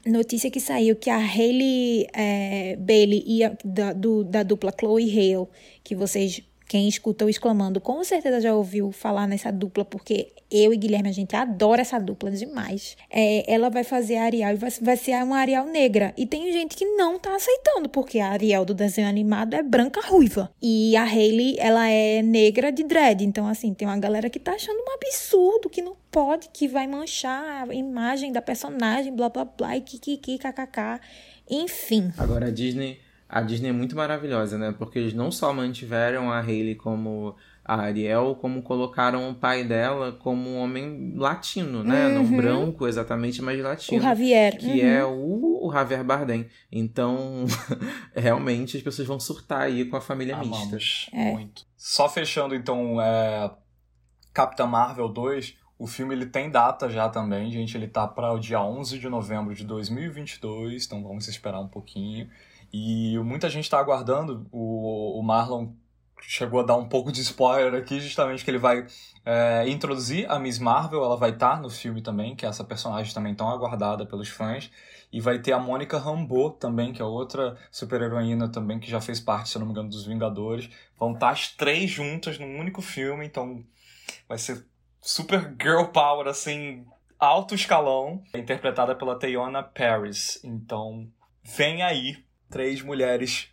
notícia que saiu que a Hailey é, Bailey ia da, do- da dupla Chloe Hale, que vocês, quem escuta o exclamando, com certeza já ouviu falar nessa dupla, porque eu e Guilherme, a gente adora essa dupla demais. É, ela vai fazer a Ariel e vai, vai ser uma Ariel negra. E tem gente que não tá aceitando, porque a Ariel do desenho animado é branca ruiva. E a Hailey, ela é negra de dread. Então, assim, tem uma galera que tá achando um absurdo, que não pode, que vai manchar a imagem da personagem, blá blá blá, e kikiki, kkk. Enfim. Agora a Disney, a Disney é muito maravilhosa, né? Porque eles não só mantiveram a Hailey como a Ariel, como colocaram o pai dela como um homem latino, né? Não Uhum. branco exatamente, mas O latino. Javier. Que uhum. é o, o Javier Bardem. Então, realmente as pessoas vão surtar aí com a família mista. Amamos É. muito. Só fechando, então, é... Capitã Marvel 2, o filme ele tem data já também, gente. Ele tá para o dia 11 de novembro de 2022, então vamos esperar um pouquinho. E muita gente tá aguardando. O, o Marlon chegou a dar um pouco de spoiler aqui, justamente que ele vai é, introduzir a Miss Marvel, ela vai estar no filme também, que é essa personagem também tão aguardada pelos fãs. E vai ter a Mônica Rambeau também, que é outra super-heroína também, que já fez parte, se não me engano, dos Vingadores. Vão estar as três juntas num único filme, então vai ser super girl power, assim, alto escalão. É interpretada pela Teyona Paris. Então, vem aí três mulheres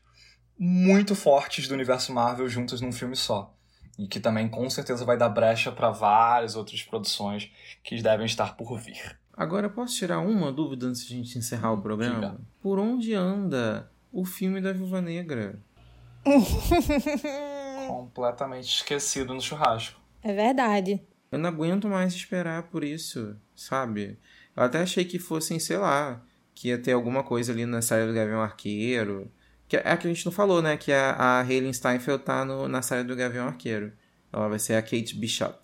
muito fortes do universo Marvel juntas num filme só. E que também com certeza vai dar brecha para várias outras produções que devem estar por vir. Agora, posso tirar uma dúvida antes de a gente encerrar o programa? Diga. Por onde anda o filme da Viúva Negra? Completamente esquecido no churrasco. É verdade. Eu não aguento mais esperar por isso, sabe? Eu até achei que fossem, sei lá, que ia ter alguma coisa ali na série do Gavião Arqueiro. Que é a que a gente não falou, né? Que a, a Hayley Steinfeld tá no, na série do Gavião Arqueiro. Ela vai ser a Kate Bishop.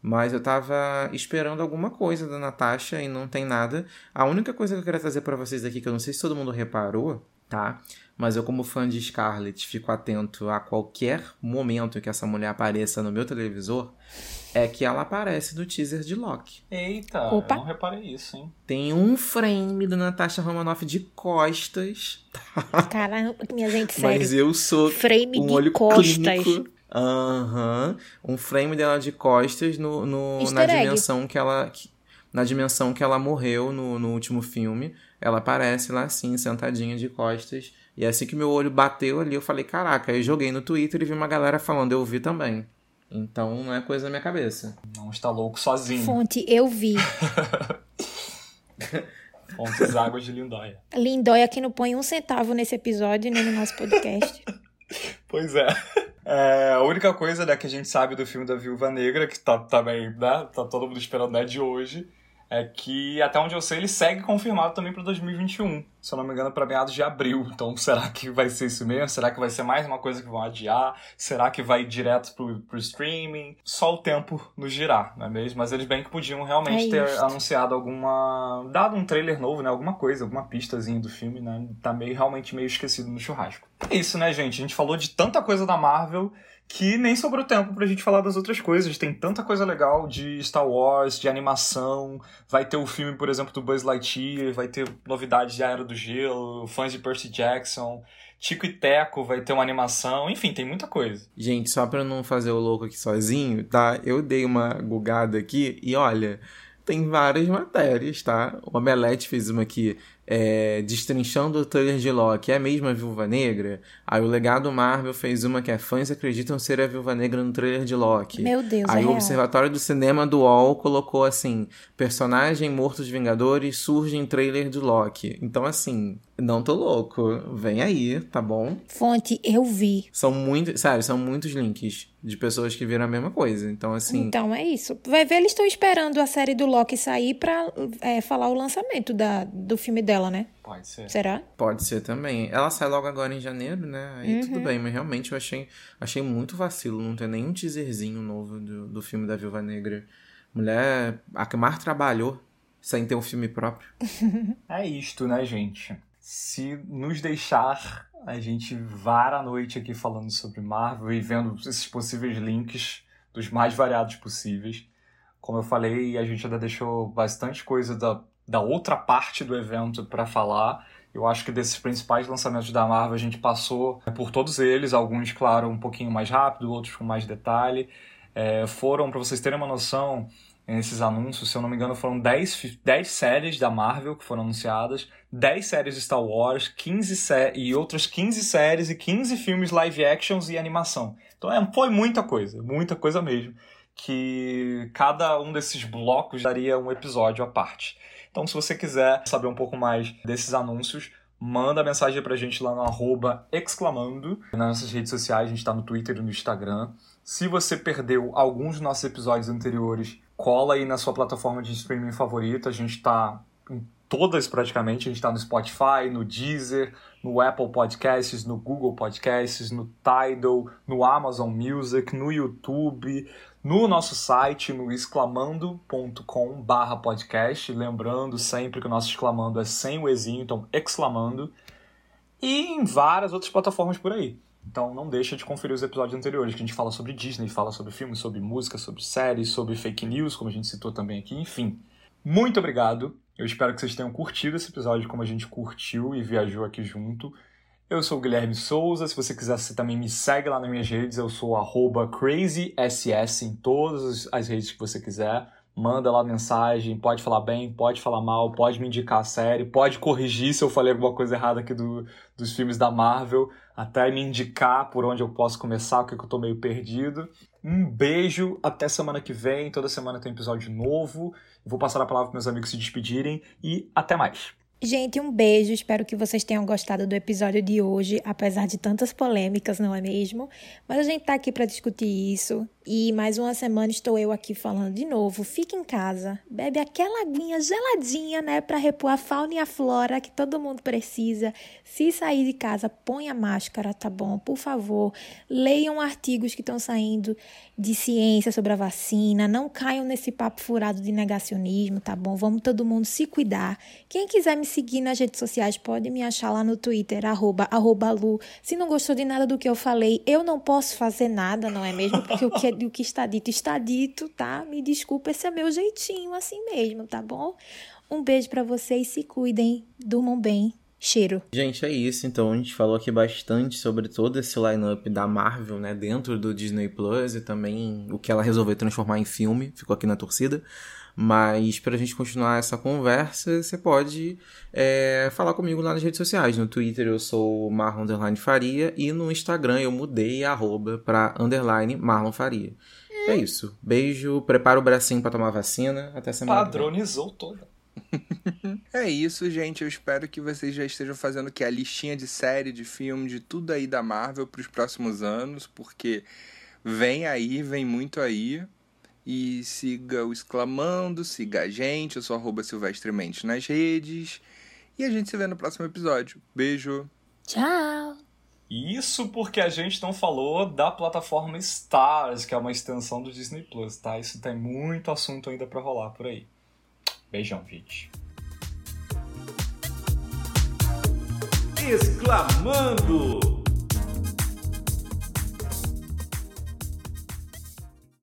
Mas eu tava esperando alguma coisa da Natasha e não tem nada. A única coisa que eu queria trazer pra vocês aqui, que eu não sei se todo mundo reparou, tá? Mas eu, como fã de Scarlett, fico atento a qualquer momento que essa mulher apareça no meu televisor, é que ela aparece no teaser de Loki. Eita, Opa. eu não reparei isso, hein? Tem um frame da Natasha Romanoff de costas, Caramba, minha gente, sério. mas eu sou Frame um de olho costas. clínico. Aham. Um frame dela de costas no, no- na dimensão que ela. que- na dimensão que ela morreu no, no último filme. Ela aparece lá assim, sentadinha de costas. E assim que meu olho bateu ali, eu falei, caraca, aí eu joguei no Twitter e vi uma galera falando, eu vi também. Então não é coisa da minha cabeça. Não está louco sozinho. Fonte, eu vi. Fontes Águas de Lindóia. Lindóia que não põe um centavo nesse episódio, nem no nosso podcast. Pois é. É, a única coisa né, que a gente sabe do filme da Viúva Negra, que tá também, né? Tá todo mundo esperando né, de hoje, é que, até onde eu sei, ele segue confirmado também para 2021. Se eu não me engano, para meados de abril. Então, será que vai ser isso mesmo? Será que vai ser mais uma coisa que vão adiar? Será que vai direto pro, pro streaming? Só o tempo nos girar, não é mesmo? Mas eles bem que podiam realmente é ter anunciado alguma. dado um trailer novo, né? Alguma coisa, alguma pistazinha do filme, né? Tá meio, realmente meio esquecido no churrasco. É isso, né, gente? A gente falou de tanta coisa da Marvel que nem sobrou tempo pra gente falar das outras coisas. Tem tanta coisa legal de Star Wars, de animação. Vai ter o filme, por exemplo, do Buzz Lightyear, vai ter novidades de Era do Gelo, fãs de Percy Jackson. Tico e Teco vai ter uma animação, enfim, tem muita coisa. Gente, só pra não fazer o louco aqui sozinho, tá? Eu dei uma gugada aqui e olha, tem várias matérias, tá? O Omelete fez uma aqui é, destrinchando o trailer de Loki, é mesmo a Viúva Negra? Aí o Legado Marvel fez uma que é fãs acreditam ser a Viúva Negra no trailer de Loki. Meu Deus, Aí é o Observatório do Cinema do UOL colocou assim, personagem morto dos Vingadores surge em trailer de Loki. Então assim, não tô louco, vem aí, tá bom? Fonte, eu vi. São muitos, sério, são muitos links de pessoas que viram a mesma coisa. Então, assim. Então é isso. Vai ver, eles estão esperando a série do Loki sair pra é, falar o lançamento da, do filme dela, né? Pode ser. Será? Pode ser também. Ela sai logo agora em janeiro, né? Aí Uhum. tudo bem, mas realmente eu achei, achei muito vacilo não ter nenhum teaserzinho novo do, do filme da Viúva Negra. Mulher, a que mais trabalhou sem ter um filme próprio. É isto, né, gente? Se nos deixar, a gente vara a noite aqui falando sobre Marvel e vendo esses possíveis links dos mais variados possíveis. Como eu falei, a gente ainda deixou bastante coisa da, da outra parte do evento para falar. Eu acho que desses principais lançamentos da Marvel a gente passou por todos eles, alguns, claro, um pouquinho mais rápido, outros com mais detalhe. É, foram, para vocês terem uma noção, esses anúncios, se eu não me engano, foram 10, fi- 10 séries da Marvel que foram anunciadas, 10 séries de Star Wars, 15 sé e outras 15 séries e 15 filmes live actions e animação. Então é, foi muita coisa, muita coisa mesmo. Que cada um desses blocos daria um episódio à parte. Então, se você quiser saber um pouco mais desses anúncios, manda mensagem pra gente lá no arroba exclamando. Nas nossas redes sociais, a gente tá no Twitter e no Instagram. Se você perdeu alguns dos nossos episódios anteriores, cola aí na sua plataforma de streaming favorita. A gente tá em todas praticamente. A gente tá no Spotify, no Deezer, no Apple Podcasts, no Google Podcasts, no Tidal, no Amazon Music, no YouTube, no nosso site, no exclamando.com barra podcast. Lembrando sempre que o nosso exclamando é sem o ezinho, então exclamando. E em várias outras plataformas por aí. Então não deixa de conferir os episódios anteriores, que a gente fala sobre Disney, fala sobre filmes, sobre música, sobre séries, sobre fake news, como a gente citou também aqui, enfim. Muito obrigado. Eu espero que vocês tenham curtido esse episódio como a gente curtiu e viajou aqui junto. Eu sou o Guilherme Souza. Se você quiser, você também me segue lá nas minhas redes. Eu sou crazyss em todas as redes que você quiser. Manda lá mensagem, pode falar bem, pode falar mal, pode me indicar a série, pode corrigir se eu falei alguma coisa errada aqui do, dos filmes da Marvel, até me indicar por onde eu posso começar, porque eu tô meio perdido. Um beijo, até semana que vem. Toda semana tem episódio novo. Vou passar a palavra para meus amigos se despedirem e até mais. Gente, um beijo. Espero que vocês tenham gostado do episódio de hoje, apesar de tantas polêmicas, não é mesmo? Mas a gente tá aqui para discutir isso. E mais uma semana estou eu aqui falando de novo. Fique em casa, bebe aquela aguinha geladinha, né, para repor a fauna e a flora que todo mundo precisa. Se sair de casa, ponha máscara, tá bom? Por favor, leiam artigos que estão saindo de ciência sobre a vacina. Não caiam nesse papo furado de negacionismo, tá bom? Vamos todo mundo se cuidar. Quem quiser me seguir nas redes sociais pode me achar lá no Twitter, arroba, arroba Lu. Se não gostou de nada do que eu falei, eu não posso fazer nada, não é mesmo? Porque o que, o que está dito está dito, tá? Me desculpa, esse é meu jeitinho assim mesmo, tá bom? Um beijo para vocês, se cuidem, durmam bem. Cheiro. Gente, é isso. Então a gente falou aqui bastante sobre todo esse line-up da Marvel, né? Dentro do Disney Plus e também o que ela resolveu transformar em filme. Ficou aqui na torcida. Mas para a gente continuar essa conversa, você pode é, falar comigo lá nas redes sociais. No Twitter eu sou Marlon Underline Faria e no Instagram eu mudei a arroba para Underline Marlon Faria. É isso. Beijo, prepara o bracinho para tomar vacina. Até semana. Padronizou toda. é isso, gente. Eu espero que vocês já estejam fazendo que a listinha de série, de filme, de tudo aí da Marvel para os próximos anos, porque vem aí, vem muito aí. E siga o Exclamando, siga a gente, eu sou arroba silvestremente nas redes. E a gente se vê no próximo episódio. Beijo! Tchau! Isso porque a gente não falou da plataforma Stars, que é uma extensão do Disney Plus, tá? Isso tem muito assunto ainda para rolar por aí. Beijão, gente. Exclamando!